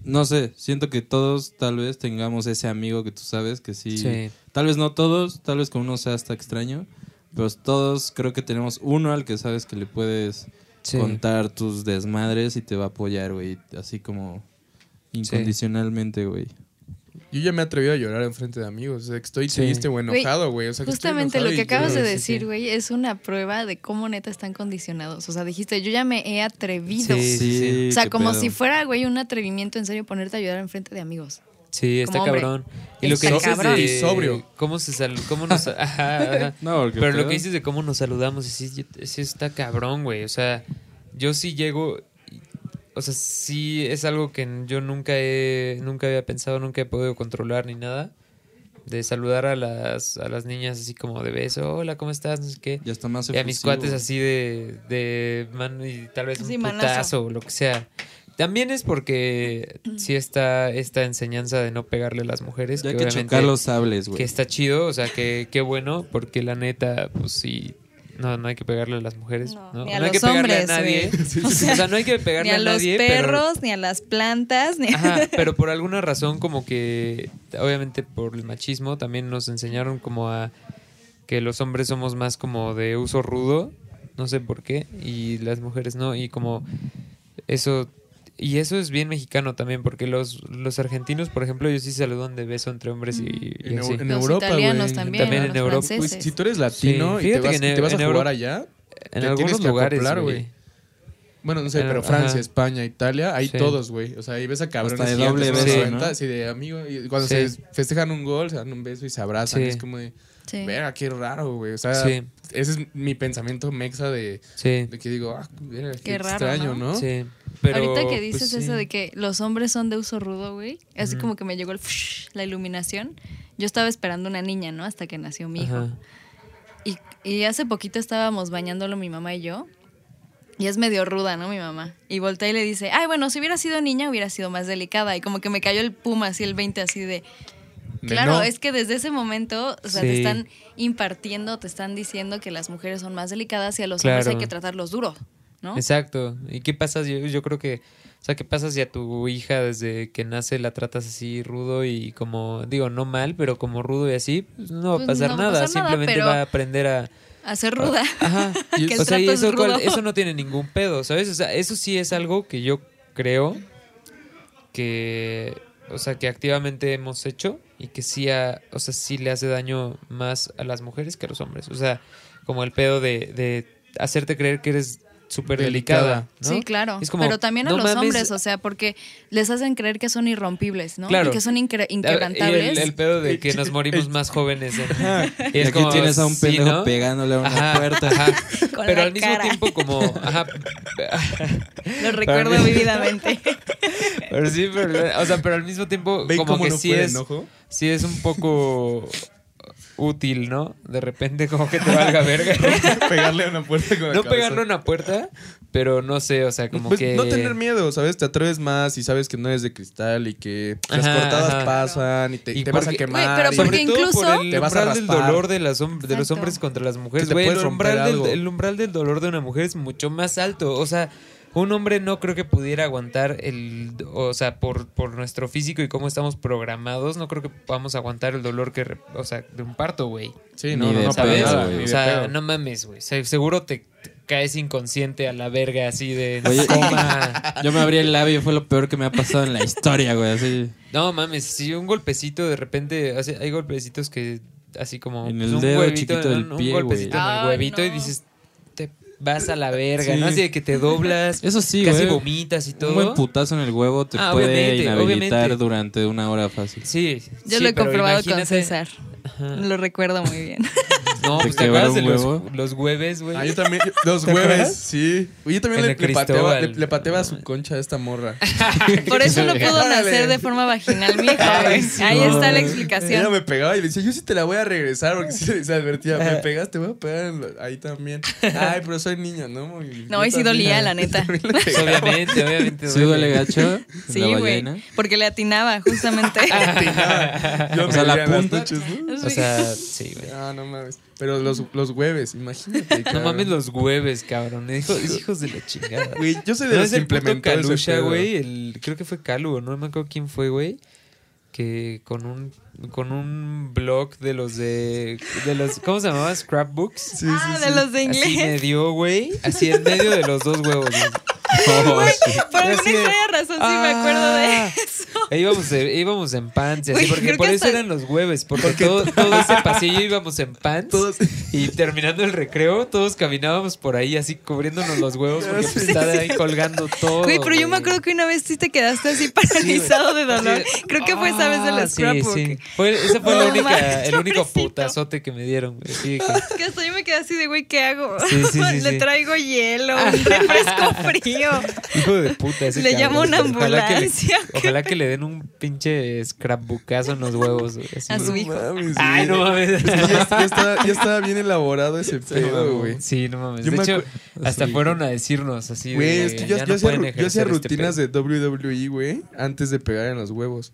No sé, siento que todos tal vez tengamos ese amigo que tú sabes que sí... Sí. Tal vez no todos, tal vez con uno sea hasta extraño, pero todos creo que tenemos uno al que sabes que le puedes Sí. contar tus desmadres y te va a apoyar, güey, así como incondicionalmente, güey. Yo ya me he atrevido a llorar en frente de amigos, o sea, que estoy Sí. triste o enojado, güey. O sea, Justamente lo que acabas de sí, decir, sí. güey, es una prueba de cómo neta están condicionados. O sea, dijiste, yo ya me he atrevido. Sí, sí, sí. O sea, como pedo. si fuera, güey, un atrevimiento en serio ponerte a ayudar en frente de amigos. Sí, está Como hombre. cabrón. Y lo que Está dices cabrón. de Y sobrio. cómo se sal, cómo nos (laughs) ajá, ajá. No, porque Pero lo que dices de cómo nos saludamos, sí está cabrón, güey. O sea, yo sí llego. O sea, sí es algo que yo nunca he, nunca había pensado, nunca he podido controlar ni nada. De saludar a las, a las niñas así como de beso, hola, ¿cómo estás? No sé qué. Ya está más Y a mis cuates así de, de mano y tal vez un manazo. putazo o lo que sea. También es porque sí está esta enseñanza de no pegarle a las mujeres. Ya que obviamente- chocar los sables, güey. que está chido, o sea, que qué bueno, porque la neta, pues sí, no, no hay que pegarle a las mujeres, No, ¿no? ni a No hay que los pegarle hombres, a nadie. (laughs) O sea, no hay que pegarle Ni a, a los pero- perros, ni a las plantas, ni a... Ajá, (laughs) pero por alguna razón como que, obviamente por el machismo, también nos enseñaron como a que los hombres somos más como de uso rudo, no sé por qué, y las mujeres no, y como eso... Y eso es bien mexicano también, porque los, los argentinos, por ejemplo, ellos sí saludan de beso entre hombres y, y En, así. En Los Europa, italianos también, También en los Europa. Pues, si tú eres latino Sí, y te vas, que en- te vas a jugar Europa- allá, En te algunos tienes que lugares, acoplar, güey. Bueno, no sé, Pero, pero Francia, ajá. España, Italia, hay Sí. todos, güey. O sea, ahí ves a cabrones Hasta de doble beso, 90, ¿no? así de amigo. Y cuando Sí. se festejan un gol, se dan un beso y se abrazan. Sí. y es como de, Sí. verga, qué raro, güey. O sea, Sí. ese es mi pensamiento mexa de, Sí. de que digo, ah, qué, Qué raro, extraño, ¿no? Sí. Pero, Ahorita que pues, dices sí. eso de que los hombres son de uso rudo, güey, así como que me llegó el fush, la iluminación. Yo estaba esperando una niña, ¿no? Hasta que nació mi hijo. Ajá. Y, y hace poquito estábamos bañándolo mi mamá y yo. Y es medio ruda, ¿no? Mi mamá. Y voltea y le dice, ay, bueno, si hubiera sido niña hubiera sido más delicada. Y como que me cayó el puma así, el 20 así de... Claro, no. es que desde ese momento, o sea, te están impartiendo, te están diciendo que las mujeres son más delicadas y a los Claro. hombres hay que tratarlos duro, ¿no? Exacto. ¿Y qué pasa? Yo, yo creo que, o sea, ¿qué pasa si a tu hija desde que nace la tratas así rudo y como, digo, no mal, pero como rudo y así? Pues no va a Pues pasar no nada. Simplemente va a aprender a... A ser ruda. (laughs) Ajá. (laughs) Que el o sea, y es eso, cual- rudo. eso no tiene ningún pedo, ¿sabes? O sea, eso sí es algo que yo creo que, o sea, que activamente hemos hecho y que sí, a- o sea, sí le hace daño más a las mujeres que a los hombres. O sea, como el pedo de, de hacerte creer que eres súper delicada. Sí, claro. Es como, Pero también a no los mames, hombres, o sea, porque les hacen creer que son irrompibles, ¿no? Claro. Y que son incre- y inquebrantables. el, el pedo de que (laughs) nos morimos más jóvenes. en- y Y es aquí como, tienes a un sí, pendejo ¿no? pegándole a una Ajá, puerta. ajá. (laughs) Con Pero la al mismo cara. tiempo como... Ajá, (laughs) Lo recuerdo vividamente. Pero sí, pero, o sea, pero al mismo tiempo ¿Ven como cómo que no sí es, enojo? sí es un poco útil, ¿no? De repente como que te valga verga. (laughs) Pegarle a una puerta con la no cabeza. pegarle a una puerta, pero no sé, o sea, como Pues, que... No tener miedo, ¿sabes? Te atreves más y sabes que no eres de cristal y que las Ajá, cortadas ajá. pasan y te, Y te vas a quemar. Pero y- porque Sobre todo incluso- por el Te vas a umbral del dolor de, las hom- de los hombres contra las mujeres. Güey, umbral, del, el umbral del dolor de una mujer es mucho más alto. O sea, un hombre no creo que pudiera aguantar el... O sea, por, por nuestro físico y cómo estamos programados, no creo que podamos aguantar el dolor que... O sea, de un parto, güey. Sí, no, Ni no, de no, ¿Sabes? nada, o sea, no mames, güey. Se- seguro te, te caes inconsciente a la verga así de... Oye, coma. Yo me abrí el labio fue lo peor que me ha pasado en la historia, güey. Así. No mames, si un golpecito de repente, así- hay golpecitos que así como En pues, el un dedo huevito, chiquito del un, un pie, golpecito en el huevito Ay, y dices, te vas a la verga, Sí. ¿no? Así de que te doblas, Eso sí, casi güey. vomitas y todo. Un buen putazo en el huevo te Ah, puede obviamente, inhabilitar obviamente. durante una hora fácil. Sí, Yo sí, lo he comprobado con César. Ajá. Lo recuerdo muy bien. (laughs) (laughs) No, ¿Te pues te acuerdas de los, huevo? los hueves, güey. Ah, yo también. (laughs) Los ¿Te hueves, acuerdas? sí. Oye, yo también En le, el le pateaba, Cristóbal. le, le pateaba su concha a esta morra. (laughs) Por eso no pudo Órale. nacer de forma vaginal mi hija, Ay, güey. sí, Ahí no. está la Ella explicación. me pegaba y le decía, yo sí te la voy a regresar porque sí se advertía, me pegaste, voy a pegar en lo- ahí también. Ay, pero soy niño, ¿no? Y No, yo y sí también- dolía, la neta. también le pegaba. obviamente, obviamente. ¿Sí duele gacho? Sí, la güey. Porque le atinaba, justamente. Yo O me sea, la dolía en las punta. noches, ¿no? O sea, sí, güey. Ah, no mames. Pero los, los hueves, imagínate. (laughs) No mames los hueves, cabrón. Hijo- hijos de la chingada. (laughs) Güey, yo soy de ¿No los implementó güey? El, creo que fue Calu, no me acuerdo quién fue, güey. Que con un, con un blog de los de, de los, ¿cómo se llamaba? Scrapbooks. Sí, ah, sí, de sí. los de Así me inglés. dio, güey. Así en medio de los dos huevos. güey. (laughs) Oh, sí. Por alguna extraña razón sí me acuerdo de Ah. eso. E íbamos, íbamos en pants, y así, porque por eso hasta- eran los hueves, porque, todo, todo ese pasillo (laughs) íbamos en pants Todos- y terminando el recreo, todos caminábamos por ahí así cubriéndonos los huevos porque pues, estaba ahí colgando todo. Güey, pero yo me acuerdo que una vez sí te quedaste así paralizado de dolor. Creo que fue esa vez Ah, del sí, scrapbook. sí. Fue, ese fue la No única, manches, el único putazote que me dieron. güey. (laughs) Que- hasta yo me quedé así de, güey, ¿qué hago? Sí, sí, sí, Le sí. traigo hielo, un refresco frío. Hijo de puta. ese Le llamo una Ojalá que le- ambulancia. Ojalá que le den un pinche scrapbookazo en los huevos. güey, así. A su No hijo. mames, Ay, no mames. Ya, ya estaba, ya estaba (laughs) bien elaborado ese pedo, güey. Sí, no mames. Yo de hecho, hasta Sí. fueron a decirnos así. Güey, de, es que yo, ya yo no hacía, yo hacía este rutinas de WWE, güey, antes de pegar en los huevos.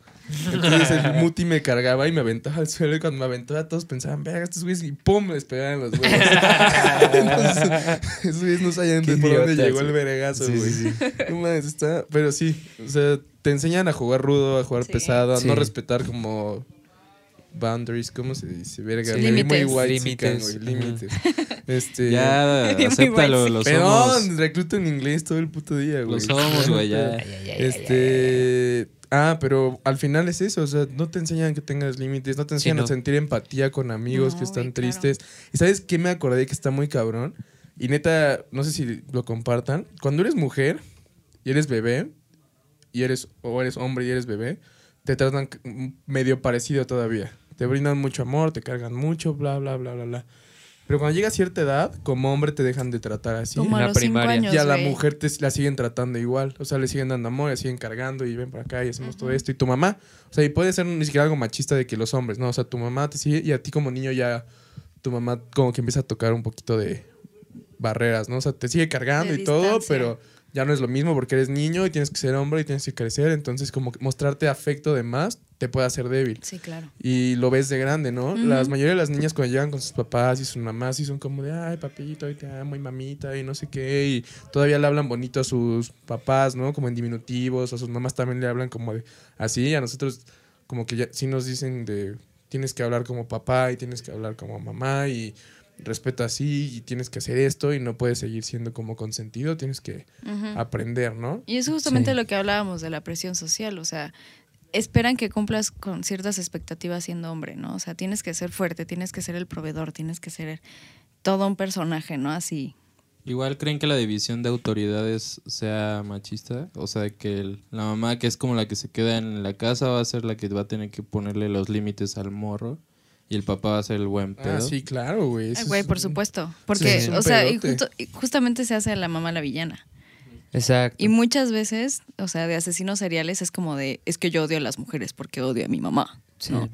Entonces el muti me cargaba y me aventaba al suelo y cuando me aventaba todos pensaban, verga, estos güeyes y pum, les pegaban en los huevos. (laughs) (laughs) Entonces, esos güeyes no sabían de por dónde llegó el güey. Sí, sí, (laughs) No está, pero sí, o sea, te enseñan a jugar rudo, a jugar Sí. pesado, a Sí. no respetar como boundaries, ¿cómo se dice? Verga, Sí. muy- muy Límites. Límites. límites. (laughs) Este, Ya, acéptalo, lo somos. Perdón, recluto en inglés todo el puto día, güey. Lo somos, güey, ya. Este. Ah, pero al final es eso, o sea, no te enseñan que tengas límites, no te enseñan no. a sentir empatía con amigos No, que están güey, claro. tristes. ¿Y sabes qué me acordé que está muy cabrón? Y neta, no sé si lo compartan. Cuando eres mujer y eres bebé, y eres, o eres hombre y eres bebé, te tratan medio parecido todavía. Te brindan mucho amor, te cargan mucho, bla, bla, bla, bla, bla. Pero cuando llega a cierta edad, como hombre te dejan de tratar así. Como a la primaria. años, Y a la mujer te, la siguen tratando igual. O sea, le siguen dando amor, le siguen cargando y ven para acá y hacemos todo esto. Y tu mamá, o sea, y puede ser ni siquiera algo machista de que los hombres, ¿no? O sea, tu mamá te sigue y a ti como niño ya, tu mamá como que empieza a tocar un poquito de barreras, ¿no? O sea, te sigue cargando De y todo, pero ya no es lo mismo porque eres niño y tienes que ser hombre y tienes que crecer. Entonces, como mostrarte afecto de más te puede hacer débil. Sí, claro. Y lo ves de grande, ¿no? Ujú. La mayoría de las niñas cuando llegan con sus papás y sus mamás sí son como de, ay, papito, y te amo, y mamita, y no sé qué. Y todavía le hablan bonito a sus papás, ¿no? Como en diminutivos. A sus mamás también le hablan como de así. A nosotros como que ya sí nos dicen de, tienes que hablar como papá y tienes que hablar como mamá y respeto así y tienes que hacer esto y no puedes seguir siendo como consentido, tienes que aprender, ¿no? Y es justamente Sí. lo que hablábamos de la presión social, o sea, esperan que cumplas con ciertas expectativas siendo hombre, ¿no? O sea, tienes que ser fuerte, tienes que ser el proveedor, tienes que ser todo un personaje, ¿no? Así. Igual creen que la división de autoridades sea machista, o sea, que el- la mamá que es como la que se queda en la casa va a ser la que va a tener que ponerle los límites al morro y el papá va a ser el buen pedo. Ah, sí, claro, güey. Ay, Güey, por supuesto. Porque, o sea, y justo- y justamente se hace a la mamá la villana. Exacto. Y muchas veces, o sea, de asesinos seriales es como de, es que yo odio a las mujeres porque odio a mi mamá, Sí. ¿no?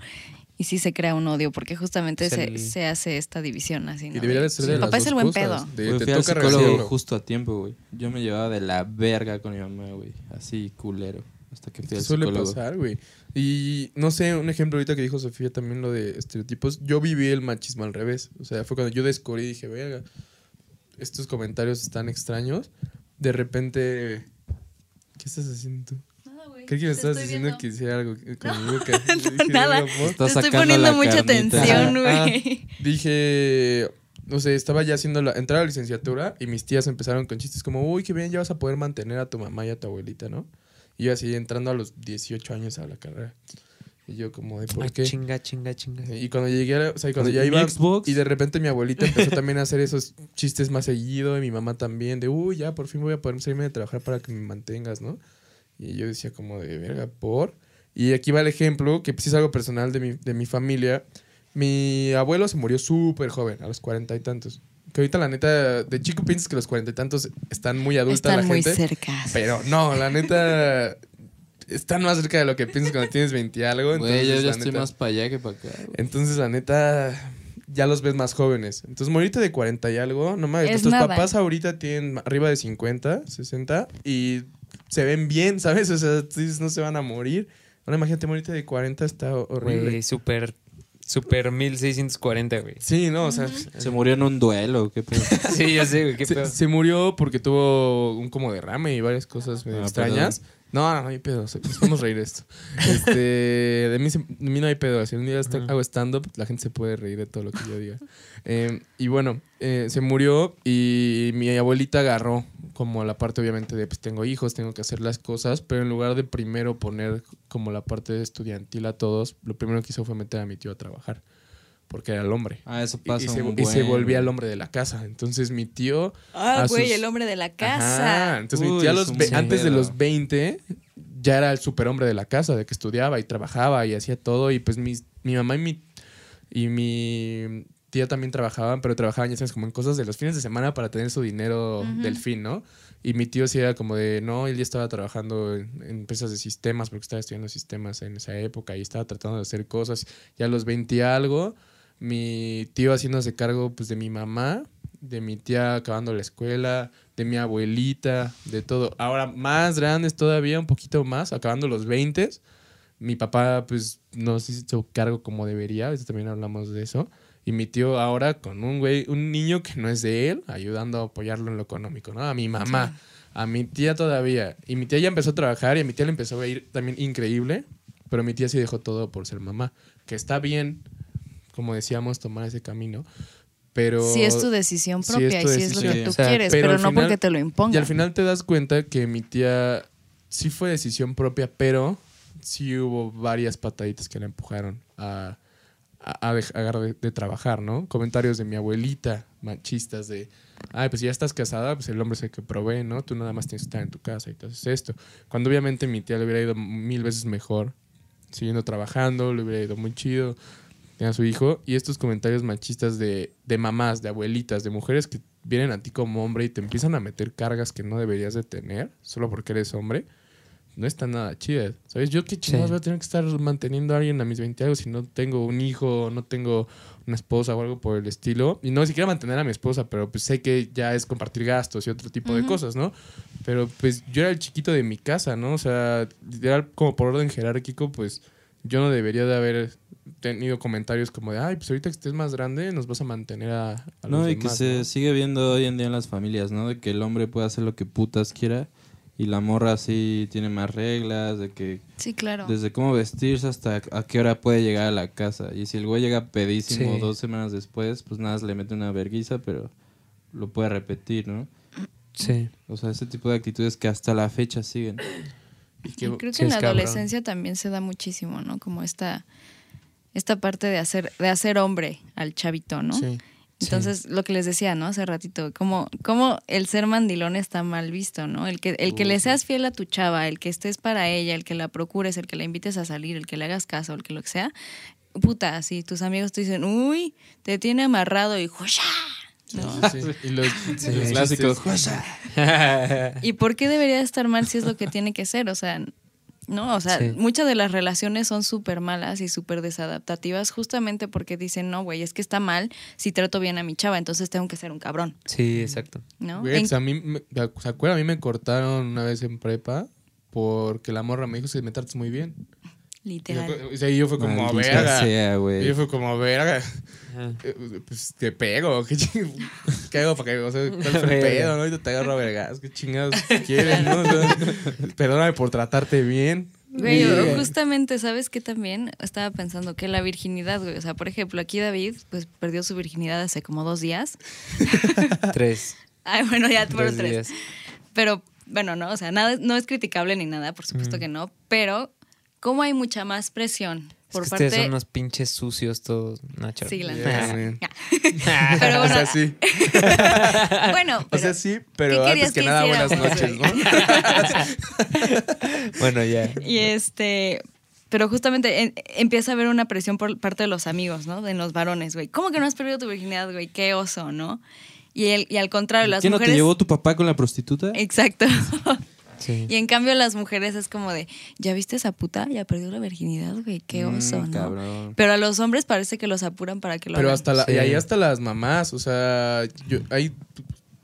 Y sí se crea un odio porque justamente se, el- se hace esta división así, ¿no? Y debería de ser Sí. de Mi las papá es el buen cosas, pedo. de- te fui al toca psicólogo recibirlo. justo a tiempo, güey. Yo me llevaba de la verga con mi mamá, güey. Así, culero. Hasta que fui ¿Qué al suele psicólogo. pasar, güey? Y no sé, un ejemplo ahorita que dijo Sofía también lo de estereotipos. Yo viví el machismo al revés. O sea, fue cuando yo descubrí y dije, verga, estos comentarios están extraños. De repente, ¿qué estás haciendo tú? Nada, güey, Creí que me estabas diciendo viendo. que hiciera algo con mi boca. (laughs) Yo dije, nada. Te estoy poniendo mucha atención, Ah, güey. Dije, no sé, estaba ya haciendo la entrada a la licenciatura y mis tías empezaron con chistes como, uy, qué bien, ya vas a poder mantener a tu mamá y a tu abuelita, ¿no? Y yo así entrando a los 18 años a la carrera. Y yo como de, ¿por Ah, qué? Chinga, chinga, chinga. Y cuando llegué, a- o sea, cuando ¿Y ya iba Xbox? y de repente mi abuelita empezó (laughs) también a hacer esos chistes más seguido y mi mamá también de, uy, ya por fin voy a poder salirme de trabajar para que me mantengas, ¿no? Y yo decía como de, verga, por. Y aquí va el ejemplo, que pues, es algo personal de mi, de mi familia. Mi abuelo se murió súper joven, a los cuarenta y tantos. Que ahorita la neta, de chico piensas que los cuarenta y tantos están muy adulta Están la muy gente. cerca. Pero no, la neta, están más cerca de lo que piensas cuando tienes 20 y algo. Güey, yo entonces, ya la estoy neta- más para allá que para acá. güey. entonces, la neta, ya los ves más jóvenes. Entonces, morirte de 40 y algo, no mames. Nada. papás ahorita tienen arriba de 50, 60 y se ven bien, (laughs) ¿sabes? O sea, no se van a morir. Ahora imagínate, morirte de 40 está horrible. Güey, súper, súper 1640, güey. Sí, no, o sea, Se murió en un duelo, qué pedo. (laughs) Sí, yo sé, güey, qué pedo. se murió porque tuvo un como derrame y varias cosas medio Ah, extrañas. No, no, no hay pedo. Nos podemos reír de esto. (laughs) Este, de, mí, de mí no hay pedo. Si un día está- hago stand-up, la gente se puede reír de todo lo que yo diga. Eh, y bueno, eh, se murió y mi abuelita agarró como la parte, obviamente, de pues tengo hijos, tengo que hacer las cosas, pero en lugar de primero poner como la parte estudiantil a todos, lo primero que hizo fue meter a mi tío a trabajar, porque era el hombre. Ah, eso pasa y, se, un y se buen, volvía el hombre de la casa. Entonces mi tío Ah, güey, sus- el hombre de la Ajá, casa. entonces mi Uy, tía a es los ve- antes de los 20 ya era el superhombre de la casa, de que estudiaba y trabajaba y hacía todo. Y pues mis- mi mamá y mi, y mi tía también trabajaban, pero trabajaban, ya sabes, como en cosas de los fines de semana para tener su dinero Ujú. del fin, ¿no? Y mi tío sí era como de, no, él ya estaba trabajando en, en empresas de sistemas, porque estaba estudiando sistemas en esa época y estaba tratando de hacer cosas. Ya a los 20 y algo, mi tío haciéndose cargo pues de mi mamá, de mi tía acabando la escuela, de mi abuelita, de todo. Ahora más grandes todavía, un poquito más, acabando los 20. Mi papá pues no se hizo cargo como debería, a veces también hablamos de eso. Y mi tío ahora con un güey, un niño que no es de él, ayudando a apoyarlo en lo económico, ¿no? A mi mamá, a mi tía todavía. Y mi tía ya empezó a trabajar y a mi tía le empezó a ir también increíble, pero mi tía sí dejó todo por ser mamá, que está bien, como decíamos, tomar ese camino. Pero Si es tu decisión propia es tu y si es lo que tú O sea, quieres, pero no final- porque te lo impongan. Y al final te das cuenta que mi tía sí fue decisión propia, pero sí hubo varias pataditas que la empujaron a, a, dejar de, trabajar, ¿no? Comentarios de mi abuelita, machistas, de, ay, pues ya estás casada, pues el hombre es el que provee, ¿no? Tú nada más tienes que estar en tu casa y haces esto. Cuando obviamente mi tía le hubiera ido mil veces mejor, siguiendo trabajando, le hubiera ido muy chido, tenía a su hijo, y estos comentarios machistas de, de mamás, de abuelitas, de mujeres que vienen a ti como hombre y te empiezan a meter cargas que no deberías de tener, solo porque eres hombre, no está nada chida. ¿Sabes? Yo qué chingados Sí. voy a tener que estar manteniendo a alguien a mis 20 años si no tengo un hijo, no tengo una esposa o algo por el estilo. Y no ni siquiera mantener a mi esposa, pero pues sé que ya es compartir gastos y otro tipo de cosas, ¿no? Pero pues yo era el chiquito de mi casa, ¿no? O sea, literal, como por orden jerárquico, pues yo no debería de haber tenido comentarios como de, ay, pues ahorita que estés más grande nos vas a mantener a, a No, los y que demás", se ¿no? sigue viendo hoy en día en las familias, ¿no? De que el hombre puede hacer lo que putas quiera y la morra sí tiene más reglas, de que Sí, claro. desde cómo vestirse hasta a qué hora puede llegar a la casa. Y si el güey llega pedísimo Sí. dos semanas después, pues nada, le mete una verguiza, pero lo puede repetir, ¿no? Sí. O sea, ese tipo de actitudes que hasta la fecha siguen. Y que- Y creo que sí en la cabrón. adolescencia también se da muchísimo, ¿no? Como esta, esta parte de hacer, de hacer hombre al chavito, ¿no? sí. Entonces, lo que les decía, ¿no? Hace ratito, como, como el ser mandilón está mal visto, ¿no? El que, el que le seas fiel a tu chava, el que estés para ella, el que la procures, el que la invites a salir, el que le hagas caso, el que lo que sea, puta, si tus amigos te dicen, uy, te tiene amarrado y ¡juasha! ¿no? Sí, sí. Y los, (laughs) El los clásico. chistes. ¿Y por qué debería estar mal si es lo que tiene que ser? O sea, no, o sea, Sí. muchas de las relaciones son súper malas y súper desadaptativas justamente porque dicen, no, güey, es que está mal si trato bien a mi chava, entonces tengo que ser un cabrón, Sí, exacto. ¿no? Güey, En- pues a mí, me- ¿se acuerdan? A mí me cortaron una vez en prepa porque la morra me dijo que me tratas muy bien. Literal. O sea, y yo fue como, Maldita verga. sea, Y yo fue como, verga. Ajá. eh, Pues te pego, (laughs) ¿qué, ching- ¿qué hago para que, o sea, cuál fue el (laughs) pedo, no? Ahorita te agarro a vergas, qué chingados quieren, ¿no? O sea, (laughs) perdóname por tratarte bien. Güey, Y- justamente, ¿sabes qué también? Estaba pensando que la virginidad, güey, o sea, por ejemplo, aquí David, pues perdió su virginidad hace como dos días. Tres. Ay, bueno, ya fueron Tres días. Pero, bueno, no, o sea, nada, no es criticable ni nada, por supuesto que no, pero ¿cómo hay mucha más presión Es por que parte... ustedes son unos pinches sucios todos, Nacho. Sí, la Yeah. (laughs) Pero O bueno, sea, sí. (laughs) (laughs) bueno, O sea, sí, ¿qué pero antes que que nada, buenas noches? ¿no? Bueno, ya. Y este, pero justamente en- empieza a haber una presión por parte de los amigos, ¿no? De los varones, güey. ¿Cómo que no has perdido tu virginidad, güey? Qué oso, ¿no? Y, el, y al contrario, las ¿Qué no mujeres... te llevó tu papá con la prostituta? Exacto. Sí. y en cambio las mujeres es como de, ¿ya viste esa puta? Ya perdió la virginidad, güey. Qué Mm, oso, ¿no? cabrón. Pero a los hombres parece que los apuran para que lo Pero hagan. hasta la, Sí. y ahí hasta las mamás, o sea, yo hay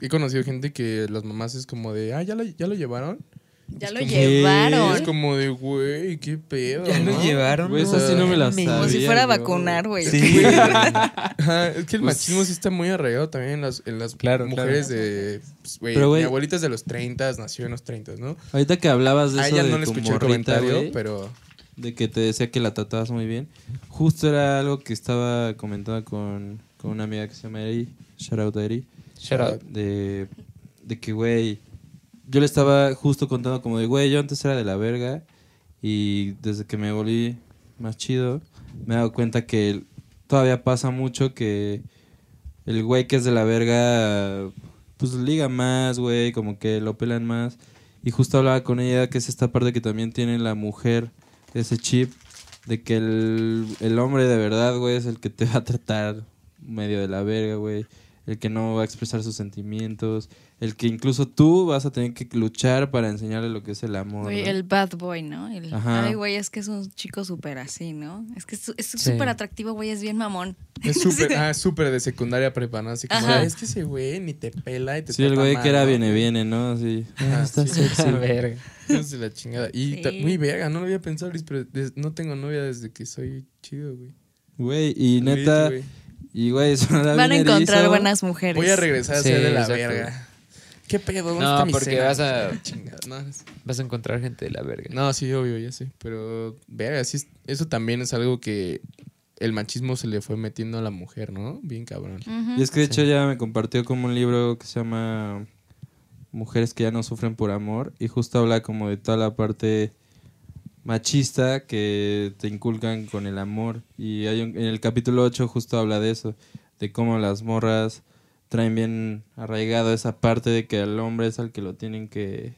he conocido gente que las mamás es como de, ah, ya lo, ya lo llevaron. Ya Es lo como- llevaron. Es como de, güey, qué pedo. Ya lo llevaron. Güey, esa sí no me la mames. Como si sabía fuera a vacunar, güey. Sí. (laughs) Ajá, es que el Pues- machismo sí está muy arraigado también en las, en las Claro, mujeres de. pues, güey, Pero, güey- mi abuelita es de los 30, nació en los 30, ¿no? Ahorita que hablabas de A eso ella de no le escuché el comentario, güey, pero. de que te decía que la tratabas muy bien. Justo era algo que estaba comentando con, con una amiga que se llama Eri, shout out a Eri, Shut up. de, de que, güey, yo le estaba justo contando como de, güey, yo antes era de la verga y desde que me volví más chido, me he dado cuenta que todavía pasa mucho que el güey que es de la verga, pues liga más, güey, como que lo pelan más. Y justo hablaba con ella que es esta parte que también tiene la mujer, ese chip, de que el, el hombre de verdad, güey, es el que te va a tratar medio de la verga, güey. El que no va a expresar sus sentimientos. El que incluso tú vas a tener que luchar para enseñarle lo que es el amor. Güey, ¿no? el bad boy, ¿no? El, Ajá. Ay, güey, es que es un chico súper así, ¿no? Es que es Sí. súper atractivo, güey, es bien mamón. Es (laughs) súper ah, súper de secundaria prepa, ¿no? Así como, Ajá. "Ah, es que ese güey ni te pela y te Sí, el güey mal, que era ¿no?" viene, viene, ¿no? Así. "Ah, está sí. sexy". (laughs) Verga. Es de la chingada. Y Sí. ta- muy verga, no lo había pensado, Luis, pero des- no tengo novia desde que soy chido, güey. Güey, y Luis, neta, güey. Y güey, Van a bien encontrar erizo. buenas mujeres. Voy a regresar a Sí, ser de la exacto. verga. ¿Qué pedo? ¿Dónde No, está mi porque cena? vas a- Chingada, no, es- Vas a encontrar gente de la verga. No, sí, obvio, ya sé. Pero, verga, sí, es- eso también es algo que el machismo se le fue metiendo a la mujer, ¿no? Bien cabrón. Y es que de hecho ella me compartió como un libro que se llama Mujeres que ya no sufren por amor y justo habla como de toda la parte machista que te inculcan con el amor. Y hay un- en el capítulo 8 justo habla de eso, de cómo las morras traen bien arraigado esa parte de que el hombre es al que lo tienen que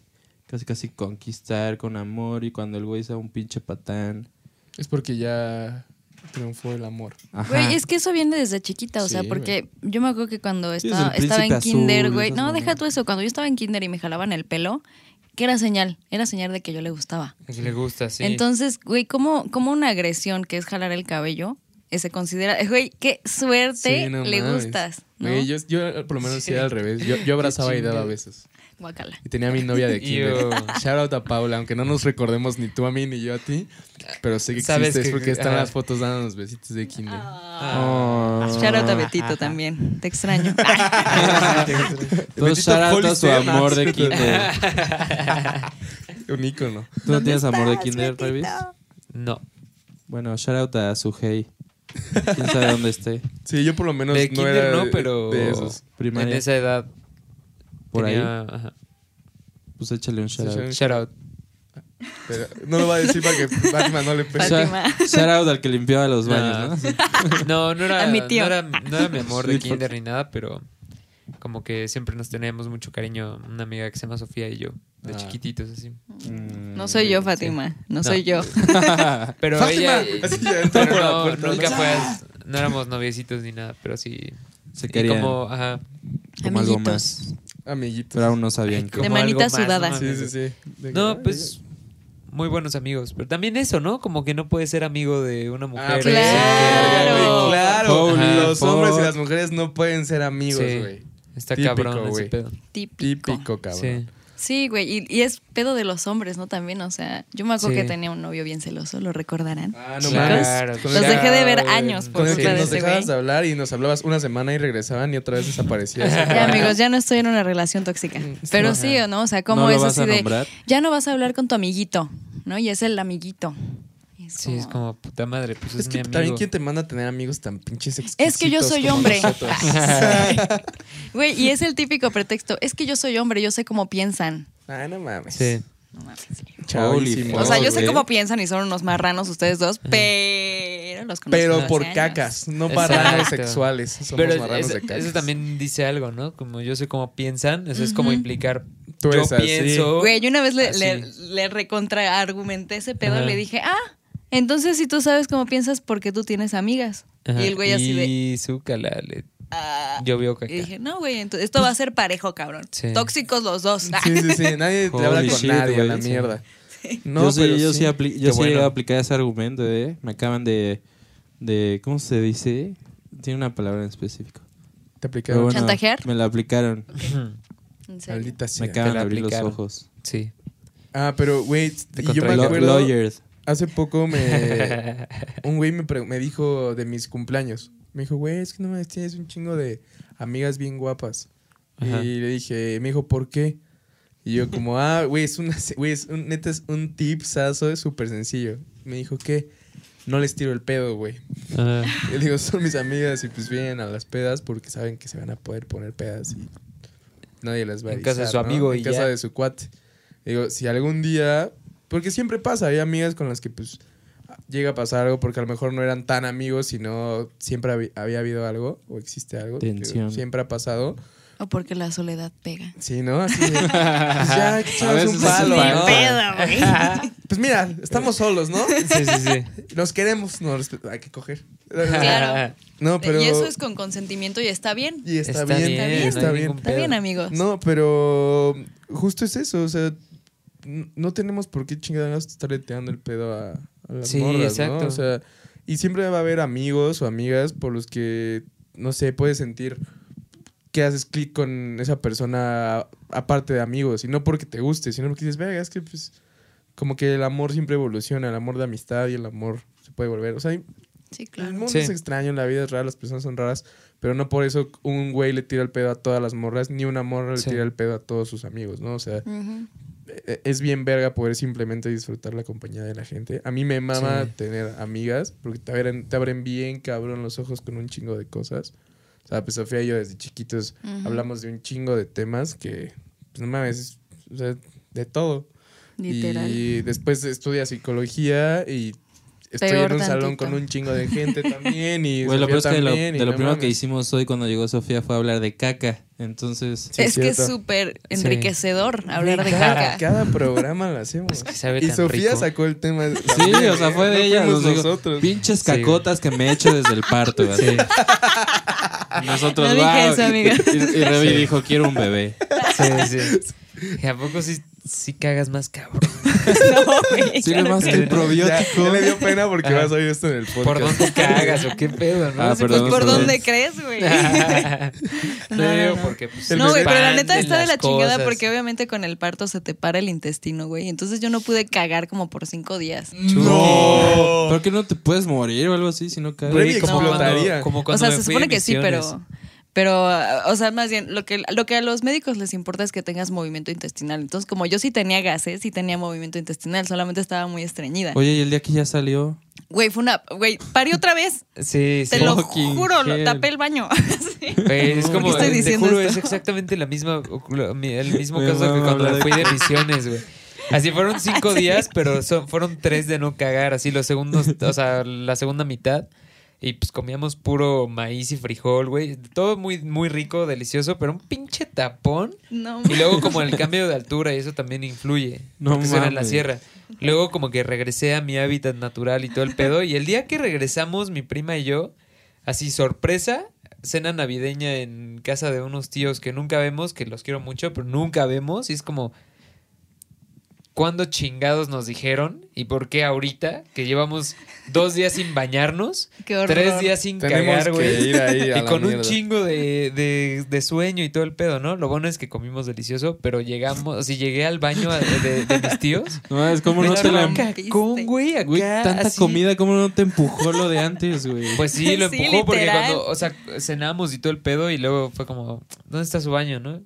casi casi conquistar con amor y cuando el güey sea un pinche patán. Es porque ya triunfó el amor. Ajá. Güey, es que eso viene desde chiquita, o sea, porque yo me acuerdo que cuando estaba, estaba en kinder, güey, no, deja tú eso, cuando yo estaba en kinder y me jalaban el pelo, ¿qué era señal? Era señal de que yo le gustaba. Que le gusta, sí. Entonces, güey, ¿cómo, ¿cómo una agresión que es jalar el cabello eh, se considera, güey, qué suerte Sí, no le mames. gustas, ¿no? Güey, yo, yo por lo menos sí era al revés. Yo, yo abrazaba y daba besos. Y tenía a mi novia de (laughs) kinder. Shout out a Paula, aunque no nos recordemos ni tú a mí ni yo a ti. Pero sé que Sabes existes que- porque están ajá. las fotos dándonos besitos de kinder. Oh. Shout out a Betito también, te extraño. (laughs) Todo shout out a su amor de (laughs) kinder. Un ícono. ¿Tú no tienes amor de kinder, Revis? No. Bueno, shout out a su hey. ¿Quién sabe dónde esté? Sí, yo por lo menos de no kinder era no, pero de esos. Primaria. en esa edad Por ahí. ajá. Pues échale un shout out. Shout out. Pero no lo va a decir para que Fátima no le pegue. (laughs) Shout out al que limpiaba los baños, ¿no? (laughs) No, no era, A mi tío. No, era, no era mi amor de kinder ni nada, pero como que siempre nos teníamos mucho cariño. Una amiga que se llama Sofía y yo, de Ah. chiquititos así. Mm. No soy yo, Fátima, no, soy yo. (laughs) Pero ¡Fátima! ella... Pero no, nunca fue... No éramos noviecitos ni nada, pero sí... Se y querían. como, ajá, como algo Amiguitos. más. Amiguitos. Pero aún no sabían que. De manita más, sudada. no Sí, sí, sí. No, pues muy buenos amigos. Pero también eso, ¿no? Como que no puedes ser amigo de una mujer. Ah, sin claro. claro. Los hombres y las mujeres no pueden ser amigos, Sí. güey. Está Típico, cabrón güey. ese pedo. Típico. Típico, cabrón. Sí. Sí, güey, y, y es pedo de los hombres, ¿no? También, o sea, yo me acuerdo Sí. que tenía un novio bien celoso, ¿lo recordarán? Ah, no. Con los dejé de ver años por culpa de nos ese dejabas de hablar y nos hablabas una semana y regresaban y otra vez desaparecías. (laughs) Ya, amigos, ya no estoy en una relación tóxica. Pero sí, ¿o no? O sea, ¿cómo ¿No es vas así a de. nombrar? Ya no vas a hablar con tu amiguito, ¿no? Y es el amiguito. Es Sí, es como puta madre, pues es, Es que mi amigo. también quién te manda a tener amigos tan pinches exquisitos Es que yo soy hombre. (laughs) (laughs) Güey, y es el típico pretexto. Es que yo soy hombre, yo sé cómo piensan. Ay, no mames. Sí. No mames. O sea, yo sé cómo piensan y son unos marranos ustedes dos, pero los conozco Pero por años. cacas, no marranos sexuales. Somos Pero marranos eso, de cacas. eso también dice algo, ¿no? Como yo sé cómo piensan, eso es como implicar. Tú yo pienso. Güey, yo una vez le, le, le recontraargumenté ese pedo Ajá. le dije, ah, entonces si tú sabes cómo piensas, porque tú tienes amigas? Ajá. Y el güey así de, Y zúcala, le ah. llovió caca. Y dije, no, güey, entonces esto va a ser parejo, cabrón. Sí. Tóxicos los dos. Sí, sí, sí. Nadie te Holy habla con shit, nadie, güey, la sí. mierda. yo sí, pero yo sí, apli- yo sí bueno. llegué a aplicar ese argumento, ¿eh? Me acaban de, de. ¿Cómo se dice? Tiene una palabra en específico. Te aplicaron. bueno, ¿Chantajear? Me la aplicaron. En serio. Maldita Me acaban de abrir los ojos. Sí. Ah, pero, güey, yo me acuerdo. Lawyer. Hace poco me. (laughs) un güey me, dijo de mis cumpleaños. Me dijo, güey, es que no me tienes un chingo de amigas bien guapas. Ajá. Y le dije, me dijo, ¿por qué? Y yo, como, (laughs) ah, güey, es una. Güey, es un, neta, es un tipsazo, es súper sencillo. Me dijo, ¿qué? No les tiro el pedo, güey. Ajá. Y le digo, son mis amigas y pues vienen a las pedas porque saben que se van a poder poner pedas y nadie las va a En casa de su ¿no? amigo En y casa ya. de su cuate. Digo, si algún día, porque siempre pasa, hay amigas con las que pues llega a pasar algo porque a lo mejor no eran tan amigos, sino siempre había habido algo o existe algo. que siempre ha pasado. O porque la soledad pega. Sí, ¿no? (laughs) Así de, pues ya, veces un es palo, un ¿no? pedo. güey. (laughs) Pues mira, estamos solos, ¿no? Sí, sí, sí. Nos queremos, respe- hay que coger. Claro. No, pero... Y eso es con consentimiento y está bien. Y está, Está bien, bien, está bien. no Está bien. Está bien, amigos. No, pero justo es eso, o sea, no tenemos por qué chingados tirando el pedo a, a las Sí, morras, ¿no? exacto. O sea, y siempre va a haber amigos o amigas por los que, no sé, puedes sentir que haces clic con esa persona aparte de amigos, y no porque te guste, sino porque dices, venga, es que pues como que el amor siempre evoluciona, el amor de amistad y el amor se puede volver, o sea, hay- Sí, el claro. mundo Sí. es extraño, la vida es rara, las personas son raras, pero no por eso un güey le tira el pedo a todas las morras, ni una morra le Sí. tira el pedo a todos sus amigos, ¿no? O sea, es bien verga poder simplemente disfrutar la compañía de la gente. A mí me mama Sí. tener amigas, porque te abren, te abren bien cabrón los ojos con un chingo de cosas. O sea, pues Sofía y yo desde chiquitos hablamos de un chingo de temas que, pues no mames, es- o sea, de todo. Literal. Y después estudia psicología y estoy Peor en un salón con un chingo de gente (laughs) también. Y lo Sofía peor es que de lo, de lo primero que hicimos hoy cuando llegó Sofía fue hablar de caca. Entonces, Sí, es que es súper enriquecedor hablar de Cada, caca. cada programa lo hacemos. Es que sabe y tan Sofía rico. sacó el tema. Sí, o sea, fue de ella. Nos nosotros. pinches cacotas que me he hecho desde el parto. Nosotros, No. Y, y Revi dijo, quiero un bebé. Sí, sí. (laughs) ¿Y a poco sí, sí cagas más cabrón? (laughs) No, güey, claro más que el probiótico. Ya, ya le dio pena porque Ajá. vas a oír esto en el podcast. ¿Por dónde (laughs) cagas o qué pedo, no? Ah, Sí, perdón, Pues por dónde crees, (laughs) güey. no, No, no, porque pues, No, güey, pero la neta está de la chingada porque obviamente con el parto se te para el intestino, güey. Entonces yo no pude cagar como por cinco días. No. ¿Por qué no te puedes morir o algo así si no cagas? Güey, como explotaría. cuando- como O sea, me se supone que sí, pero... Pero, o sea, más bien, lo que, lo que a los médicos les importa es que tengas movimiento intestinal. Entonces, como yo sí tenía gases, sí tenía movimiento intestinal, solamente estaba muy estreñida. Oye, y el día que ya salió. Güey, fue una... Güey, parí otra vez. Sí, Te sí. lo Fucking juro, lo, tapé el baño. (laughs) Sí. Es como, ¿por qué estoy te diciendo juro, esto? es exactamente la misma, el mismo caso que cuando fui de misiones, güey. Así fueron (laughs) cinco días, pero son, fueron tres de no cagar, así los segundos, o sea, la segunda mitad. Y pues comíamos puro maíz y frijol, güey. Todo muy, muy rico, delicioso, pero un pinche tapón. No, Y luego como el cambio de altura y eso también influye. No porque era en la sierra. Luego como que regresé a mi hábitat natural y todo el pedo. Y el día que regresamos, mi prima y yo, así sorpresa, cena navideña en casa de unos tíos que nunca vemos, que los quiero mucho, pero nunca vemos. Y es como, ¿cuándo chingados nos dijeron? ¿Y por qué ahorita? Que llevamos dos días sin bañarnos, (laughs) tres días sin Tenemos cagar, güey. (laughs) Y con un chingo de, de, de sueño y todo el pedo, ¿no? Lo bueno es que comimos delicioso, pero llegamos, si llegué al baño de, de- de mis tíos. (laughs) No, es como no te la. cagón, güey, acá, Güey, tanta así. comida, ¿cómo no te empujó lo de antes, güey? Pues sí, lo Sí, empujó porque cuando, o sea, cenamos y todo el pedo y luego fue como, ¿dónde está su baño, no?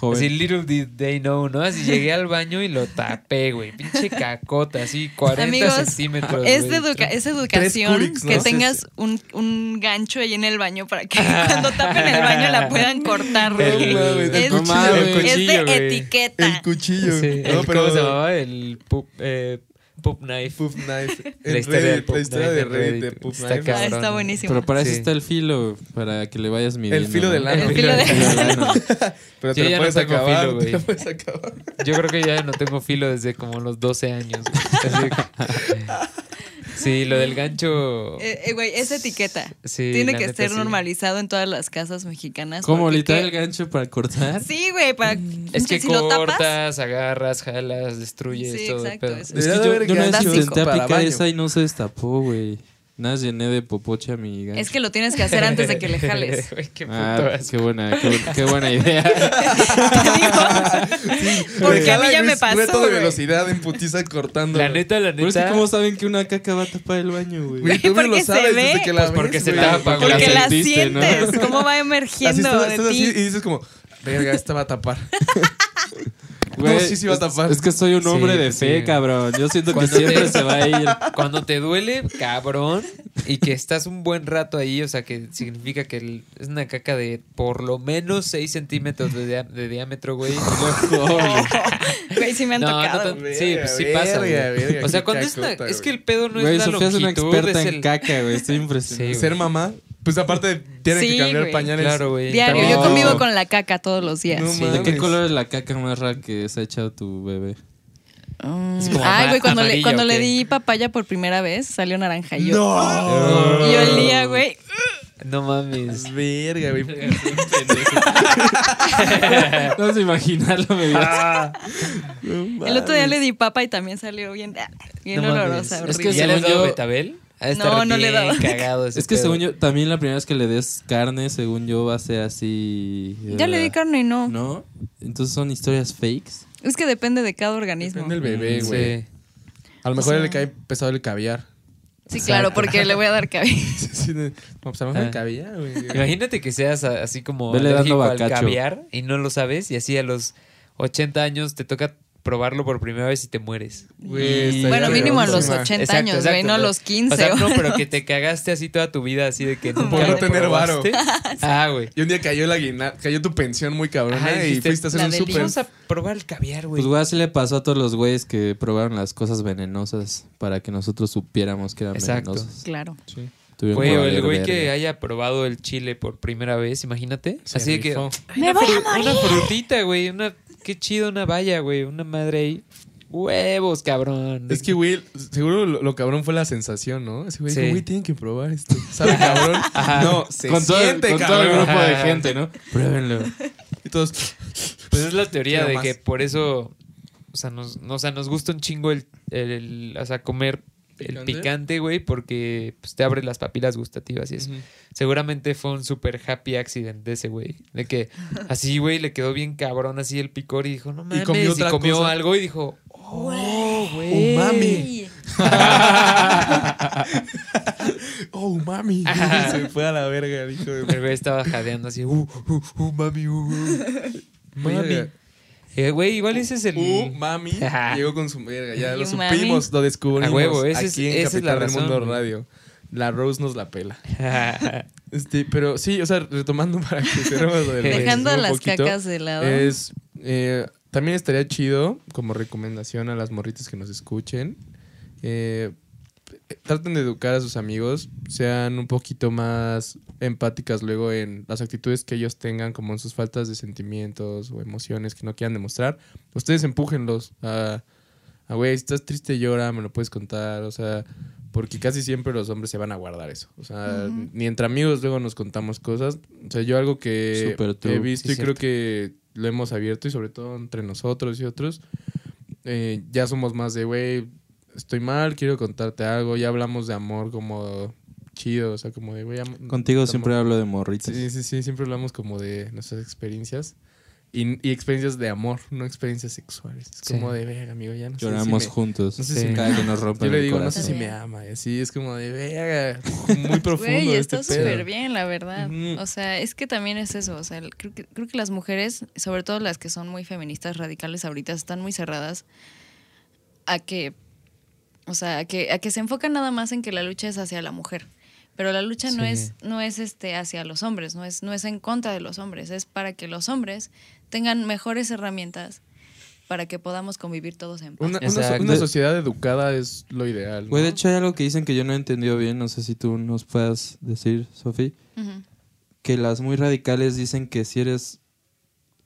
Joven. Así, little did they know, ¿no? Así llegué al baño y lo tapé, güey. Pinche cacota, así 40 Amigos, centímetros. Es, de güey. educa- es educación que tengas un, un gancho ahí en el baño para que (laughs) cuando tapen el baño la puedan cortar. güey. El- es, cuchillo, el es cuchillo, de güey. etiqueta. El cuchillo. Sí, No, el- pero ¿Cómo se llamaba? El eh, pup knife. Puff Knife. La historia Reddit, del Puff la historia Knife de Reddit de Reddit. Puff Está Knife. Ah, está buenísimo. Pero para eso Sí. está el filo, para que le vayas midiendo. El filo del ano. El filo del ano. (laughs) Pero te ya lo no puedes tengo acabar. filo, te lo puedes acabar. Yo creo que ya no tengo filo desde como los 12 años. (laughs) (laughs) que- Sí, lo del gancho. Eh, eh, güey, es etiqueta. Sí, Tiene que ser sí. normalizado en todas las casas mexicanas. ¿Cómo literal qué- el gancho para cortar? Sí, güey, para Es que si lo tapas. cortas, agarras, jalas, destruyes, Sí, todo el exacto, pedo. eso. Es que Debería yo, yo una vez intenté aplicar esa y no se destapó, güey. Nada, llené de popoche a mi gancho. Es que lo tienes que hacer antes de que le jales. (laughs) Güey, qué puto Ah, qué buena, qué, bu- qué buena (laughs) idea. Porque a mí ya güey, me pasó, Reto de güey. velocidad en putiza cortando. La neta, la Pero es que neta. ¿cómo saben que una caca va a tapar el baño, güey? Güey, tú Porque bien lo se sabes ve. desde que la Pues porque ves, se güey. tapa, Porque Porque la sentiste, ¿no? sientes, cómo va Así emergiendo estás, de estás así y ti. dices como, verga, esta va a tapar. (laughs) Güey, No, sí, sí va a es- tapar. Es, que soy un Sí, hombre de pues fe, sí. cabrón. Yo siento que Cuando siempre te- se va a ir. (laughs) Cuando te duele, cabrón, y que estás un buen rato ahí, o sea, que significa que el- es una caca de por lo menos 6 centímetros de, dia- de diámetro, güey. (laughs) Güey, sí me han No, no tocado. tan- sí, pues sí Verga, pasa, güey. verga, O sea, cuando es una, es que el pedo no Güey, es la Sofía es una longitud, experta es en el... caca, güey. Estoy (laughs) impresionado. Sí, Ser mamá, pues aparte tiene Sí, que cambiar pañales. Claro, güey. Diario, yo No. convivo con la caca todos los días. No Sí. ¿De qué color es la caca más rara que se ha echado tu bebé? Mm. Ay, güey, cuando, le, cuando ¿o le di papaya por primera vez, salió naranja. Y yo, ¡No! y olía, güey. No mames. Verga, güey. (laughs) No se imaginarlo, me dio. El otro día le di papa y también salió bien, bien No olorosa. Es que horrible. ¿Ya le has según yo- betabel? No, no le dado. cagado ese Es que pedo. según yo, también la primera vez que le des carne, según yo, va a ser así. Ya le di carne y no. ¿No? Entonces son historias fakes. Es que depende de cada organismo. Depende del bebé, Mm, güey. sí. A lo mejor O sea- le cae pesado el caviar. Sí, claro, porque le voy a dar. (laughs) Sí, de- no, pues a lo mejor Ah. el caviar, güey. Imagínate que seas así como Vele dando alérgico al caviar y no lo sabes y así a los 80 años te toca probarlo por primera vez y te mueres. Bueno, mínimo a los cagadísima. 80 años, güey, no a los 15. O sea, no, pero que te cagaste así toda tu vida, así de que (laughs) nunca Por no tener varo. (laughs) Ah, güey. Y un día cayó la guina- cayó tu pensión muy cabrona Ajá, y fuiste a hacer un súper. Vamos a probar el caviar, güey. Pues güey, así le pasó a todos los güeyes que probaron las cosas venenosas para que nosotros supiéramos que eran Exacto. venenosas. Claro. Tuvieron Güey, que o el güey que haya probado el chile por primera vez, imagínate. Se Así de que. rifó. "Ay, ¡Me una, voy a fru- una frutita, güey. Una, qué chido, una valla, güey. Una madre ahí. Huevos, cabrón. Es que, güey, seguro lo, lo cabrón fue la sensación, ¿no? Ese güey Sí. dijo, güey, tienen que probar esto. (laughs) ¿Sabe, cabrón? No, se con todo, siente, con todo el grupo de Ajá. gente, ¿no? (laughs) Pruébenlo. Y todos, Pues es la teoría de más. que por eso. O sea, nos, no, o sea, nos gusta un chingo el, el- el- o sea, comer el ¿Picante? güey, porque pues, te abre las papilas gustativas y eso. Seguramente fue un super happy accident de ese güey. De que así, güey, le quedó bien cabrón así el picor y dijo, no mames. Y comió comió, otra cosa. algo y dijo, oh, güey. Umami. (laughs) oh, mami. Se fue a la verga, dijo. El güey estaba jadeando así, uh, uh, uh, mami, uh, uh. Mami. Eh, güey, igual ese es el... Uh, mami. (laughs) Llegó con su verga. Ya lo mami. supimos, lo descubrimos. A huevo, ese es- aquí en esa es la Capital del razón, Mundo. Radio. La Rose nos la pela. (laughs) Este, pero sí, o sea, retomando (laughs) para que cerremos lo del Dejando las poquito, cacas de lado. Es, eh, también estaría chido, como recomendación a las morritas que nos escuchen, eh, traten de educar a sus amigos, sean un poquito más empáticas luego en las actitudes que ellos tengan, como en sus faltas de sentimientos o emociones que no quieran demostrar. Ustedes empújenlos a, a güey, si estás triste, llora, me lo puedes contar, o sea, porque casi siempre los hombres se van a guardar eso. O sea, ni entre amigos luego nos contamos cosas. O sea, yo algo que he visto sí, y creo que lo hemos abierto y sobre todo entre nosotros y otros, eh, ya somos más de, güey, estoy mal, quiero contarte algo. Ya hablamos de amor como chido, o sea, como de, güey, Contigo siempre hablo de morritas. Sí, sí, sí, siempre hablamos como de nuestras experiencias. Y, y experiencias de amor, no experiencias sexuales. Es Sí. como de, verga, amigo, ya no sé Lloramos si me- juntos. no sé si me- cada que nos (laughs) rompen Yo le el digo, no sé si me ama. Y así es como de, verga, (laughs) muy profundo Güey, este está súper bien, la verdad. O sea, es que también es eso. O sea, el- creo que, creo que las mujeres, sobre todo las que son muy feministas radicales ahorita, están muy cerradas a que, o sea, a que, a que se enfocan nada más en que la lucha es hacia la mujer. Pero la lucha no es, no es este hacia los hombres, no es, no es en contra de los hombres, es para que los hombres tengan mejores herramientas para que podamos convivir todos en paz. Una, una, Exacto. una sociedad educada es lo ideal. ¿no? Güey, de hecho hay algo que dicen que yo no he entendido bien, no sé si tú nos puedas decir, Sofi, Ujú. que las muy radicales dicen que si eres...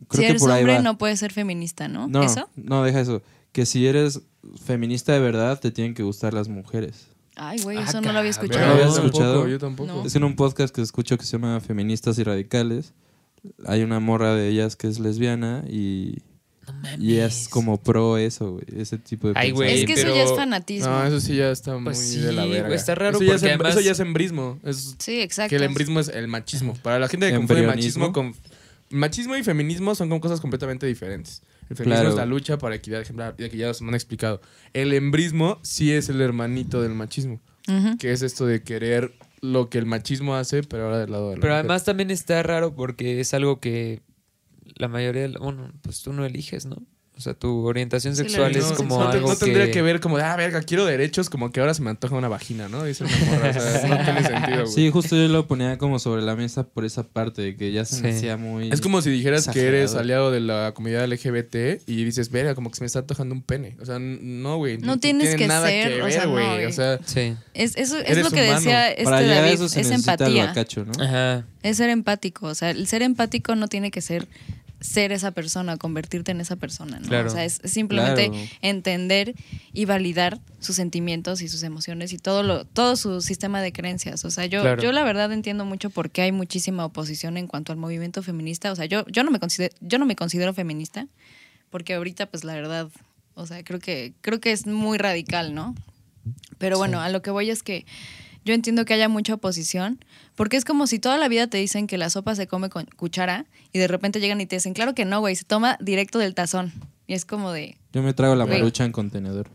Creo si que eres por ahí hombre va. no puedes ser feminista, ¿no? No, ¿Eso? no, deja eso. Que si eres feminista de verdad, te tienen que gustar las mujeres. Ay, güey, Ah, eso no lo había escuchado. ¿No lo tampoco, escuchado? Yo tampoco. No. Es en un podcast que escucho que se llama Feministas y Radicales, hay una morra de ellas que es lesbiana y, y es como pro eso, güey, ese tipo de Ay, güey, pensamiento. Es que pero- eso ya es fanatismo. No, eso sí ya está muy Pues sí, de la verga. güey, está raro eso ya, porque es, em- además- eso ya es embrismo. Es Sí, exacto. que el embrismo es el machismo. Para la gente que confunde machismo con... Machismo y feminismo son como cosas completamente diferentes. El feminismo Claro. es la lucha para equidad ejemplar, ya que ya se me han explicado. El embrismo sí es el hermanito del machismo, que es esto de querer lo que el machismo hace, pero ahora del lado de la Pero mujer. además también está raro porque es algo que la mayoría, de la- bueno, pues tú no eliges, ¿no? O sea, tu orientación Sí, sexual es como no, algo no tendría que... que... ver como, de, ah, verga, quiero derechos, como que ahora se me antoja una vagina, ¿no? Dice una (laughs) morra, o sea, no tiene sentido, güey. Sí, justo yo lo ponía como sobre la mesa por esa parte de que ya se me Sí. hacía muy... Es como si dijeras que eres aliado de la comunidad LGBT y dices, verga, como que se me está antojando un pene. O sea, no, güey. No tienes tiene que nada ser, que o ver, sea, no, güey. o sea, Sí. Es, eso es Eres lo que humano. decía este Para David, eso se es el empatía. bacacho, ¿no? Ajá. Es ser empático. O sea, el ser empático no tiene que ser ser esa persona, convertirte en esa persona, ¿no? Claro. O sea, es simplemente Claro. entender y validar sus sentimientos y sus emociones y todo lo, todo su sistema de creencias. O sea, yo, Claro. yo la verdad entiendo mucho por qué hay muchísima oposición en cuanto al movimiento feminista. O sea, yo, yo no me considero, yo no me considero feminista, porque ahorita, pues la verdad, o sea, creo que, creo que es muy radical, ¿no? Pero bueno, a lo que voy es que yo entiendo que haya mucha oposición, porque es como si toda la vida te dicen que la sopa se come con cuchara y de repente llegan y te dicen, claro que no, güey, se toma directo del tazón. Y es como de, Yo me trago la Güey. marucha en contenedor.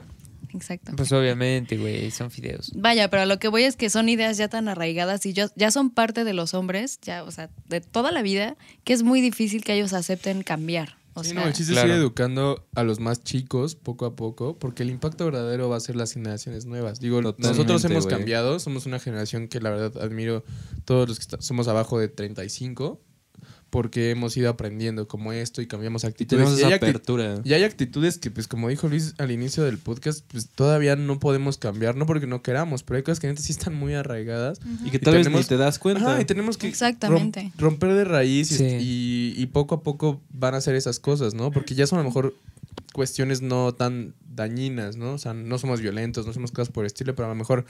exacto. Pues obviamente, güey, son fideos. Vaya, pero a lo que voy es que son ideas ya tan arraigadas y yo- ya son parte de los hombres, ya, o sea, de toda la vida, que es muy difícil que ellos acepten cambiar. O Sí, sea, no, el chiste Claro. es ir educando a los más chicos poco a poco, porque el impacto verdadero va a ser las generaciones nuevas. Digo, Totalmente, nosotros hemos cambiado, somos una generación que la verdad admiro todos los que somos abajo de 35, porque hemos ido aprendiendo como esto y cambiamos Y actitudes. tenemos Y hay acti- apertura. y hay actitudes que, pues, como dijo Luis al inicio del podcast, pues todavía no podemos cambiar, no porque no queramos, pero hay cosas que neta sí están muy arraigadas. Y que Y tal vez tenemos- ni te das cuenta. Ajá, y tenemos que Exactamente. rom- romper de raíz y- Sí. y, y poco a poco van a ser esas cosas, ¿no? Porque ya son a lo mejor cuestiones no tan dañinas, ¿no? O sea, no somos violentos, no somos cosas por el estilo, pero a lo mejor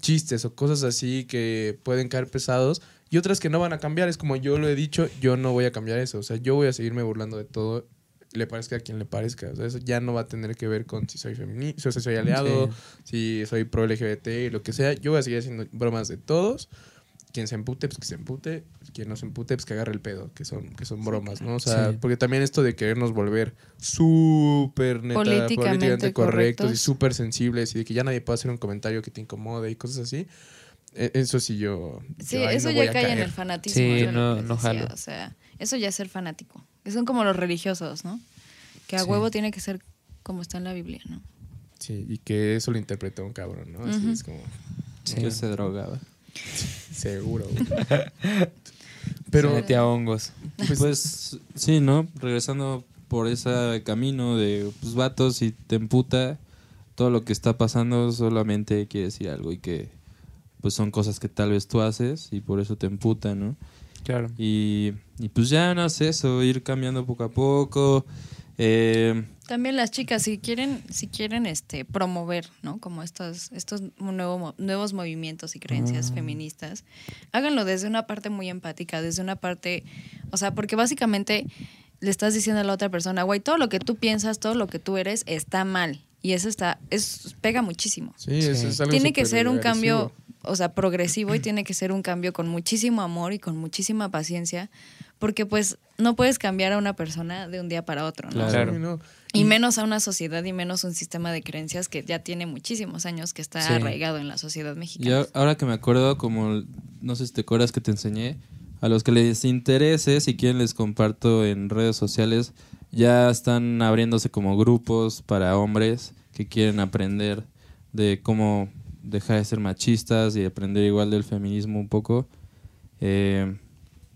chistes o cosas así que pueden caer pesados y otras que no van a cambiar. Es como yo lo he dicho, yo no voy a cambiar eso. O sea, yo voy a seguirme burlando de todo, le parezca a quien le parezca. O sea, eso ya no va a tener que ver con si soy feminista, si soy aliado, si soy pro LGBT, lo que sea. Yo voy a seguir haciendo bromas de todos. Quien se empute, pues que se empute. Quien no se empute, pues que agarre el pedo, que son, que son bromas, ¿no? O sea, Sí. porque también esto de querernos volver súper neta, Políticamente políticamente correctos y súper sensibles y de que ya nadie puede hacer un comentario que te incomode y cosas así. E- Eso sí yo... Sí, yo eso no ya a cae en el fanatismo. Sí, no- no jalo. O sea, eso ya es ser fanático. Que son como los religiosos, ¿no? Que a Sí. huevo tiene que ser como está en la Biblia, ¿no? Sí, y que eso lo interpretó un cabrón, ¿no? Así es como... Sí. Que (laughs) se drogaba. Seguro. Pero Pero... metía hongos. Pues, Pues sí, ¿no? Regresando por ese camino de pues, vatos y te emputa todo lo que está pasando solamente quiere decir algo y que pues son cosas que tal vez tú haces y por eso te emputa, ¿no? Claro. Y, y pues ya no sé eso, ir cambiando poco a poco. Eh, También las chicas, si quieren, si quieren este, promover, ¿no? Como estos, estos nuevo nuevos movimientos y creencias Ah. feministas, háganlo desde una parte muy empática, desde una parte, o sea, porque básicamente le estás diciendo a la otra persona, güey, todo lo que tú piensas, todo lo que tú eres está mal. Y eso está, es, pega muchísimo. sí, es, Sí. es algo Tiene que ser un agresivo. cambio, o sea, progresivo y tiene que ser un cambio con muchísimo amor y con muchísima paciencia, porque pues no puedes cambiar a una persona de un día para otro, ¿no? Claro. Sí, no. Y menos a una sociedad y menos un sistema de creencias que ya tiene muchísimos años que está Sí. arraigado en la sociedad y mexicana. a- ahora que me acuerdo, como no sé si te acuerdas que te enseñé, a los que les interese, si quieren les comparto en redes sociales, ya están abriéndose como grupos para hombres que quieren aprender de cómo dejar de ser machistas y aprender igual del feminismo un poco. Eh,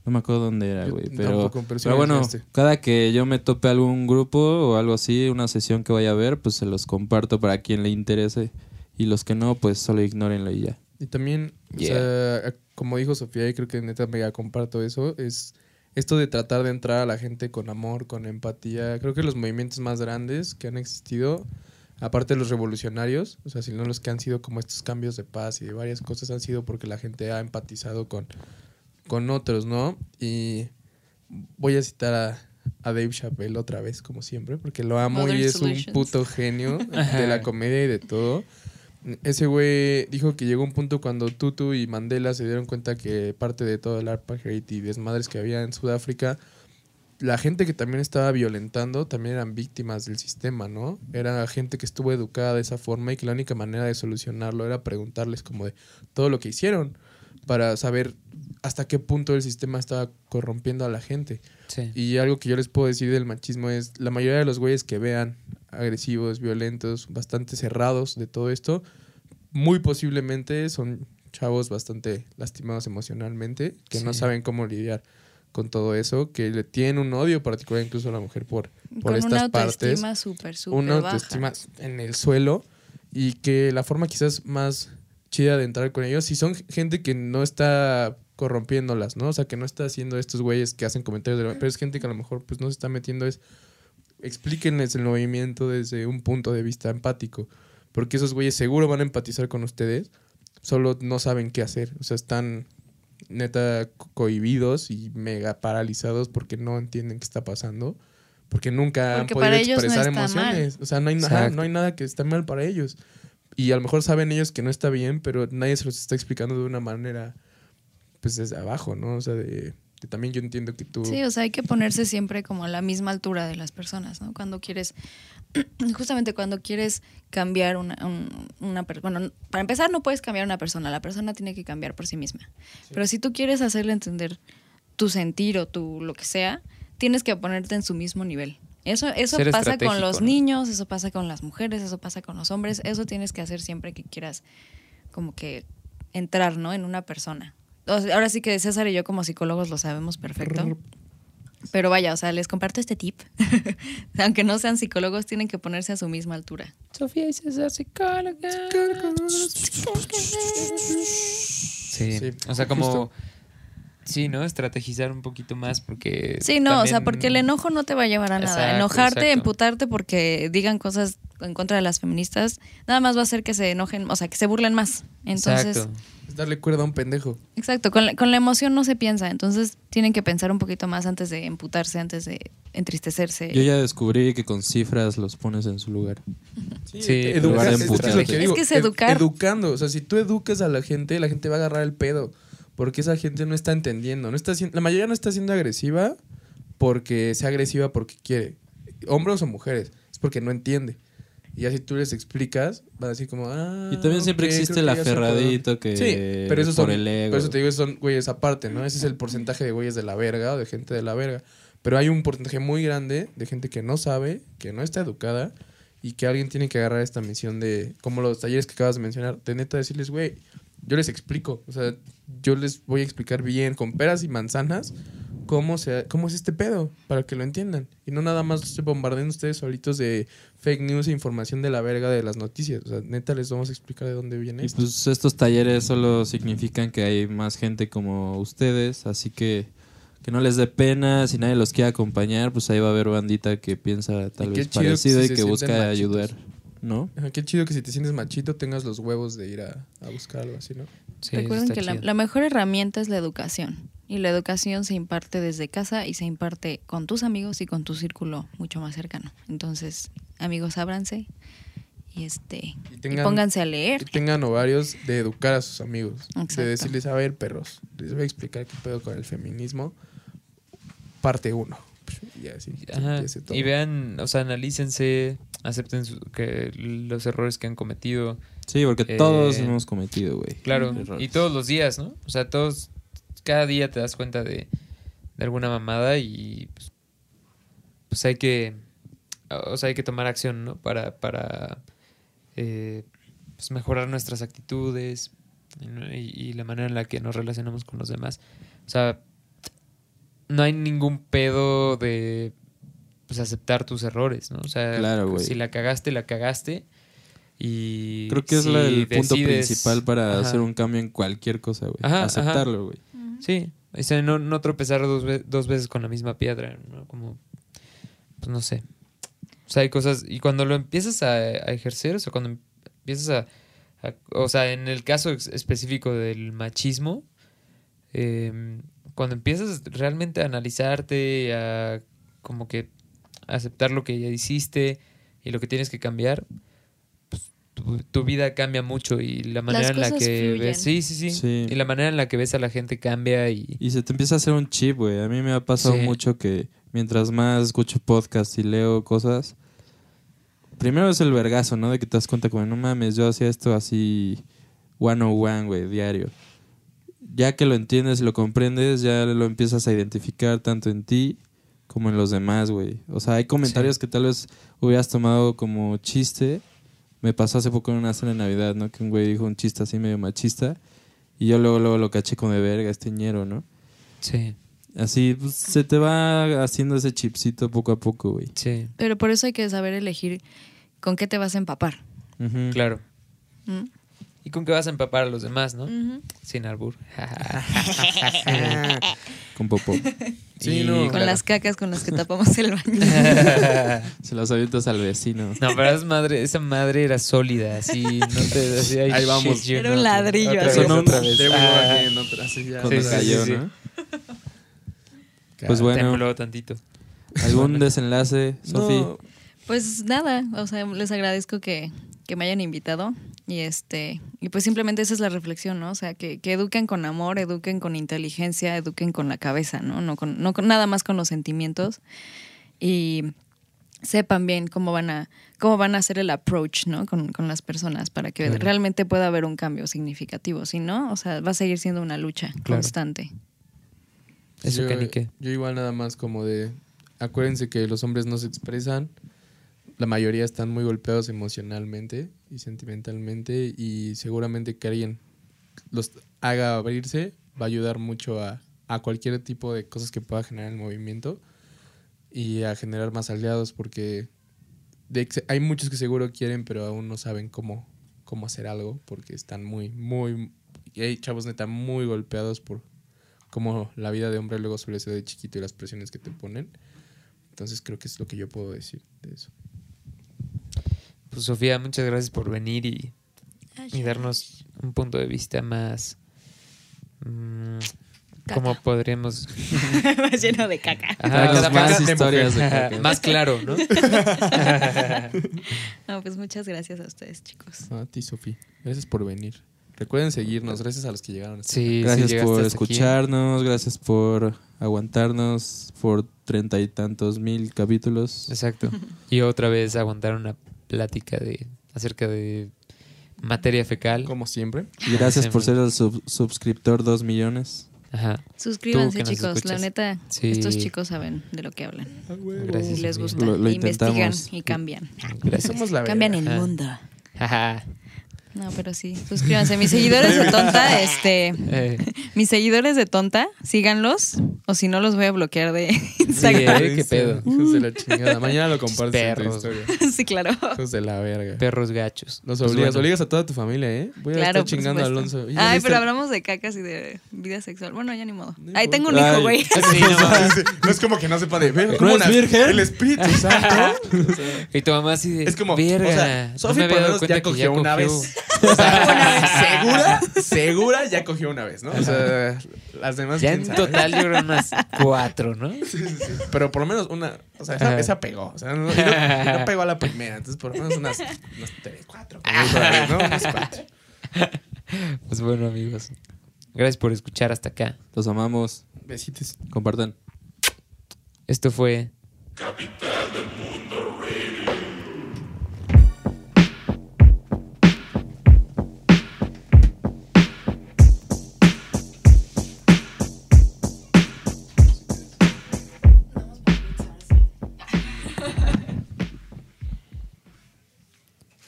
no me acuerdo dónde era, güey. Pero, bueno, cada que yo me tope algún grupo o algo así, una sesión que vaya a ver, pues se los comparto para quien le interese. Y los que no, pues solo ignórenlo y ya. Y también, o sea, como dijo Sofía, y creo que neta mega comparto eso, es esto de tratar de entrar a la gente con amor, con empatía. Creo que los movimientos más grandes que han existido, aparte de los revolucionarios, o sea, si no los que han sido como estos cambios de paz y de varias cosas, han sido porque la gente ha empatizado con, con otros, ¿no? Y voy a citar a, a Dave Chappelle otra vez, como siempre, porque lo amo Modern y es Solutions. un puto genio (laughs) de la comedia y de todo. Ese güey dijo que llegó un punto cuando Tutu y Mandela se dieron cuenta que parte de todo el apartheid y desmadres que había en Sudáfrica, la gente que también estaba violentando también eran víctimas del sistema, ¿no? Era gente que estuvo educada de esa forma y que la única manera de solucionarlo era preguntarles como de todo lo que hicieron para saber hasta qué punto el sistema estaba corrompiendo a la gente. Sí. Y algo que yo les puedo decir del machismo es, la mayoría de los güeyes que vean agresivos, violentos, bastante cerrados de todo esto, muy posiblemente son chavos bastante lastimados emocionalmente, que no saben cómo lidiar con todo eso, que le tienen un odio particular incluso a la mujer por, por Con estas una partes autoestima súper, súper una baja. autoestima en el suelo y que la forma quizás más chida de entrar con ellos, si son gente que no está corrompiéndolas, ¿no? O sea, que no está haciendo estos güeyes que hacen comentarios, de, pero es gente que a lo mejor pues no se está metiendo, es explíquenles el movimiento desde un punto de vista empático, porque esos güeyes seguro van a empatizar con ustedes, solo no saben qué hacer, o sea, están neta co- cohibidos y mega paralizados porque no entienden qué está pasando, porque nunca han podido no expresar emociones, o sea, no hay, nada no hay nada que esté mal para ellos. Y a lo mejor saben ellos que no está bien, pero nadie se los está explicando de una manera, pues desde abajo, ¿no? O sea, de, que también yo entiendo que tú... Sí, o sea, hay que ponerse siempre como a la misma altura de las personas, ¿no? Cuando quieres, (clears throat) justamente cuando quieres cambiar una, un- una persona, bueno, para empezar no puedes cambiar una persona, la persona tiene que cambiar por sí misma. Pero si tú quieres hacerle entender tu sentir o tu lo que sea, tienes que ponerte en su mismo nivel. Eso, eso Ser pasa con los ¿no? niños, eso pasa con las mujeres, eso pasa con los hombres. Eso tienes que hacer siempre que quieras como que entrar, ¿no? En una persona. O sea, ahora sí que César y yo como psicólogos lo sabemos perfecto. Pero vaya, o sea, les comparto este tip. (laughs) Aunque no sean psicólogos, tienen que ponerse a su misma altura. Sofía y César, psicóloga. Sí. Sí, o sea, como. justo. Sí, ¿no? Estrategizar un poquito más porque. Sí, no, o sea, porque el enojo no te va a llevar a nada. Exacto, Enojarte, exacto. emputarte porque digan cosas en contra de las feministas, nada más va a hacer que se enojen, o sea, que se burlen más. Entonces, Exacto. Es darle cuerda a un pendejo. exacto, con la, con la emoción no se piensa, entonces tienen que pensar un poquito más antes de emputarse, antes de entristecerse. Yo ya descubrí que con cifras los pones en su lugar. Sí, educar, lugar de es, que es que ed- educar. educando. O sea, si tú educas a la gente, la gente va a agarrar el pedo. Porque esa gente no está entendiendo. No está la mayoría no está siendo agresiva porque sea agresiva porque quiere. Hombres o mujeres. Es porque no entiende. Y así tú les explicas, van a decir como, ah. Y también siempre existe el que ya sé por dónde". aferradito que Sí, pero por son, el ego. por eso te digo, son güeyes aparte, ¿no? Ese es el porcentaje de güeyes de la verga o de gente de la verga. Pero hay un porcentaje muy grande de gente que no sabe, que no está educada y que alguien tiene que agarrar esta misión de, como los talleres que acabas de mencionar, de neta decirles, güey, yo les explico, o sea, yo les voy a explicar bien con peras y manzanas cómo, se, cómo es este pedo, para que lo entiendan. Y no nada más se bombardeen ustedes solitos de fake news e información de la verga de las noticias. O sea, neta les vamos a explicar de dónde viene Y esto. pues estos talleres solo significan que hay más gente como ustedes, así que que no les dé pena, si nadie los quiere acompañar, pues ahí va a haber bandita que piensa tal Y vez que parecido y que busca ayudar. ¿no? Qué chido que si te sientes machito tengas los huevos de ir a, buscar algo así, ¿no? Recuerden que la, mejor herramienta es la educación. Y la educación se imparte desde casa y se imparte con tus amigos y con tu círculo mucho más cercano. Entonces, amigos, ábranse y, este, tengan, pónganse a leer. Y tengan ovarios de educar a sus amigos. De decirles, a ver, perros, les voy a explicar qué pedo con el feminismo. Parte 1 y vean, o sea, analícense, acepten que los errores que han cometido. Sí, porque todos eh, hemos cometido, güey. Claro, y todos los días, ¿no? O sea, todos, cada día te das cuenta de, de alguna mamada y pues, pues hay que, o sea, hay que tomar acción, ¿no? Para, para eh, pues mejorar nuestras actitudes y la manera en la que nos relacionamos con los demás. O sea, no hay ningún pedo de pues aceptar tus errores, ¿no? O sea, Claro, si la cagaste, la cagaste. Y Creo que es si la- el punto decides- principal para Ajá. hacer un cambio en cualquier cosa, güey. Aceptarlo, güey. Sí, o sea, no, no tropezar dos, ve- dos veces con la misma piedra, ¿no? Como, pues no sé. O sea, hay cosas, y cuando lo empiezas a, a ejercer, o sea, cuando empiezas a, a- o sea, en el caso específico del machismo, eh, cuando empiezas realmente a analizarte, a como que aceptar lo que ya hiciste y lo que tienes que cambiar, pues, tu, tu vida cambia mucho y la manera en la que fluyen. ves, sí, sí, sí, Sí. y la manera en la que ves a la gente cambia y Y se te empieza a hacer un chip, güey. A mí me ha pasado Sí. mucho que mientras más escucho podcasts y leo cosas, primero es el vergazo, ¿no? De que te das cuenta como, no mames, yo hacía esto así one on one, güey, diario. Ya que lo entiendes y lo comprendes, ya lo empiezas a identificar tanto en ti como en los demás, güey. O sea, hay comentarios Sí. que tal vez hubieras tomado como chiste. Me pasó hace poco en una cena de Navidad, ¿no? Que un güey dijo un chiste así medio machista. Y yo luego, luego lo caché como de verga, este ñero, ¿no? sí, Así pues, se te va haciendo ese chipcito poco a poco, güey. sí, Pero por eso hay que saber elegir con qué te vas a empapar. Claro. ¿Mm? ¿Y con qué vas a empapar a los demás, no? Sin albur. (laughs) Con popó. Sí, Y- no. Con claro. las cacas con las que tapamos el baño. (laughs) Se los avientas al vecino. No, pero esa madre, esa madre era sólida, así, no te así, Ahí vamos. shit, Era un ladrillo, Otra así. vez, otra vez. Go Ah, otra, así ya. Cuando sí, cayó, sí, sí. ¿no? Pues bueno, tembló tantito. ¿algún desenlace, No, Sofi? Pues nada, o sea, les agradezco que, que me hayan invitado y este y pues simplemente esa es la reflexión, ¿no? O sea, que, que eduquen con amor, eduquen con inteligencia, eduquen con la cabeza, ¿no? No con, no con nada más con los sentimientos y sepan bien cómo van a cómo van a hacer el approach, ¿no? Con, con las personas para que Claro. realmente pueda haber un cambio significativo, si no, o sea, va a seguir siendo una lucha Claro. constante. Eso yo, que ni qué. Yo igual nada más como de acuérdense que los hombres no se expresan. La mayoría están muy golpeados emocionalmente y sentimentalmente y seguramente que alguien los haga abrirse va a ayudar mucho a, a cualquier tipo de cosas que pueda generar el movimiento y a generar más aliados porque de hay muchos que seguro quieren pero aún no saben cómo, cómo hacer algo porque están muy, muy... Y hay chavos neta muy golpeados por cómo la vida de hombre luego suele ser de chiquito y las presiones que te ponen. Entonces creo que es lo que yo puedo decir de eso. Pues Sofía, muchas gracias por venir y, y darnos un punto de vista más... mm, ¿Cómo podríamos...? Más (laughs) lleno de caca. Ajá, más más- historias de caca. más claro, ¿no? (laughs) No, pues muchas gracias a ustedes, chicos. A ti, Sofía. Gracias por venir. Recuerden seguirnos. Gracias a los que llegaron. Sí, sí, Gracias por aquí. escucharnos, gracias por aguantarnos por treinta y tantos mil capítulos. Exacto. Y otra vez aguantar una plática de acerca de materia fecal. Como siempre. Y gracias por ser el sub- suscriptor dos millones. Ajá. Suscríbanse, chicos. La neta, Sí. estos chicos saben de lo que hablan. Gracias. Y les gusta. Lo- lo investigan y cambian. Gracias. Somos la Cambian el Ajá. mundo. Ajá. No, pero sí, suscríbanse. Mis seguidores de tonta, este, Eh, mis seguidores de tonta, síganlos, o si no los voy a bloquear de sí, Instagram. eh, qué pedo. Hijos de la chingada. Mañana lo compartes en Perros. tu historia. (laughs) Sí, claro. Hijos de la verga. Perros gachos. Los Pues obligas, bueno. obligas a toda tu familia, ¿eh? Voy a Claro, estar chingando a Alonso. supuesto. ¿Y ya Ay, viste pero hablamos de cacas y de vida sexual. Bueno, ya ni modo. No Ahí tengo un hijo, güey. (laughs) Sí, no. No es como que no sepa de ver. ¿No ¿cómo es virgen? El Espíritu (laughs) Santo. Y tu mamá así de. Es como, Verga, o sea, no Sofi me por menos ya cogió una vez. O sea, segura, segura ya cogió una vez, ¿no? O sea, las demás Ya en sabe. total yo creo unas cuatro, ¿no? Pero por lo menos una, o sea, esa, pegó. O sea, no, pegó a la primera. Entonces, por lo menos unas, unas tres, cuatro. David, ¿no? Unas cuatro. Pues bueno, amigos. Gracias por escuchar hasta acá. Los amamos. Besitos. Compartan. Esto fue.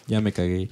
Ya me cagué.